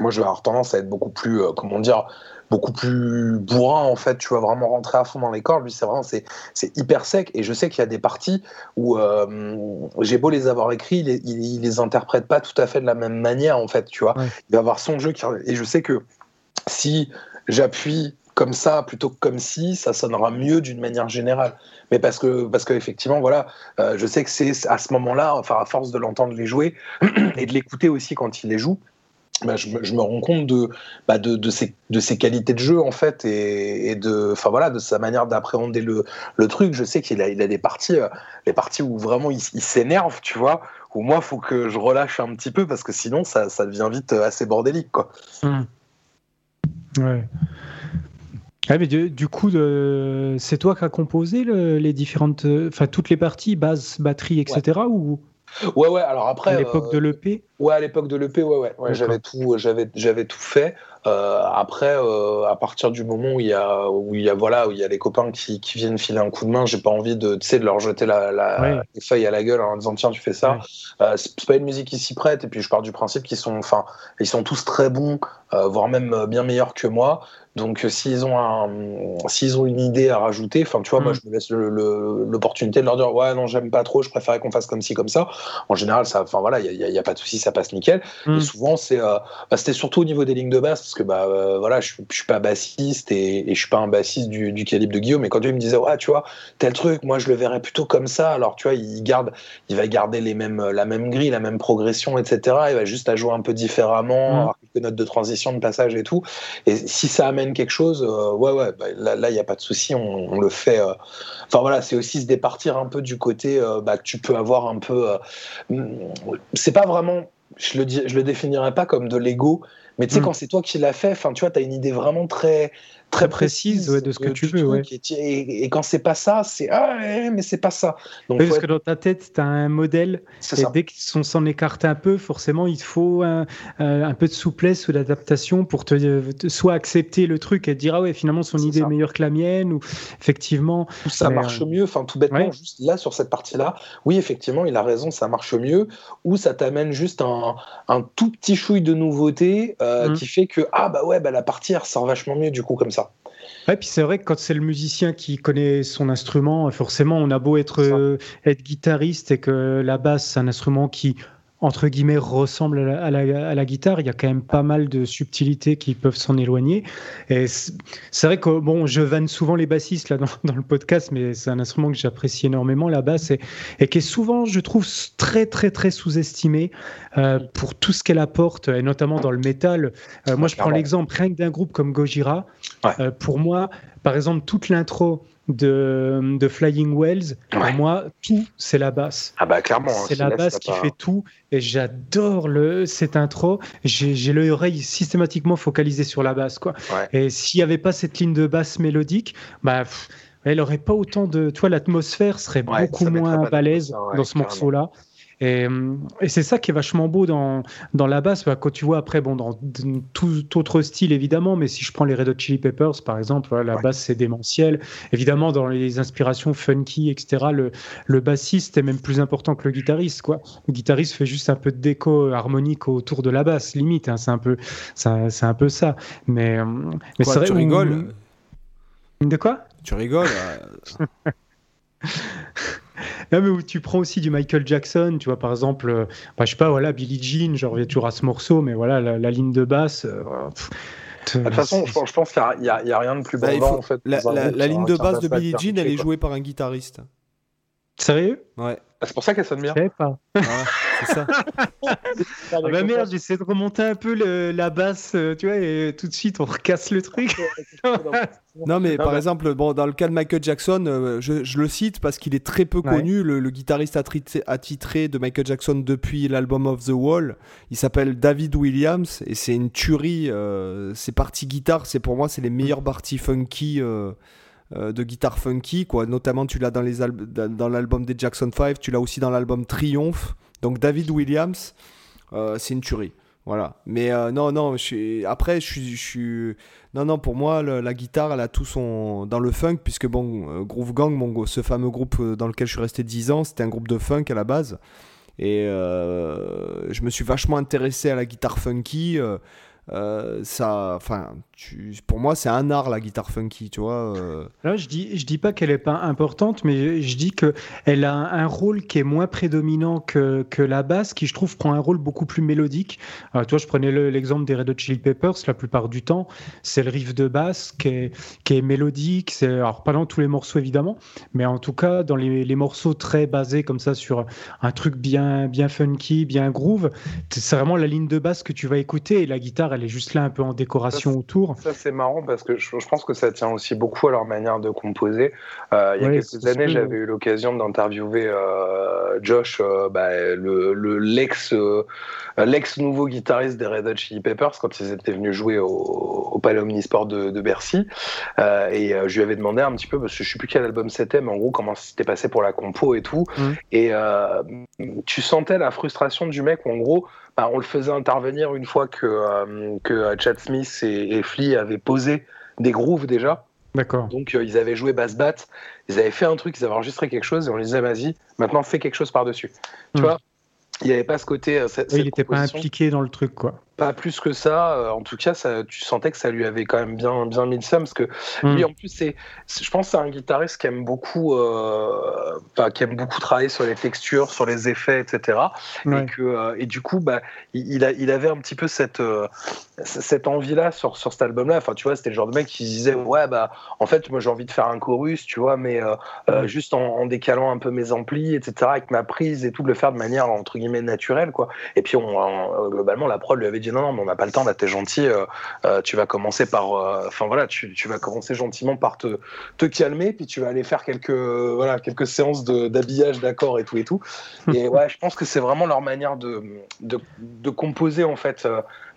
Moi, je vais avoir tendance à être beaucoup plus, euh, comment dire, beaucoup plus bourrin en fait tu vas vraiment rentrer à fond dans les cordes lui c'est vraiment c'est c'est hyper sec. Et je sais qu'il y a des parties où euh, j'ai beau les avoir écrits il, il, les interprète pas tout à fait de la même manière en fait tu vois. Il va avoir son jeu qui... et je sais que si j'appuie comme ça plutôt que comme si, ça sonnera mieux d'une manière générale. Mais parce que, parce que effectivement, voilà, euh, je sais que c'est à ce moment-là, enfin à force de l'entendre les jouer et de l'écouter aussi quand il les joue, bah, je, me rends compte de, bah, de, de, ses, de, ses, qualités de jeu en fait et, de, enfin voilà, de sa manière d'appréhender le, le, truc. Je sais qu'il a, il a des parties, euh, les parties où vraiment il, s'énerve, tu vois, où moi faut que je relâche un petit peu parce que sinon ça, ça devient vite euh, assez bordélique quoi. Mmh. Ouais. mais du, coup, c'est toi qui as composé les différentes, enfin toutes les parties, basse, batterie, etc. Ou Ouais, ouais, alors après. À l'époque de l'EP Ouais, à l'époque de l'EP, ouais, ouais. ouais j'avais tout, j'avais, j'avais tout fait. Euh, après, euh, à partir du moment où il y a, où il y a, voilà, où il y a les copains qui, qui viennent filer un coup de main, j'ai pas envie de, de leur jeter la, la les feuilles à la gueule en disant tiens, tu fais ça. Euh, c'est pas une musique qui s'y prête. Et puis je pars du principe qu'ils sont, enfin, ils sont tous très bons, euh, voire même bien meilleurs que moi. Donc euh, s'ils ont un, s'ils ont une idée à rajouter, enfin tu vois, moi mm. je me laisse l'opportunité de leur dire ouais non j'aime pas trop, je préférais qu'on fasse comme ci comme ça. En général ça, enfin voilà, il y, a, pas de souci, ça passe nickel. Mm. Et souvent c'est, euh, bah, c'était surtout au niveau des lignes de basse parce que bah euh, voilà, je, je, suis pas bassiste et, et, je suis pas un bassiste du, du calibre de Guillaume. Mais quand lui me disait ouais tu vois tel truc, moi je le verrais plutôt comme ça. Alors tu vois il garde, il va garder les mêmes, la même grille, la même progression, etc. Il va juste la jouer un peu différemment, mm. avoir quelques notes de transition, de passage et tout. Et si ça amène quelque chose, euh, ouais, ouais, bah, là, il n'y a pas de souci, on, le fait. Euh. Enfin voilà, c'est aussi se départir un peu du côté euh, bah, que tu peux avoir un peu. c'est pas vraiment, je le, je le définirais pas comme de l'ego, mais tu sais, mm. quand c'est toi qui l'as fait, enfin, tu vois, tu as une idée vraiment très, très précise de ce que tu veux. Et, quand c'est pas ça, c'est ah mais c'est pas ça. Donc, parce que dans ta tête, tu as un modèle et dès qu'on s'en écarte un peu, forcément, il faut un, un peu de souplesse ou d'adaptation pour te, soit accepter le truc et te dire ah ouais finalement son idée est, meilleure que la mienne ou effectivement ça marche mieux. Enfin tout bêtement, juste là sur cette partie-là, oui effectivement il a raison, ça marche mieux. Ou ça t'amène juste un, un, tout petit chouille de nouveauté euh, mmh. qui fait que ah bah ouais bah la partie elle ressort vachement mieux du coup comme ça. Ouais, puis c'est vrai que quand c'est le musicien qui connaît son instrument, forcément, on a beau être, euh, être guitariste et que la basse, c'est un instrument qui entre guillemets, ressemble à la, guitare, il y a quand même pas mal de subtilités qui peuvent s'en éloigner. Et c'est vrai que bon, je vanne souvent les bassistes là dans, le podcast, mais c'est un instrument que j'apprécie énormément, la basse, et, et, qui est souvent, je trouve, très très très sous-estimé euh, pour tout ce qu'elle apporte, et notamment dans le métal. Euh, moi, je prends l'exemple rien que d'un groupe comme Gojira. Euh, pour moi, par exemple, toute l'intro de, de Flying Wells, pour moi, tout, c'est la basse. Ah bah clairement. Hein, c'est la basse qui fait tout. Et j'adore le, cette intro. J'ai l'oreille systématiquement focalisée sur la basse. Quoi. Et s'il n'y avait pas cette ligne de basse mélodique, bah, elle aurait pas autant de. Toi, l'atmosphère serait beaucoup moins balèze dans ce morceau-là. Et, et c'est ça qui est vachement beau dans, dans la basse. Quand tu vois après, bon, dans tout autre style évidemment, mais si je prends les Red Hot Chili Peppers par exemple, la basse c'est démentiel. Évidemment, dans les inspirations funky, etc., le, le bassiste est même plus important que le guitariste. Quoi. Le guitariste fait juste un peu de déco harmonique autour de la basse, limite. Hein, c'est un peu ça. Un peu ça. Mais, mais c'est vrai. Tu rigoles? De quoi? Tu rigoles? Euh, Non, mais où tu prends aussi du Michael Jackson, tu vois, par exemple, euh, bah, je sais pas, voilà, Billie Jean, je reviens toujours à ce morceau, mais voilà, la, ligne de basse. Euh, de toute façon, je pense qu'il n'y a, rien de plus bah, en fait. La, ligne de basse de Billie Jean, elle est jouée par un guitariste. Sérieux? Ouais. Ah, c'est pour ça qu'elle sonne bien. Je sais pas. c'est ça. ah bah merde, j'essaie de remonter un peu la basse, euh, tu vois, et tout de suite on recasse le truc. non, mais par exemple, bon, dans le cas de Michael Jackson, euh, je, le cite parce qu'il est très peu connu, le, guitariste attitré de Michael Jackson depuis l'album of the Wall. Il s'appelle David Williams et c'est une tuerie. Euh, ses parties guitare, c'est pour moi, c'est les meilleures parties funky. Euh, de guitare funky, quoi. Notamment, tu l'as dans, les dans l'album des Jackson 5, tu l'as aussi dans l'album Triumph. Donc, David Williams, euh, c'est une tuerie. Voilà. Mais euh, non, non, après, je suis. Non, non, pour moi, la guitare, elle a tout son. Dans le funk, puisque, bon, Groove Gang, ce fameux groupe dans lequel je suis resté 10 ans, c'était un groupe de funk à la base. Et je me suis vachement intéressé à la guitare funky. Euh, ça, enfin, pour moi, c'est un art la guitare funky, tu vois. Euh. Là, je dis, je dis pas qu'elle est pas importante, mais je dis que elle a un rôle qui est moins prédominant que, que la basse, qui je trouve prend un rôle beaucoup plus mélodique. Alors, toi, je prenais l'exemple des Red Hot Chili Peppers. La plupart du temps, c'est le riff de basse qui est, qui est mélodique. C'est alors pas dans tous les morceaux évidemment, mais en tout cas dans les, les morceaux très basés comme ça sur un truc bien, bien funky, bien groove, c'est vraiment la ligne de basse que tu vas écouter et la guitare elle est juste là un peu en décoration autour. Ça, c'est marrant parce que je, pense que ça tient aussi beaucoup à leur manière de composer. Euh, il y a quelques années, j'avais eu l'occasion d'interviewer euh, Josh, euh, bah, le, l'ex, l'ex nouveau guitariste des Red Hot Chili Peppers, quand ils étaient venus jouer au, au Palais Omnisport de, de Bercy. et je lui avais demandé un petit peu, parce que je sais plus quel album c'était, mais en gros, comment c'était passé pour la compo et tout. Mmh. Et tu sentais la frustration du mec où, en gros, bah, on le faisait intervenir une fois que, euh, que Chad Smith et, et Flea avaient posé des grooves déjà. D'accord. Donc euh, ils avaient joué bass bat, ils avaient fait un truc, ils avaient enregistré quelque chose et on lui disait vas-y, maintenant fais quelque chose par-dessus. Tu hmm. vois, il n'y avait pas ce côté. Euh, il n'était pas impliqué dans le truc, quoi. Pas plus que ça. Euh, en tout cas, ça, tu sentais que ça lui avait quand même bien, bien mis le seum. Parce que lui, hmm. en plus, c'est, je pense que c'est un guitariste qui aime, beaucoup, euh, qui aime beaucoup travailler sur les textures, sur les effets, etc. Et, que, euh, et du coup, bah, il, a, il avait un petit peu cette, cette envie-là sur, sur cet album-là. Enfin, tu vois, c'était le genre de mec qui disait Ouais, bah, en fait, moi, j'ai envie de faire un chorus, tu vois, mais hmm. juste en, décalant un peu mes amplis, etc., avec ma prise et tout, de le faire de manière, entre guillemets, naturelle, quoi. Et puis, on, globalement, la prod lui avait dit non, non, mais on n'a pas le temps, là, t'es gentil, euh, euh, tu vas commencer par, euh, enfin voilà, tu, vas commencer gentiment par te, te calmer, puis tu vas aller faire quelques, voilà, quelques séances d'habillage, d'accords et tout et tout. Et ouais, je pense que c'est vraiment leur manière de, de, composer en fait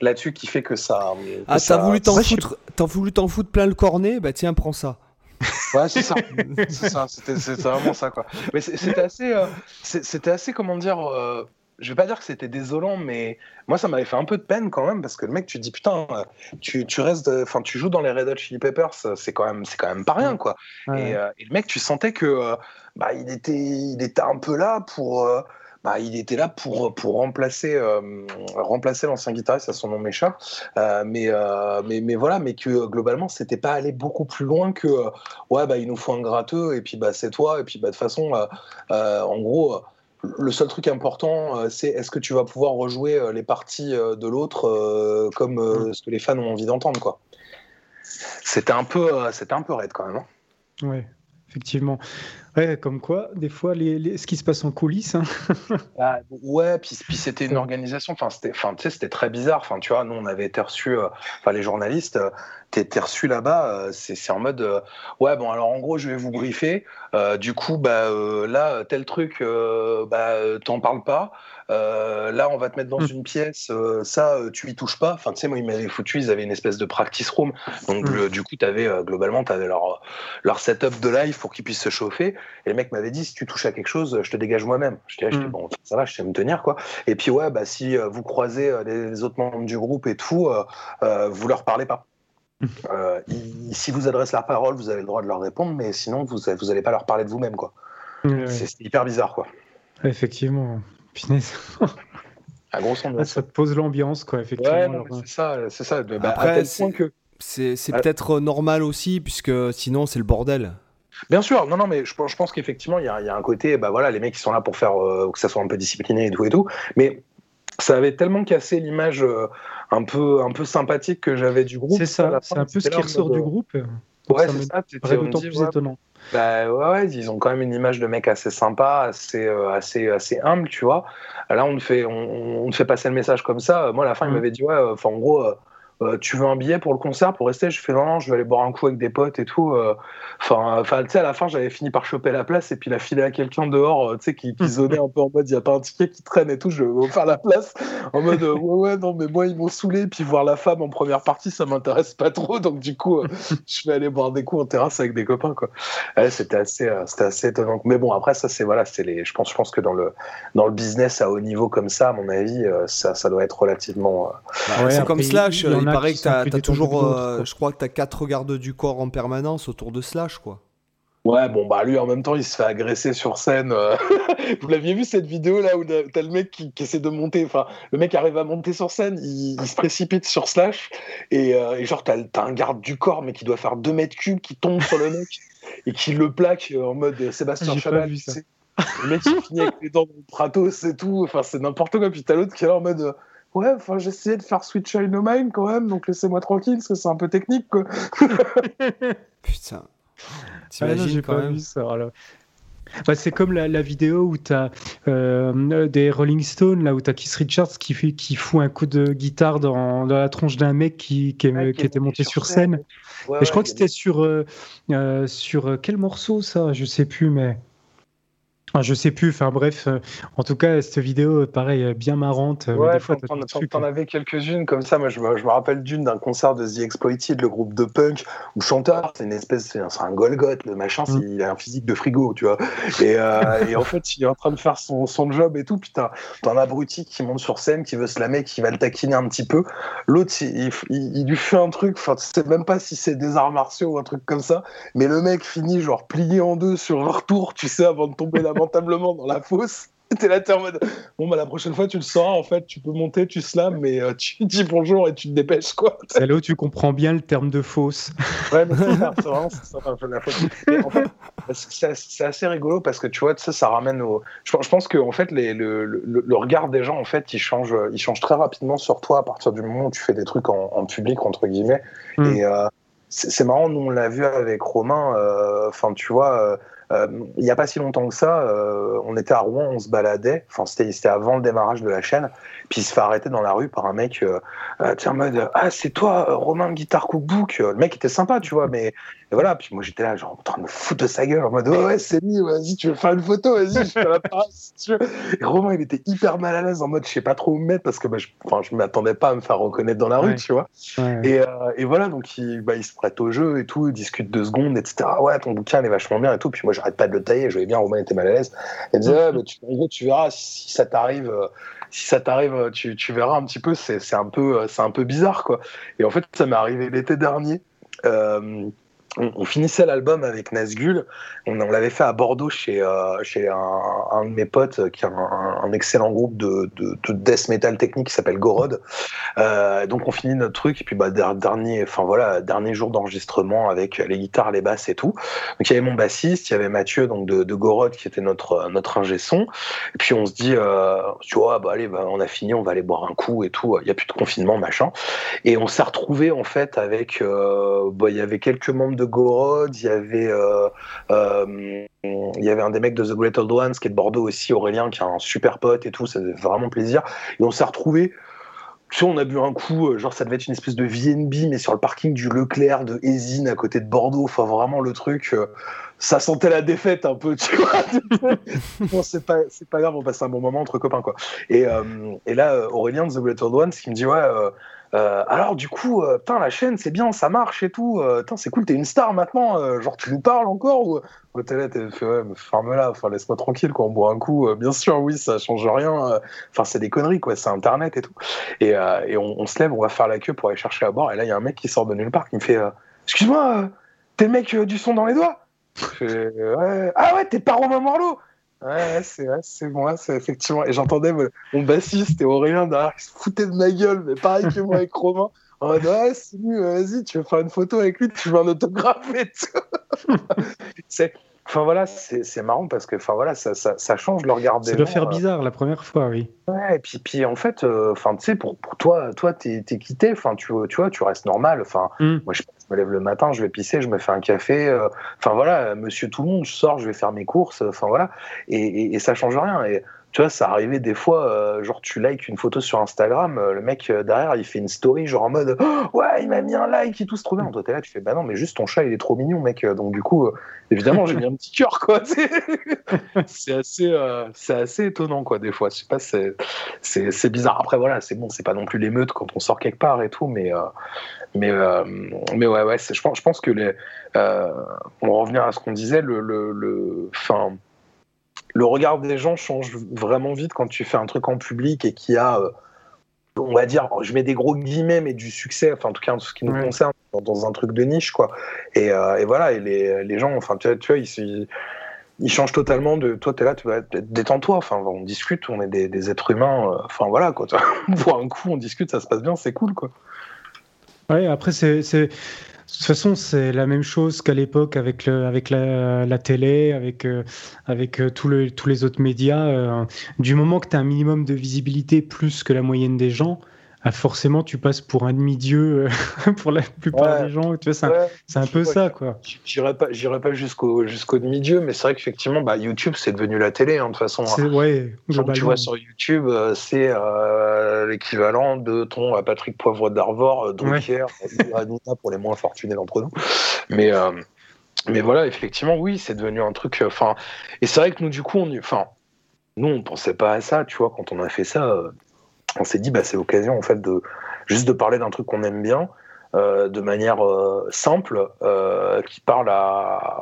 là-dessus qui fait que ça. ah, t'as voulu t'en foutre, voulu t'en foutre plein le cornet, bah tiens, prends ça. Ouais, c'est ça. c'est ça. C'était vraiment ça, quoi. Mais c'était assez, c'était assez, comment dire, je vais pas dire que c'était désolant, mais moi ça m'avait fait un peu de peine quand même parce que le mec, tu te dis putain, tu, tu restes, enfin tu joues dans les Red Hot Chili Peppers, c'est quand même, c'est quand même pas rien quoi. Et, euh, et, le mec, tu sentais que euh, bah, il était, il était un peu là pour, euh, bah, il était là pour pour remplacer, remplacer l'ancien guitariste, à son nom m'échappe, mais, mais mais voilà, mais que globalement c'était pas aller beaucoup plus loin que ouais bah il nous faut un gratteux et puis bah c'est toi et puis bah de toute façon, en gros le seul truc important, c'est est-ce que tu vas pouvoir rejouer les parties de l'autre comme mm. ce que les fans ont envie d'entendre, quoi. C'était un peu, c'était un peu raide quand même. Hein. Ouais, effectivement. Ouais, comme quoi, des fois, les, ce qui se passe en coulisses. Hein. Ah, ouais, puis, puis c'était une organisation. Enfin, c'était, enfin, tu sais, c'était très bizarre. Enfin, tu vois, nous, on avait été reçus, euh, enfin, les journalistes, euh, t'es reçu là-bas. Euh, c'est, c'est en mode, ouais, bon, alors en gros, je vais vous briefer. du coup, bah, là, tel truc, bah, t'en parles pas. Euh, là, on va te mettre dans hmm. une pièce, euh, ça, euh, tu y touches pas. Enfin, tu sais, moi, ils m'avaient foutu, ils avaient une espèce de practice room. Donc, hmm. du coup, avais, globalement, tu avais leur, leur setup de live pour qu'ils puissent se chauffer. Et le mec m'avait dit, si tu touches à quelque chose, je te dégage moi-même. Je disais, hmm. bon, ça va, je sais me tenir, quoi. Et puis, ouais, bah, si vous croisez les autres membres du groupe et tout, vous leur parlez pas. si vous adressez la parole, vous avez le droit de leur répondre, mais sinon, vous vous allez pas leur parler de vous-même, quoi. C'est hyper bizarre, quoi. Effectivement. Punaise. À gros ah, ça te pose l'ambiance, quoi, effectivement. c'est ça, c'est ça. Bah, Après, c'est que... peut-être euh, normal aussi, puisque sinon, c'est le bordel. Bien sûr, non, non, mais je, je pense qu'effectivement, il y, y, a un côté, bah voilà, les mecs qui sont là pour faire euh, que ça soit un peu discipliné et tout et tout, mais ça avait tellement cassé l'image euh, un peu, un peu sympathique que j'avais du groupe. C'est ça, c'est un peu ce qui ressort du groupe. Ouais, c'est ça. d'autant plus étonnant. Bah ouais, ils ont quand même une image de mec assez sympa, assez, euh, assez, assez humble, tu vois. Là, on te fait, on, on, fait passer le message comme ça. Moi, à la fin, il mm. m'avait dit, ouais, enfin, en gros, euh, tu veux un billet pour le concert pour rester? Je fais non, non, je vais aller boire un coup avec des potes et tout. Euh. Enfin, enfin tu sais, à la fin, j'avais fini par choper la place et puis la filer à quelqu'un dehors, euh, tu sais, qui, qui zonnait un peu en mode, il n'y a pas un ticket qui traîne et tout, je vais faire la place. En mode, ouais, ouais, non, mais moi, ils m'ont saoulé. Puis voir la femme en première partie, ça m'intéresse pas trop. Donc, du coup, je vais aller boire des coups en terrasse avec des copains, quoi. c'était assez, c'était assez étonnant. Mais bon, après, ça, c'est, voilà, c'est les, je pense, je pense que dans le, dans le business à haut niveau comme ça, à mon avis, ça, ça doit être relativement. Bah, c'est comme Slash, il paraît que tu as, toujours, euh, je crois que tu as quatre gardes du corps en permanence autour de Slash, quoi. Ouais, bon, bah lui en même temps, il se fait agresser sur scène. Euh. Vous l'aviez vu cette vidéo là où t'as le mec qui, essaie de monter, enfin, le mec arrive à monter sur scène, il, se précipite sur Slash, et, euh, genre, t'as as un garde du corps, mais qui doit faire 2 mètres cubes, qui tombe sur le mec, et qui le plaque en mode Sébastien Chabal. Le mec, il finit avec les dents dans le pratos et tout, enfin, c'est n'importe quoi. Puis t'as l'autre qui est là en mode Ouais, enfin, j'ai essayé de faire Switch in No Mind quand même, donc laissez-moi tranquille, parce que c'est un peu technique, quoi. Putain. T'imagines quand même. ça, bah, c'est comme la, vidéo où tu as euh, des Rolling Stones, là où tu as Keith Richards qui, fait, qui fout un coup de guitare dans, dans la tronche d'un mec qui, qui, était monté sur scène. et je crois que c'était sur, euh, euh, sur quel morceau ça? Je sais plus, mais. Ah, je sais plus, enfin bref, euh, en tout cas, cette vidéo, pareil, bien marrante. Euh, ouais, t'en avais quelques-unes comme ça. Moi, je me, je me rappelle d'une d'un concert de The Exploited, le groupe de punk, où chanteur, c'est une espèce, c'est un Golgoth, le machin, mm. il a un physique de frigo, tu vois. Et, euh, et, en fait, il est en train de faire son, son job et tout. Putain, t'as un abruti qui monte sur scène, qui veut se lamer, qui va le taquiner un petit peu. L'autre, il, il, lui fait un truc, enfin, tu sais même pas si c'est des arts martiaux ou un truc comme ça, mais le mec finit genre plié en deux sur un retour, tu sais, avant de tomber là lamentablement dans la fosse. T'es là, t'es en mode bon, bah la prochaine fois, tu le sauras, en fait, tu peux monter, tu slams, mais euh, tu dis bonjour et tu te dépêches, quoi. C'est là où tu comprends bien le terme de fosse. Ouais, mais c'est ça, c'est vraiment ça. La en fait, c'est assez rigolo parce que tu vois, ça, ça ramène au. Je, pense que, en fait, les, le, le, regard des gens, en fait, il change, il change très rapidement sur toi à partir du moment où tu fais des trucs en, public, entre guillemets. Hmm. Et. Euh, c'est marrant, nous on l'a vu avec Romain. Euh, enfin, tu vois, il n'y a pas si longtemps que ça, euh, on était à Rouen, on se baladait, enfin c'était avant le démarrage de la chaîne, puis il se fait arrêter dans la rue par un mec, euh, en mode Ah, c'est toi, Romain Guitar Cookbook. Le mec était sympa, tu vois, mais voilà. Puis moi j'étais là, genre en train de me foutre de sa gueule, en mode Ouais, c'est lui, vas-y, tu veux faire une photo, vas-y, je fais la passe, tu veux. Et Romain il était hyper mal à l'aise, en mode Je sais pas trop où me mettre parce que bah, je, je m'attendais pas à me faire reconnaître dans la rue, tu vois. Et, et, voilà, donc il, bah, il se prête au jeu et tout, il discute deux secondes, etc. Ouais, ton bouquin il est vachement bien et tout. Puis moi j'arrête pas de le tailler. Je voyais bien, Romain était mal à l'aise. Il disait, bah, tu, tu verras si ça t'arrive. Euh, si ça t'arrive, euh, tu, tu, verras un petit peu. C'est un peu, euh, c'est un peu bizarre, quoi. Et en fait, ça m'est arrivé l'été dernier. On, finissait l'album avec Nazgul. On, on l'avait fait à Bordeaux chez, euh, chez un, de mes potes qui a un, excellent groupe de, de, death metal technique qui s'appelle Gorod. Euh, donc on finit notre truc et puis bah, dernier, enfin voilà, dernier jour d'enregistrement avec les guitares, les basses et tout. Donc il y avait mon bassiste, il y avait Mathieu donc de, Gorod qui était notre notre ingé son. Et puis on se dit, euh, tu vois, bah allez, bah, on a fini, on va aller boire un coup et tout. Il y a plus de confinement machin. Et on s'est retrouvé en fait avec, bah, il y avait quelques membres de Gorod, il y avait euh, euh, il y avait un des mecs de The Great Old Ones qui est de Bordeaux aussi, Aurélien, qui est un super pote et tout, ça faisait vraiment plaisir. Et on s'est retrouvés tu sais, on a bu un coup, euh, genre ça devait être une espèce de VNB, mais sur le parking du Leclerc de Hésine à côté de Bordeaux. Enfin, vraiment le truc, ça sentait la défaite un peu, tu vois. bon, c'est pas, grave, on passe un bon moment entre copains, quoi. Et, et là, Aurélien de The Great Old Ones qui me dit, ouais, alors du coup, euh, la chaîne c'est bien, ça marche et tout. Euh, c'est cool, t'es une star maintenant. Euh, genre tu nous parles encore ou t'es là, t'es fait ouais, ferme-la, enfin laisse-moi tranquille quoi. On boit un coup. bien sûr, oui, ça change rien. Enfin c'est des conneries quoi, c'est Internet et tout. Et, on, se lève, on va faire la queue pour aller chercher à boire. Et là il y a un mec qui sort de nulle part qui me fait, excuse-moi, t'es le mec du son dans les doigts? ouais. Ah ouais, t'es pas Romain Morlot. Ouais, c'est c'est moi, c'est effectivement. Et j'entendais mon bassiste et Aurélien derrière qui se foutait de ma gueule, mais pareil que moi avec Romain. En mode, ouais, c'est vas-y, tu veux faire une photo avec lui, tu veux un autographe et tout. c'est, Enfin voilà, c'est marrant parce que enfin voilà, ça, ça, ça change le regard des Ça doit faire euh. bizarre la première fois, oui. Ouais, et puis, puis en fait, euh, enfin tu sais, pour, pour, toi, toi t'es es quitté, enfin tu, tu vois, tu restes normal. Enfin, hmm. moi je, me lève le matin, je vais pisser, je me fais un café. Euh, enfin voilà, monsieur tout le monde, je sors, je vais faire mes courses. Enfin voilà, et, et, et ça change rien. Et tu vois, ça arrivait des fois, euh, genre tu likes une photo sur Instagram, euh, le mec euh, derrière il fait une story, genre en mode oh, ouais, il m'a mis un like et tout, c'est trop bien. Toi t'es là, tu fais bah non, mais juste ton chat il est trop mignon, mec. Donc du coup, évidemment, j'ai mis un petit cœur, quoi. c'est assez, c'est assez étonnant, quoi, des fois. Je sais pas, c'est, bizarre. Après, voilà, c'est bon, c'est pas non plus l'émeute quand on sort quelque part et tout, mais, mais, mais ouais, ouais, je pense, je pense que les. on va revenir à ce qu'on disait, le. le, le fin, le regard des gens change vraiment vite quand tu fais un truc en public et qui a, euh, on va dire, je mets des gros guillemets, mais du succès, enfin en tout cas en ce qui nous concerne, dans, un truc de niche, quoi. Et, euh, voilà, et les, gens, enfin tu vois, ils, ils, changent totalement de, toi t'es là, tu vas détends-toi, enfin on discute, on est des, êtres humains, euh, enfin voilà, quoi. On voit un coup, on discute, ça se passe bien, c'est cool, quoi. Ouais, après c'est toute façon, c'est la même chose qu'à l'époque avec, le, avec la, la, télé, avec, euh, avec euh, tous les autres médias. Euh, du moment que tu as un minimum de visibilité plus que la moyenne des gens, ah, forcément tu passes pour un demi-dieu euh, pour la plupart des gens. Tu vois, c'est un, peu ça, quoi. J'irai pas, j'irai pas jusqu'au jusqu'au demi-dieu, mais c'est vrai qu'effectivement, bah, YouTube c'est devenu la télé hein, de toute façon. Ouais, tu vois sur YouTube, euh, c'est euh, l'équivalent de ton Patrick Poivre d'Arvor, Drucker, pour les moins fortunés d'entre nous. Mais mais voilà, effectivement, oui, c'est devenu un truc. Enfin, et c'est vrai que nous, du coup, on, enfin, nous, on pensait pas à ça, tu vois, quand on a fait ça on s'est dit bah c'est l'occasion en fait de juste de parler d'un truc qu'on aime bien euh, de manière euh, simple euh, qui parle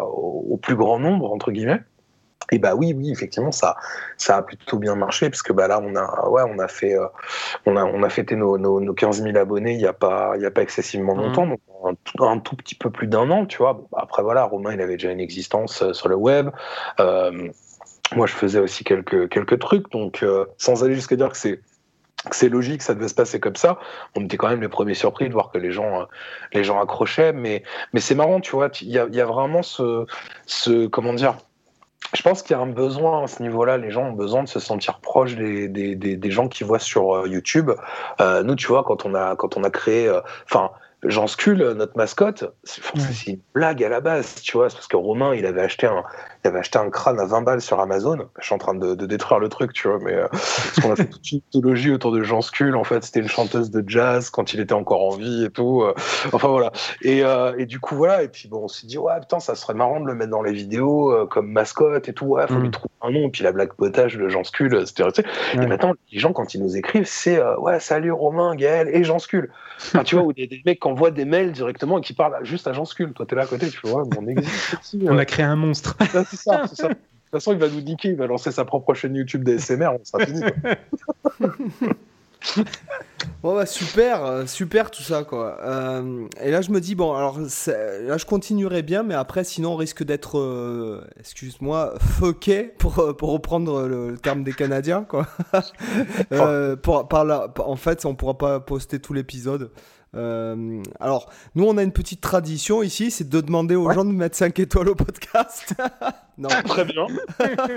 au, plus grand nombre entre guillemets. Et bah oui oui effectivement ça ça a plutôt bien marché parce que bah là on a ouais on a fait on a on a fêté nos, nos, 15 000 abonnés il y a pas il y a pas excessivement mmh. longtemps donc un, tout petit peu plus d'un an tu vois. Bah, après voilà Romain il avait déjà une existence sur le web. Moi je faisais aussi quelques quelques trucs donc sans aller jusqu'à dire que c'est c'est logique, ça devait se passer comme ça. On était quand même les premiers surpris de voir que les gens, euh, les gens accrochaient, mais, c'est marrant, tu vois. Il y a, vraiment ce, ce, comment dire. Je pense qu'il y a un besoin à ce niveau-là. Les gens ont besoin de se sentir proches des, gens qui voient sur euh, YouTube. Euh, nous, tu vois, quand on a, quand créé, enfin. Jean Skull, notre mascotte, c'est une blague à la base, tu vois, parce que Romain, il avait acheté un, il avait acheté un crâne à 20 balles sur Amazon. Je suis en train de, détruire le truc, tu vois, mais euh, parce qu'on a fait toute une mythologie autour de Jean Skull. En fait, c'était une chanteuse de jazz quand il était encore en vie et tout. Euh. enfin voilà. Et, euh, et, du coup voilà. Et puis bon, on s'est dit ouais putain, ça serait marrant de le mettre dans les vidéos comme mascotte et tout. Ouais, faut lui mm. trouver un nom. Et puis la blague potage de Jean Skull, c'était. Et maintenant, les gens quand ils nous écrivent, c'est ouais salut Romain, Gaël et Jean. Enfin, tu vois, où des, des mecs qui envoient des mails directement et qui parlent juste à Jean Skull. Toi, t'es là à côté, tu vois, on existe On a créé un monstre. De toute façon, il va nous niquer, il va lancer sa propre chaîne YouTube d'ASMR, on sera fini. Bon bah super, euh, super tout ça quoi. Euh, et là je me dis bon alors là je continuerai bien mais après sinon on risque d'être, euh, excuse-moi, fucké pour, pour reprendre le, terme des Canadiens quoi. pour, par là, en fait on pourra pas poster tout l'épisode. Euh, alors, nous, on a une petite tradition ici, c'est de demander aux gens de mettre 5 étoiles au podcast. non. Très bien.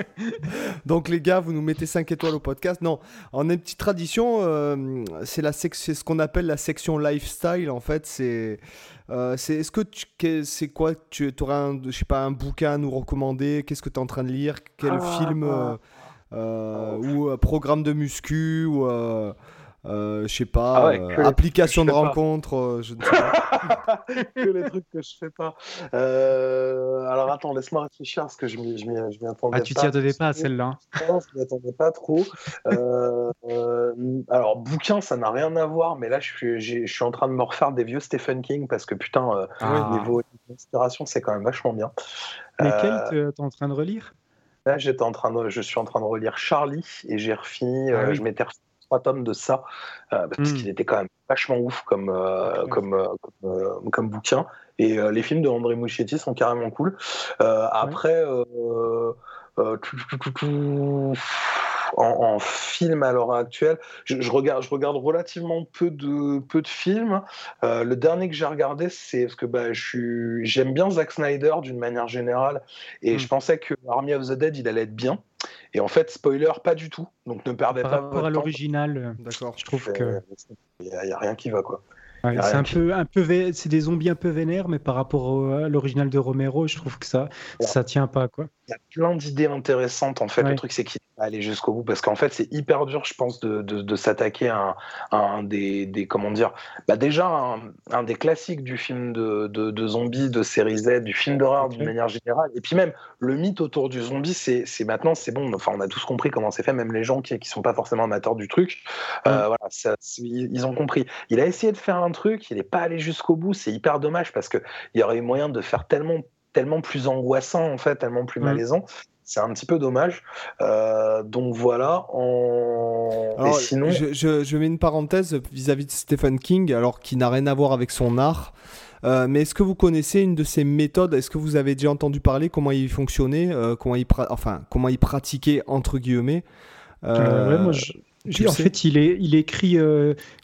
Donc, les gars, vous nous mettez 5 étoiles au podcast. Non, on a une petite tradition, euh, c'est la c'est ce qu'on appelle la section lifestyle, en fait. C'est. Euh, c'est est-ce que tu c'est quoi tu aurais un je sais pas un bouquin à nous recommander? Qu'est-ce que tu es en train de lire? Quel ah, film ah. ou programme de muscu ou euh, je sais pas, ah euh, application de rencontre, euh, je ne sais pas. que les trucs que je fais pas. alors attends, laisse-moi réfléchir parce que je m'y, attendais ah, tu t'y attendais pas à celle-là Non, je m'y attendais pas trop. alors, bouquin, ça n'a rien à voir, mais là, je suis, je suis en train de me refaire des vieux Stephen King parce que putain, ah. niveau inspiration, c'est quand même vachement bien. Mais quel tu es en train de relire? Là, j'étais en train de, je suis en train de relire Charlie et j'ai refini, ah je m'étais refini trois tomes de ça, euh, parce hmm. qu'il était quand même vachement ouf comme, euh, comme, euh, comme, bouquin. Et les films de André Muschietti sont carrément cool. après, en, film à l'heure actuelle, je, regarde, je regarde relativement peu de, peu de films. le dernier que j'ai regardé, c'est parce que bah, j'aime bien Zack Snyder d'une manière générale, et hmm. je pensais que Army of the Dead, il allait être bien. Et en fait, spoiler, pas du tout. Donc ne perdez Par pas. Par rapport à l'original, euh, d'accord. Je trouve que. Il n'y a, rien qui va, quoi c'est un peu, un peu, c'est des zombies un peu vénères, mais par rapport à l'original de Romero, je trouve que ça, ça tient pas, quoi. Il y a plein d'idées intéressantes, en fait. Le truc, c'est qu'il aller jusqu'au bout, parce qu'en fait, c'est hyper dur, je pense, de, de, s'attaquer à, un, des, des, comment dire, bah déjà un, des classiques du film de, de, zombies, de série Z, du film d'horreur d'une manière générale, et puis même le mythe autour du zombie, c'est, maintenant, c'est bon. Enfin, on a tous compris comment c'est fait, même les gens qui, qui sont pas forcément amateurs du truc, euh, voilà, ça, ils ont compris. Il a essayé de faire un truc, il n'est pas allé jusqu'au bout, c'est hyper dommage parce qu'il y aurait eu moyen de faire tellement, tellement plus angoissant, en fait, tellement plus malaisant. C'est un petit peu dommage. Euh, donc voilà. En... sinon... je, mets une parenthèse vis-à-vis de Stephen King, alors qui n'a rien à voir avec son art. Euh, mais est-ce que vous connaissez une de ses méthodes? Est-ce que vous avez déjà entendu parler comment il fonctionnait, euh, comment il enfin comment il pratiquait entre guillemets? Ouais, moi, en fait, il, est, il écrit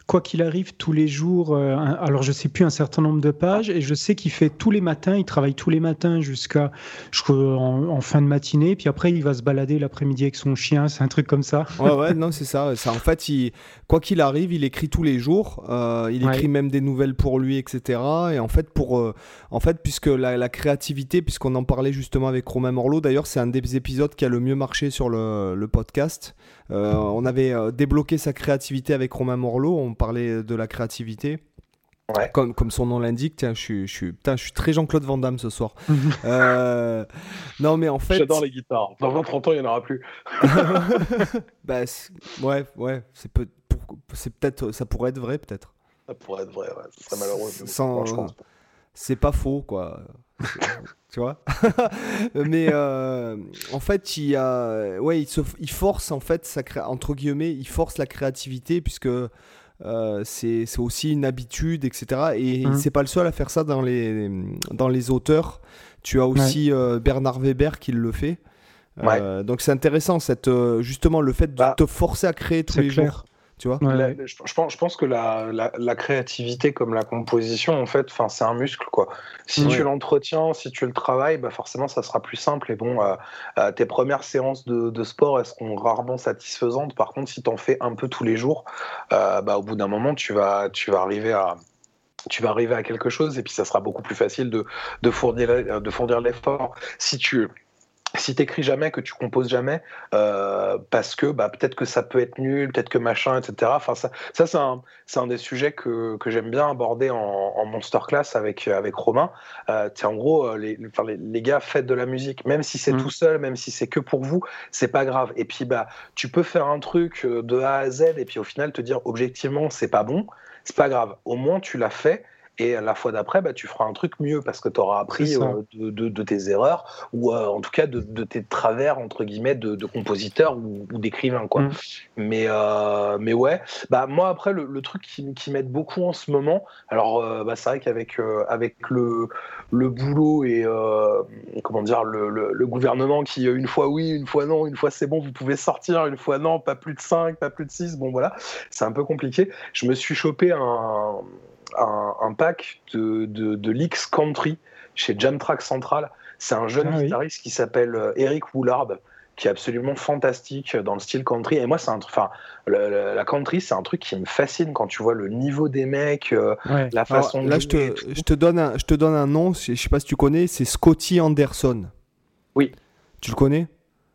quoi qu'il arrive, tous les jours, euh, alors je sais plus un certain nombre de pages, et je sais qu'il fait tous les matins, il travaille tous les matins jusqu'à en, en, fin de matinée, puis après il va se balader l'après-midi avec son chien, c'est un truc comme ça. Ouais, ouais, non, c'est ça. ça. En fait, il, quoi qu'il arrive, il écrit tous les jours, euh, il écrit même des nouvelles pour lui, etc. Et en fait, pour, euh, en fait puisque la, créativité, puisqu'on en parlait justement avec Romain Morlot, d'ailleurs, c'est un des épisodes qui a le mieux marché sur le, le podcast. on avait débloqué sa créativité avec Romain Morlot, on parler de la créativité. Comme, comme son nom l'indique, tiens, je suis, je suis, je suis très Jean-Claude Van Damme ce soir. Euh, non, mais en fait. J'adore les guitares. Dans 20-30 ans, il n'y en aura plus. bah, ouais, ouais. C'est peut, peut-être, ça pourrait être vrai, peut-être. Ça pourrait être vrai, ouais. Ce serait malheureux. Sans, c'est pas faux, quoi. tu vois? Mais euh, en fait, il, a, ouais, il, se, il force, en fait, sa entre guillemets, il force la créativité, puisque euh, c'est aussi une habitude, etc. Et mmh. c'est pas le seul à faire ça dans les, dans les auteurs. Tu as aussi euh, Bernard Weber qui le fait. Euh, donc c'est intéressant, cette, justement, le fait de bah, te forcer à créer tous les jours. Tu vois je, pense, je pense que la, la, créativité comme la composition, en fait, c'est un muscle. Quoi. Si tu l'entretiens, si tu le travailles, bah forcément, ça sera plus simple. Et bon, euh, euh, tes premières séances de, de sport, elles seront rarement satisfaisantes. Par contre, si tu en fais un peu tous les jours, euh, bah, au bout d'un moment, tu vas, tu vas arriver à tu vas arriver à quelque chose et puis ça sera beaucoup plus facile de, de fournir, de fournir l'effort. Si tu, si t'écris jamais, que tu composes jamais, euh, parce que bah, peut-être que ça peut être nul, peut-être que machin, etc. Enfin, ça, ça c'est un, un, des sujets que, que j'aime bien aborder en, en monster class avec, avec Romain. Euh, en gros, euh, les, les, les, gars, faites de la musique, même si c'est mmh. tout seul, même si c'est que pour vous, c'est pas grave. Et puis, bah, tu peux faire un truc de A à Z, et puis au final te dire objectivement, c'est pas bon, c'est pas grave. Au moins, tu l'as fait et la fois d'après, bah, tu feras un truc mieux parce que tu auras appris de, tes erreurs ou en tout cas de, tes travers entre guillemets de, compositeur ou, d'écrivain quoi. Mm. Mais mais ouais, bah moi après le, truc qui, qui m'aide beaucoup en ce moment, alors bah, c'est vrai qu'avec avec le le boulot et comment dire le, le, gouvernement qui une fois oui, une fois non, une fois c'est bon, vous pouvez sortir, une fois non, pas plus de 5, pas plus de 6, bon voilà, c'est un peu compliqué. Je me suis chopé un, un, pack de, de, de Leaks Country chez Jamtrack Central. C'est un jeune ah guitariste qui s'appelle euh, Eric Woolard qui est absolument fantastique dans le style country. Et moi, c'est un enfin, la, country, c'est un truc qui me fascine quand tu vois le niveau des mecs, euh, la façon. là, je te, je te donne un, je te donne un nom. Je sais pas si tu connais. C'est Scotty Anderson. Oui. Tu le connais?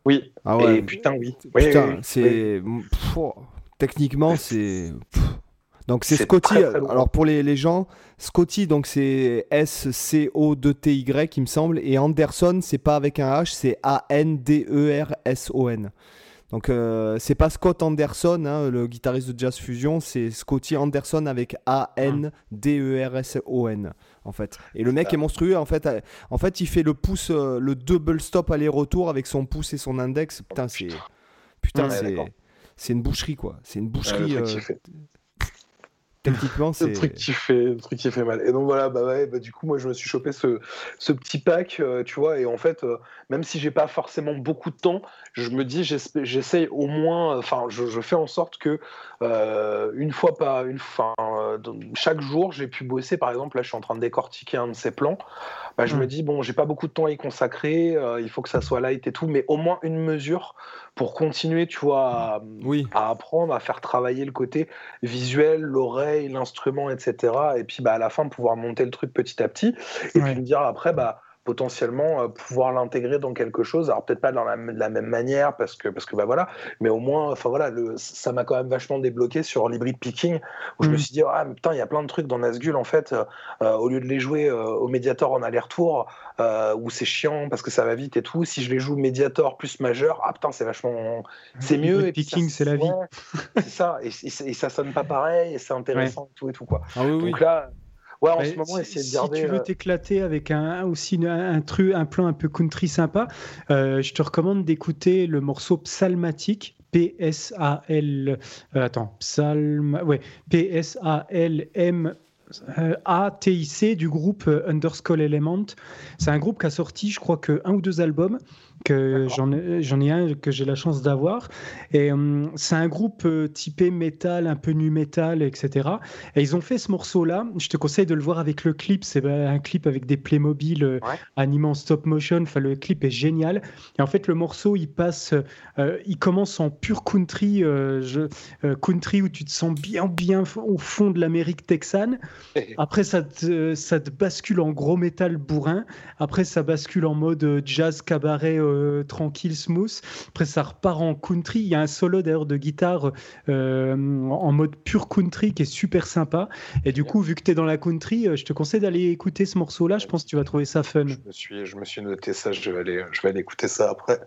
Oui. Ah ouais. Et putain, oui. Putain, c'est techniquement, c'est donc c'est Scotty. alors pour les, les, gens, Scotty, donc c'est S-C-O-2-T-Y, il me semble. Et Anderson, c'est pas avec un H, c'est A-N-D-E-R-S-O-N. Donc euh, c'est pas Scott Anderson, hein, le guitariste de Jazz Fusion, c'est Scotty Anderson avec A-N-D-E-R-S-O-N en fait. Et le mec est monstrueux en fait. En fait, il fait le pouce, euh, le double stop aller-retour avec son pouce et son index. Putain, c'est putain, c'est c'est une boucherie quoi. C'est une boucherie. C'est. le truc qui fait, le truc qui fait mal. Et donc voilà, bah ouais, bah du coup, moi, je me suis chopé ce, ce petit pack, euh, tu vois, et en fait, euh, même si j'ai pas forcément beaucoup de temps, je me dis, j'essaye au moins, enfin, je, je, fais en sorte que euh, une fois pas, une, fin, chaque jour, j'ai pu bosser. Par exemple, là, je suis en train de décortiquer un de ces plans. Bah, je me mmh. dis, bon, j'ai pas beaucoup de temps à y consacrer, il faut que ça soit light et tout, mais au moins une mesure pour continuer, tu vois, à, oui. à apprendre, à faire travailler le côté visuel, l'oreille, l'instrument, etc. Et puis, bah, à la fin, pouvoir monter le truc petit à petit. Et puis me dire après, bah, potentiellement euh, pouvoir l'intégrer dans quelque chose. Alors peut-être pas dans la, de la, même manière parce que parce que bah voilà. Mais au moins enfin voilà le, ça m'a quand même vachement débloqué sur l'hybrid picking où je me mm. suis dit ah mais putain il y a plein de trucs dans Nazgul en fait euh, euh, au lieu de les jouer au médiator en aller-retour où c'est chiant parce que ça va vite et tout si je les joue médiator plus majeur ah putain c'est vachement c'est mieux et picking c'est la vie. c'est ça et, et, ça sonne pas pareil et c'est intéressant et tout et tout quoi. Ah, oui, donc là Ouais, en ce moment, essayer de garder. Si tu veux euh, t'éclater avec un, aussi un, truc, un plan un peu country sympa, euh, je te recommande d'écouter le morceau Psalmatique. P-S-A-L. Euh, attends, Psalm. Ouais, P-S-A-L-M. A-T-I-C du groupe Underskull Element. C'est un groupe qui a sorti, je crois, que un ou deux albums que j'en ai, ai un que j'ai la chance d'avoir. Et hum, c'est un groupe euh, typé métal, un peu nu métal, etc. Et ils ont fait ce morceau-là. Je te conseille de le voir avec le clip. C'est un clip avec des Playmobil euh, animés en stop motion. Enfin, le clip est génial. Et en fait, le morceau, il passe, euh, il commence en pur country, je, country où tu te sens bien, bien au fond de l'Amérique texane. Après, ça te, ça te bascule en gros métal bourrin. Après, ça bascule en mode jazz cabaret euh, tranquille, smooth. Après, ça repart en country. Il y a un solo d'ailleurs de guitare euh, en mode pur country qui est super sympa. Et du coup, vu que tu es dans la country, euh, je te conseille d'aller écouter ce morceau-là. Je pense que tu vas trouver ça fun. Je me suis, je me suis noté ça. Je vais aller, je vais aller écouter ça après.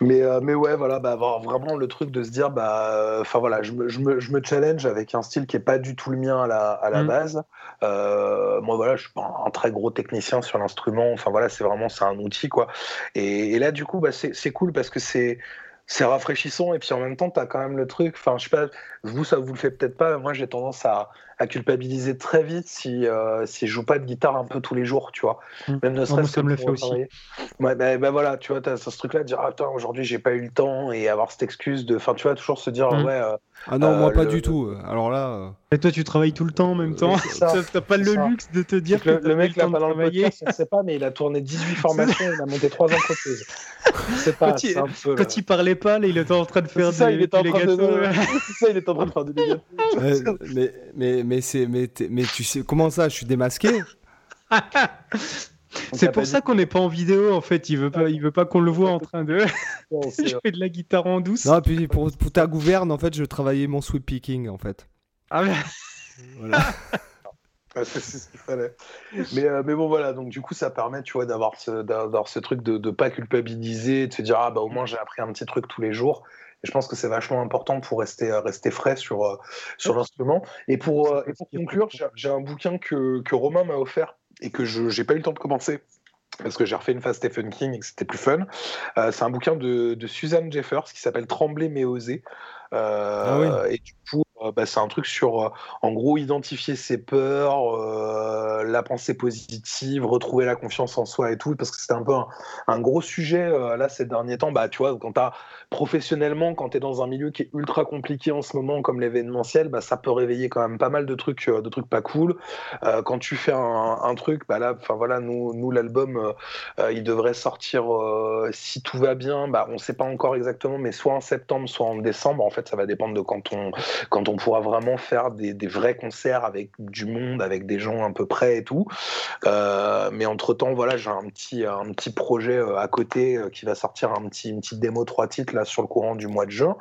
Mais, euh, mais ouais, voilà, bah, avoir vraiment le truc de se dire, bah, enfin voilà, je me, je, me, je me, challenge avec un style qui est pas du tout le mien à la, à la mm. base. Euh, moi, voilà, je suis pas un, très gros technicien sur l'instrument. Enfin voilà, c'est vraiment c'est un outil quoi. Et, et là, du coup, bah, c'est cool parce que c'est c'est rafraîchissant et puis en même temps tu as quand même le truc enfin je sais pas vous ça vous le fait peut-être pas moi j'ai tendance à, à, culpabiliser très vite si euh, si je joue pas de guitare un peu tous les jours tu vois. Mmh. même ne serait-ce que me le fait aussi. ouais, bah, bah, voilà tu vois tu as ce truc là de dire ah, attends aujourd'hui j'ai pas eu le temps et avoir cette excuse de enfin tu vois toujours se dire mmh. ouais euh, ah non moi euh, pas du tout. Alors là et toi tu travailles tout le temps en même temps. t'as pas le luxe de te dire que, le, mec là pendant le podcast on sait pas mais il a tourné 18 formations il a monté trois entreprises. C'est pas quand il parlait pas, là, il était en train de faire ça, des, il était en train de... ça, il en train de faire des mais, mais, mais, c'est, mais, mais tu sais, comment ça, je suis démasqué? C'est pour ça qu'on n'est pas en vidéo en fait. Il veut pas, il veut pas qu'on le voit en train de. je fais de la guitare en douce. Non, puis pour, pour ta gouverne, en fait, je travaillais mon sweep picking en fait. Ah mais... Voilà. c'est ce qu'il fallait. Mais, euh, mais bon, voilà, donc du coup, ça permet, tu vois, d'avoir ce, d'avoir ce truc de ne pas culpabiliser, de se dire, ah bah au moins j'ai appris un petit truc tous les jours. Et je pense que c'est vachement important pour rester, euh, rester frais sur, euh, sur l'instrument. Et pour, et pour conclure, j'ai un bouquin que, que Romain m'a offert et que je n'ai pas eu le temps de commencer parce que j'ai refait une phase Stephen King et que c'était plus fun. c'est un bouquin de, de Suzanne Jeffers qui s'appelle Trembler mais oser. ah oui. Et du coup, euh, bah, c'est un truc sur, euh, en gros, identifier ses peurs, euh, la pensée positive, retrouver la confiance en soi et tout, parce que c'était un peu un, gros sujet là ces derniers temps. Bah, tu vois, quand as professionnellement, quand tu es dans un milieu qui est ultra compliqué en ce moment, comme l'événementiel, bah, ça peut réveiller quand même pas mal de trucs, de trucs pas cool. quand tu fais un, truc, bah là, enfin voilà, nous, nous l'album, il devrait sortir si tout va bien. Bah, on sait pas encore exactement, mais soit en septembre, soit en décembre. En fait, ça va dépendre de quand on, quand on on pourra vraiment faire des, vrais concerts avec du monde, avec des gens un peu près et tout. Euh, mais entre-temps, voilà, j'ai un petit, un petit projet euh, à côté euh, qui va sortir un petit, une petite démo trois titres là sur le courant du mois de juin.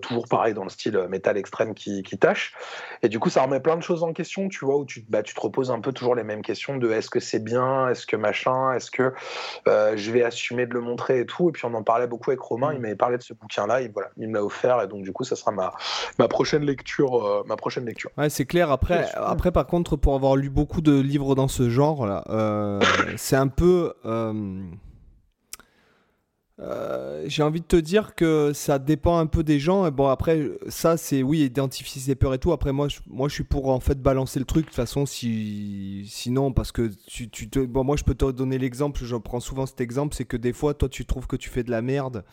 toujours pareil dans le style métal extrême qui, qui tâche. Et du coup, ça remet plein de choses en question, tu vois, où tu, bah, tu te reposes un peu toujours les mêmes questions de est-ce que c'est bien, est-ce que machin, est-ce que je vais assumer de le montrer et tout. Et puis on en parlait beaucoup avec Romain, il m'avait parlé de ce bouquin-là, il, voilà, il me l'a offert et donc du coup, ça sera ma, ma prochaine lecture. Euh, ma prochaine lecture. Ouais, c'est clair. Après, après, par contre, pour avoir lu beaucoup de livres dans ce genre, là, euh, c'est un peu. Euh, j'ai envie de te dire que ça dépend un peu des gens. Et bon, après, ça, c'est oui, identifier ses peurs et tout. Après, moi, je, moi, je suis pour en fait balancer le truc. De toute façon, si, sinon, parce que tu, tu te, bon, moi, je peux te donner l'exemple. Je prends souvent cet exemple. C'est que des fois, toi, tu trouves que tu fais de la merde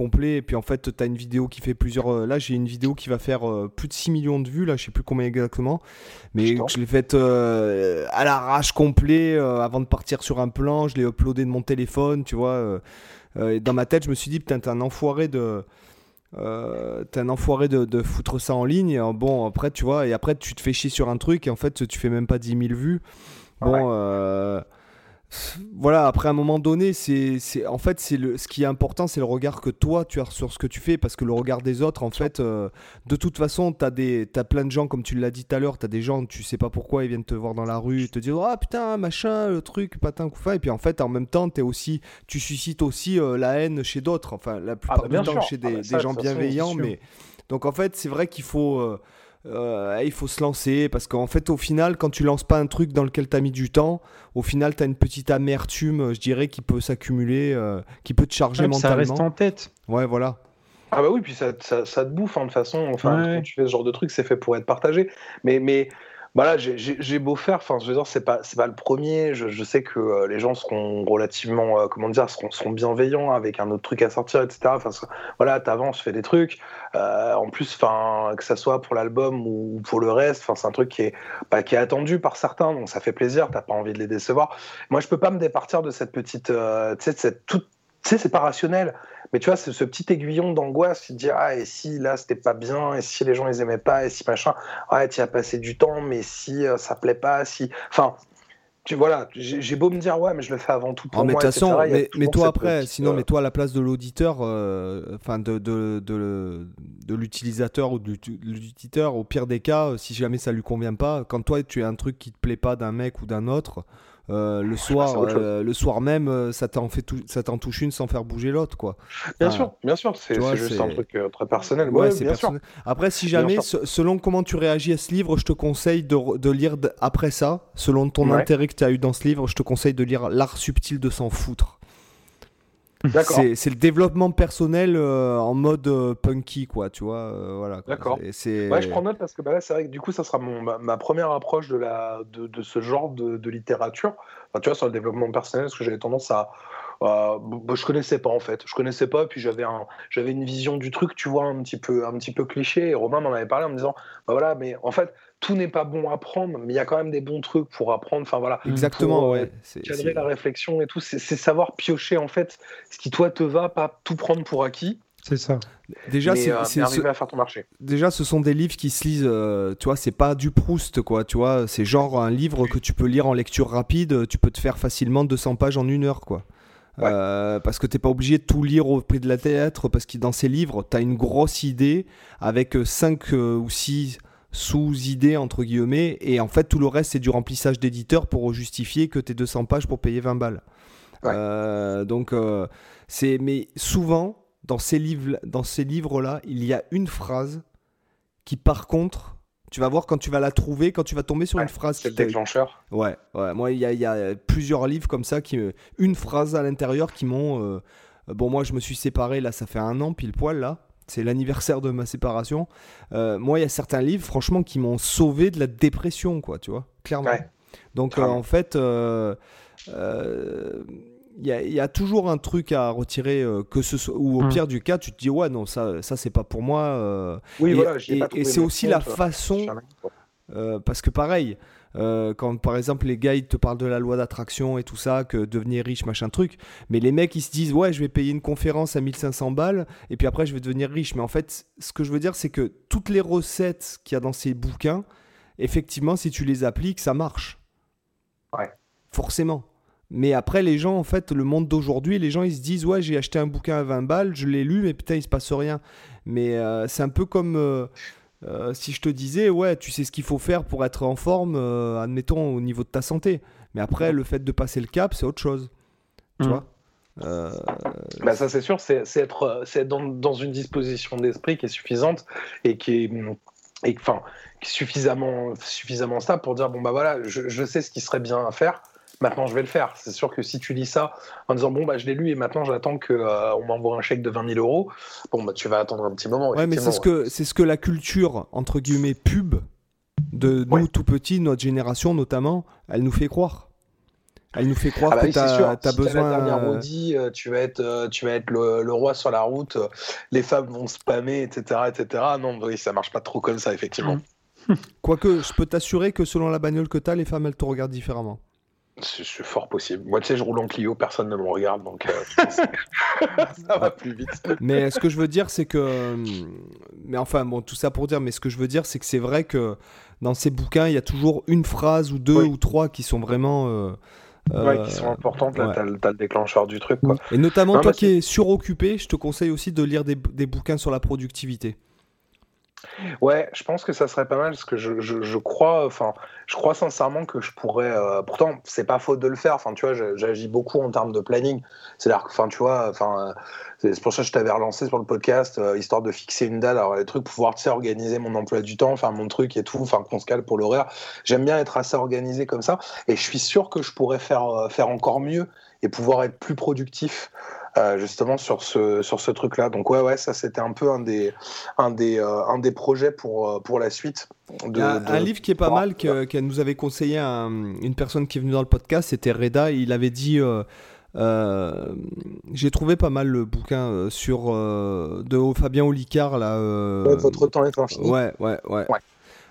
complet. Et puis en fait tu as une vidéo qui fait plusieurs euh, là j'ai une vidéo qui va faire euh, plus de 6 millions de vues. Là je sais plus combien exactement. Mais je, l'ai faite euh, à l'arrache complet avant de partir sur un plan. Je l'ai uploadé de mon téléphone tu vois et dans ma tête je me suis dit putain t'es un enfoiré de t'es un enfoiré de, de, foutre ça en ligne. Bon après tu vois et après tu te fais chier sur un truc et en fait tu fais même pas 10 000 vues. Bon voilà, après un moment donné, c'est, en fait, c'est le, ce qui est important, c'est le regard que toi tu as sur ce que tu fais, parce que le regard des autres, en fait, euh, de toute façon, tu as, plein de gens, comme tu l'as dit tout à l'heure, tu as des gens, tu sais pas pourquoi, ils viennent te voir dans la rue, te dire Ah putain, machin, le truc, patin, couffin, et puis en fait, en même temps, es aussi, tu suscites aussi euh, la haine chez d'autres, enfin, la plupart ah, bah, du temps chez des, ah, bah, gens bienveillants, mais. Donc en fait, c'est vrai qu'il faut. Euh, euh, il faut se lancer parce qu'en fait au final quand tu lances pas un truc dans lequel tu as mis du temps au final tu as une petite amertume je dirais qui peut s'accumuler euh, qui peut te charger mentalement ça reste en tête. Ouais voilà. Ah bah oui puis ça, ça, te bouffe hein, de toute façon. Enfin quand tu fais ce genre de truc c'est fait pour être partagé. Mais mais voilà, j'ai beau faire, enfin, je veux dire, c'est pas, pas le premier. Je, je sais que euh, les gens seront relativement, euh, comment dire, seront, seront, bienveillants avec un autre truc à sortir, etc. Enfin, voilà, t'avances, fais des trucs. Euh, en plus, enfin, que ça soit pour l'album ou pour le reste, enfin, c'est un truc qui est, bah, qui est attendu par certains, donc ça fait plaisir. T'as pas envie de les décevoir. Moi, je peux pas me départir de cette petite, tu sais, cette toute, tu sais, c'est pas rationnel. Mais tu vois, c'est ce petit aiguillon d'angoisse qui dit Ah, et si là c'était pas bien, et si les gens ils aimaient pas, et si machin, ouais, tu as passé du temps, mais si euh, ça plaît pas, si. Enfin, tu voilà, j'ai beau me dire ouais, mais je le fais avant tout pour oh, mais moi. Façon, mais, mais toi après, sinon, euh, mets-toi à la place de l'auditeur, euh, enfin de, de, de, de l'utilisateur ou de l'utilisateur. Au pire des cas, si jamais ça lui convient pas, quand toi tu as un truc qui te plaît pas d'un mec ou d'un autre, euh, le soir, euh, le soir même, euh, ça t'en fait ça t'en touche une sans faire bouger l'autre, quoi. Bien sûr, bien sûr, c'est juste un truc très personnel. Ouais, c'est personnel. Après, si jamais, selon comment tu réagis à ce livre, je te conseille de, de lire après ça, selon ton intérêt que tu as eu dans ce livre, je te conseille de lire L'art subtil de s'en foutre. C'est le développement personnel euh, en mode euh, punky, quoi, tu vois. Euh, voilà. D'accord. Ouais, je prends note parce que bah, là, c'est vrai que du coup, ça sera mon, ma, première approche de, la, de, de ce genre de, de littérature. Enfin, tu vois, sur le développement personnel, parce que j'avais tendance à. Euh, bah, je connaissais pas en fait, je connaissais pas, puis j'avais un, j'avais une vision du truc, tu vois, un petit peu, un petit peu cliché. Et Romain m'en avait parlé en me disant, bah voilà, mais en fait, tout n'est pas bon à prendre, mais il y a quand même des bons trucs pour apprendre. Enfin voilà. Exactement, pour, ouais. Euh, cadrer la réflexion et tout. C'est savoir piocher en fait ce qui toi te va, pas tout prendre pour acquis. C'est ça. Déjà, c'est euh, arriver à faire ton marché. Déjà, ce sont des livres qui se lisent. Euh, tu vois, c'est pas du Proust, quoi. Tu vois, c'est genre un livre que tu peux lire en lecture rapide. Tu peux te faire facilement 200 pages en une heure, quoi. Parce que t'es pas obligé de tout lire au prix de la théâtre, parce que dans ces livres, tu as une grosse idée avec 5 ou 6 sous-idée, entre guillemets, et en fait, tout le reste, c'est du remplissage d'éditeur pour justifier que tes 200 pages pour payer 20 balles. Euh, donc, euh, c'est. Mais souvent, dans ces livres, dans ces livres-là, il y a une phrase qui, par contre, tu vas voir quand tu vas la trouver, quand tu vas tomber sur une phrase. C'est le déclencheur. Ouais, ouais. Moi, il y, y, a plusieurs livres comme ça qui, une phrase à l'intérieur qui m'ont. bon, moi, je me suis séparé là, ça fait un an pile poil là c'est l'anniversaire de ma séparation. Euh, moi, il y a certains livres, franchement, qui m'ont sauvé de la dépression, quoi, tu vois, clairement. Donc, euh, en fait, euh, il y, a toujours un truc à retirer, que ce soit, ou au hum. pire du cas, tu te dis, ouais, non, ça, ça c'est pas pour moi. oui, et, voilà, et c'est aussi la façon. parce que pareil, euh, quand par exemple les gars ils te parlent de la loi d'attraction et tout ça, que devenir riche, machin truc, mais les mecs ils se disent ouais je vais payer une conférence à 1500 balles et puis après je vais devenir riche. Mais en fait ce que je veux dire c'est que toutes les recettes qu'il y a dans ces bouquins, effectivement si tu les appliques ça marche. Ouais. Forcément. Mais après, les gens, en fait, le monde d'aujourd'hui, les gens, ils se disent, ouais, j'ai acheté un bouquin à 20 balles, je l'ai lu, mais putain, il se passe rien. Mais euh, c'est un peu comme, euh, euh, si je te disais, ouais, tu sais ce qu'il faut faire pour être en forme, euh, admettons, au niveau de ta santé. Mais après, le fait de passer le cap, c'est autre chose. Tu mmh. vois? Euh, bah ça c'est sûr, c'est être, être dans, dans, une disposition d'esprit qui est suffisante et qui est, et, enfin, suffisamment, suffisamment stable pour dire bon bah voilà, je, je, sais ce qui serait bien à faire maintenant je vais le faire. C'est sûr que si tu lis ça en disant bon bah je l'ai lu et maintenant j'attends qu'on euh, on m'envoie un chèque de 20 000 euros, bon bah tu vas attendre un petit moment. Ouais, mais c'est ce que c'est ce que la culture entre guillemets pub de nous tout petits, notre génération notamment, elle nous fait croire. Elle nous fait croire ah bah que tu as, besoin. La dernière maudit, euh, tu vas être, euh, tu vas être le, roi sur la route, les femmes vont spammer, etc., etc. Non, oui, ça marche pas trop comme ça, effectivement. Quoique, je peux t'assurer que selon la bagnole que tu as, les femmes, elles te regardent différemment. C'est fort possible. Moi, tu sais, je roule en Clio, personne ne me regarde, donc euh, ça va plus vite. Mais ce que je veux dire, c'est que. Mais enfin, bon, tout ça pour dire, mais ce que je veux dire, c'est que c'est vrai que dans ces bouquins, il y a toujours une phrase ou deux ou trois qui sont vraiment. Euh, euh, qui sont importantes. Là, t'as, le déclencheur du truc. Quoi. Et notamment, toi qui es suroccupé, je te conseille aussi de lire des, des bouquins sur la productivité. Ouais, je pense que ça serait pas mal parce que je, je, crois, enfin, je crois sincèrement que je pourrais. Euh, pourtant, c'est pas faute de le faire. Enfin, tu vois, j'agis beaucoup en termes de planning. C'est-à-dire enfin, tu vois, enfin, c'est pour ça que je t'avais relancé sur le podcast, euh, histoire de fixer une date, alors les trucs, pouvoir, tu sais, organiser mon emploi du temps, faire mon truc et tout, enfin, qu'on se cale pour l'horaire. J'aime bien être assez organisé comme ça, et je suis sûr que je pourrais faire euh, faire encore mieux et pouvoir être plus productif euh, justement sur ce, sur ce truc-là. Donc ouais, ouais, ça c'était un peu un des, un des, euh, un des projets pour, euh, pour la suite. De, un, livre qui est pas mal, qu'elle nous avait conseillé une personne qui est venue dans le podcast, c'était Reda, il avait dit... j'ai trouvé pas mal le bouquin sur de Fabien Olicard là. votre temps est infini. Ouais, ouais, ouais.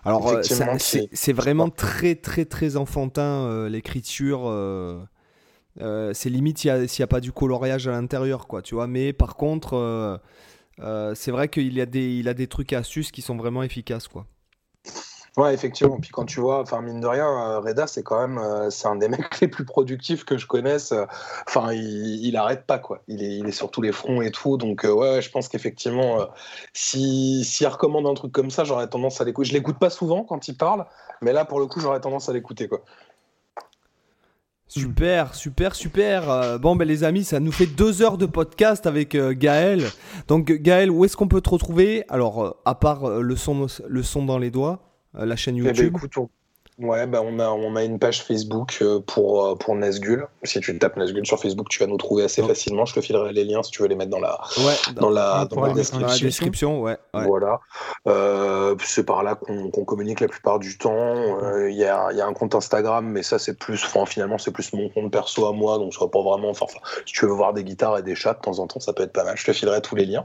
Alors c'est vraiment très très très enfantin l'écriture. Euh, c'est limite s'il n'y a, pas du coloriage à l'intérieur, quoi, tu vois. Mais par contre, euh, euh, c'est vrai qu'il a des, trucs et astuces qui sont vraiment efficaces, quoi. Ouais, effectivement. Puis quand tu vois, enfin mine de rien, Reda, c'est quand même, c'est un des mecs les plus productifs que je connaisse. Enfin, il, il arrête pas quoi. Il est, il est sur tous les fronts et tout. Donc ouais, je pense qu'effectivement, si s'il recommande un truc comme ça, j'aurais tendance à l'écouter. Je l'écoute pas souvent quand il parle, mais là pour le coup, j'aurais tendance à l'écouter quoi. Super, super, super. Euh, bon, ben les amis, ça nous fait deux heures de podcast avec euh, Gaël. Donc, Gaël, où est-ce qu'on peut te retrouver? Alors, euh, à part le, son, le son dans les doigts, la chaîne eh ben, YouTube. Ouais, bah on, a, on a une page Facebook euh, pour, euh, pour Nesgul. Si tu tapes Nesgul sur Facebook, tu vas nous trouver assez facilement. Je te filerai les liens si tu veux les mettre dans la, dans la, dans la description. ouais, Voilà. Euh, c'est par là qu'on communique la plupart du temps. Il y, a, y, a, un compte Instagram, mais ça, c'est plus, enfin, finalement, c'est plus mon compte perso à moi. Donc, pas vraiment. Enfin, si tu veux voir des guitares et des chats de temps en temps, ça peut être pas mal. Je te filerai tous les liens.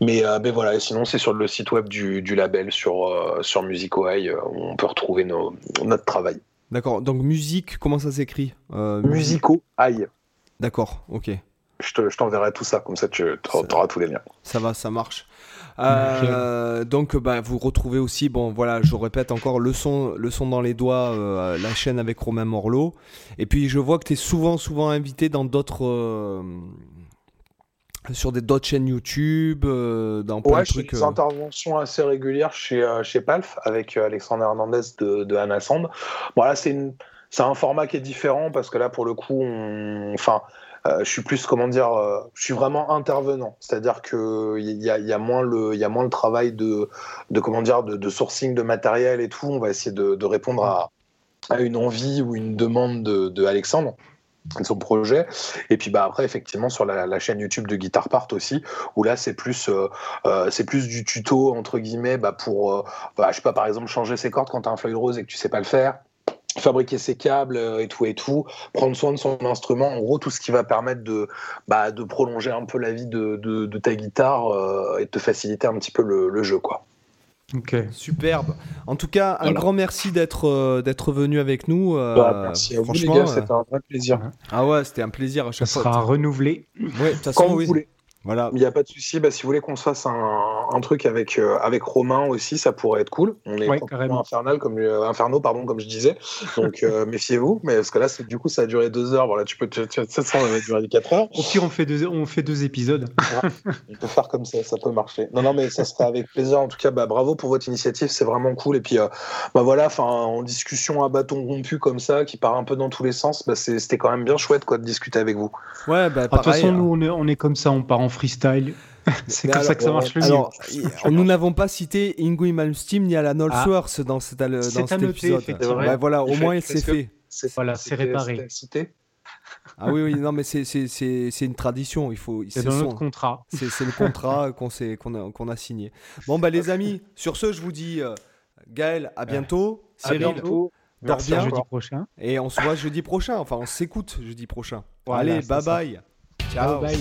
Mais ben voilà, et sinon, c'est sur le site web du, du label, sur, sur Musico où on peut retrouver nos notre travail. D'accord. Donc musique, comment ça s'écrit euh, Musico Aïe. D'accord, ok. Je t'enverrai tout ça, comme ça tu auras tous les liens. Ça va, ça marche. Euh, donc bah, vous retrouvez aussi, bon voilà, je répète encore, le son, le son dans les doigts, euh, la chaîne avec Romain Morlot. Et puis je vois que tu es souvent, souvent invité dans d'autres sur des d'autres chaînes YouTube, dans plein ouais, de trucs. des interventions assez régulières chez, chez Palf avec Alexandre Hernandez de, de Anna Sand. Bon, là, c'est une c'est un format qui est différent parce que là, pour le coup, enfin, euh, je suis plus, comment dire, euh, je suis vraiment intervenant. C'est-à-dire qu'il y, y, a moins le, y a moins le travail de, de comment dire, de, sourcing de matériel et tout. On va essayer de, répondre à, à, une envie ou une demande de, de Alexandre son projet et puis bah après effectivement sur la, chaîne YouTube de Guitar Part aussi où là c'est plus euh, c'est plus du tuto entre guillemets bah, pour bah, je sais pas par exemple changer ses cordes quand tu as un Floyd Rose et que tu sais pas le faire fabriquer ses câbles euh, et tout et tout, prendre soin de son instrument, en gros tout ce qui va permettre de, bah, prolonger un peu la vie de, ta guitare euh, et de te faciliter un petit peu le, jeu quoi. Superbe. En tout cas, un grand merci d'être euh, d'être venu avec nous. Bah, merci à vous les gars, c'était un vrai plaisir. Ah ouais, c'était un plaisir à chaque Ça sera renouvelé. Ouais, de toute façon, Quand vous voulez. Voilà. Il n'y a pas de souci. Bah, si vous voulez qu'on se fasse un, un truc avec, euh, avec Romain aussi, ça pourrait être cool. On est ouais, carrément. infernal comme euh, inferno, pardon, comme je disais. Donc euh, méfiez-vous. Mais parce que là, du coup, ça a duré deux heures. Voilà, tu peux, tu, tu, ça, ça va durer quatre heures. Au pire, on fait deux, on fait deux épisodes. on peut faire comme ça, ça peut marcher. Non, non, mais ça serait avec plaisir. En tout cas, bah, bravo pour votre initiative, c'est vraiment cool. Et puis, bah voilà, enfin, en discussion à bâton rompu comme ça, qui part un peu dans tous les sens, bah, c'était quand même bien chouette, quoi, de discuter avec vous. Ouais, bah, ah, De toute façon, nous, on est, on est comme ça, on part en freestyle. C'est comme ça que ça marche le alors, Nous n'avons pas cité Ingui Malmsteen ni Alan Holsworth ah. dans, cet, dans cet épisode. Bah, voilà, au moins il s'est fait. Voilà, c'est réparé. Ah oui, oui, non, mais c'est une tradition. Il faut. C'est dans notre contrat. C'est le contrat qu'on a, signé. Bon, bah les amis, sur ce, je vous dis, euh, Gaël, à bientôt. À bientôt. Dors bien. Jeudi prochain. Et on se voit jeudi prochain. Enfin, on s'écoute jeudi prochain. Allez, bye bye. Ciao. bye.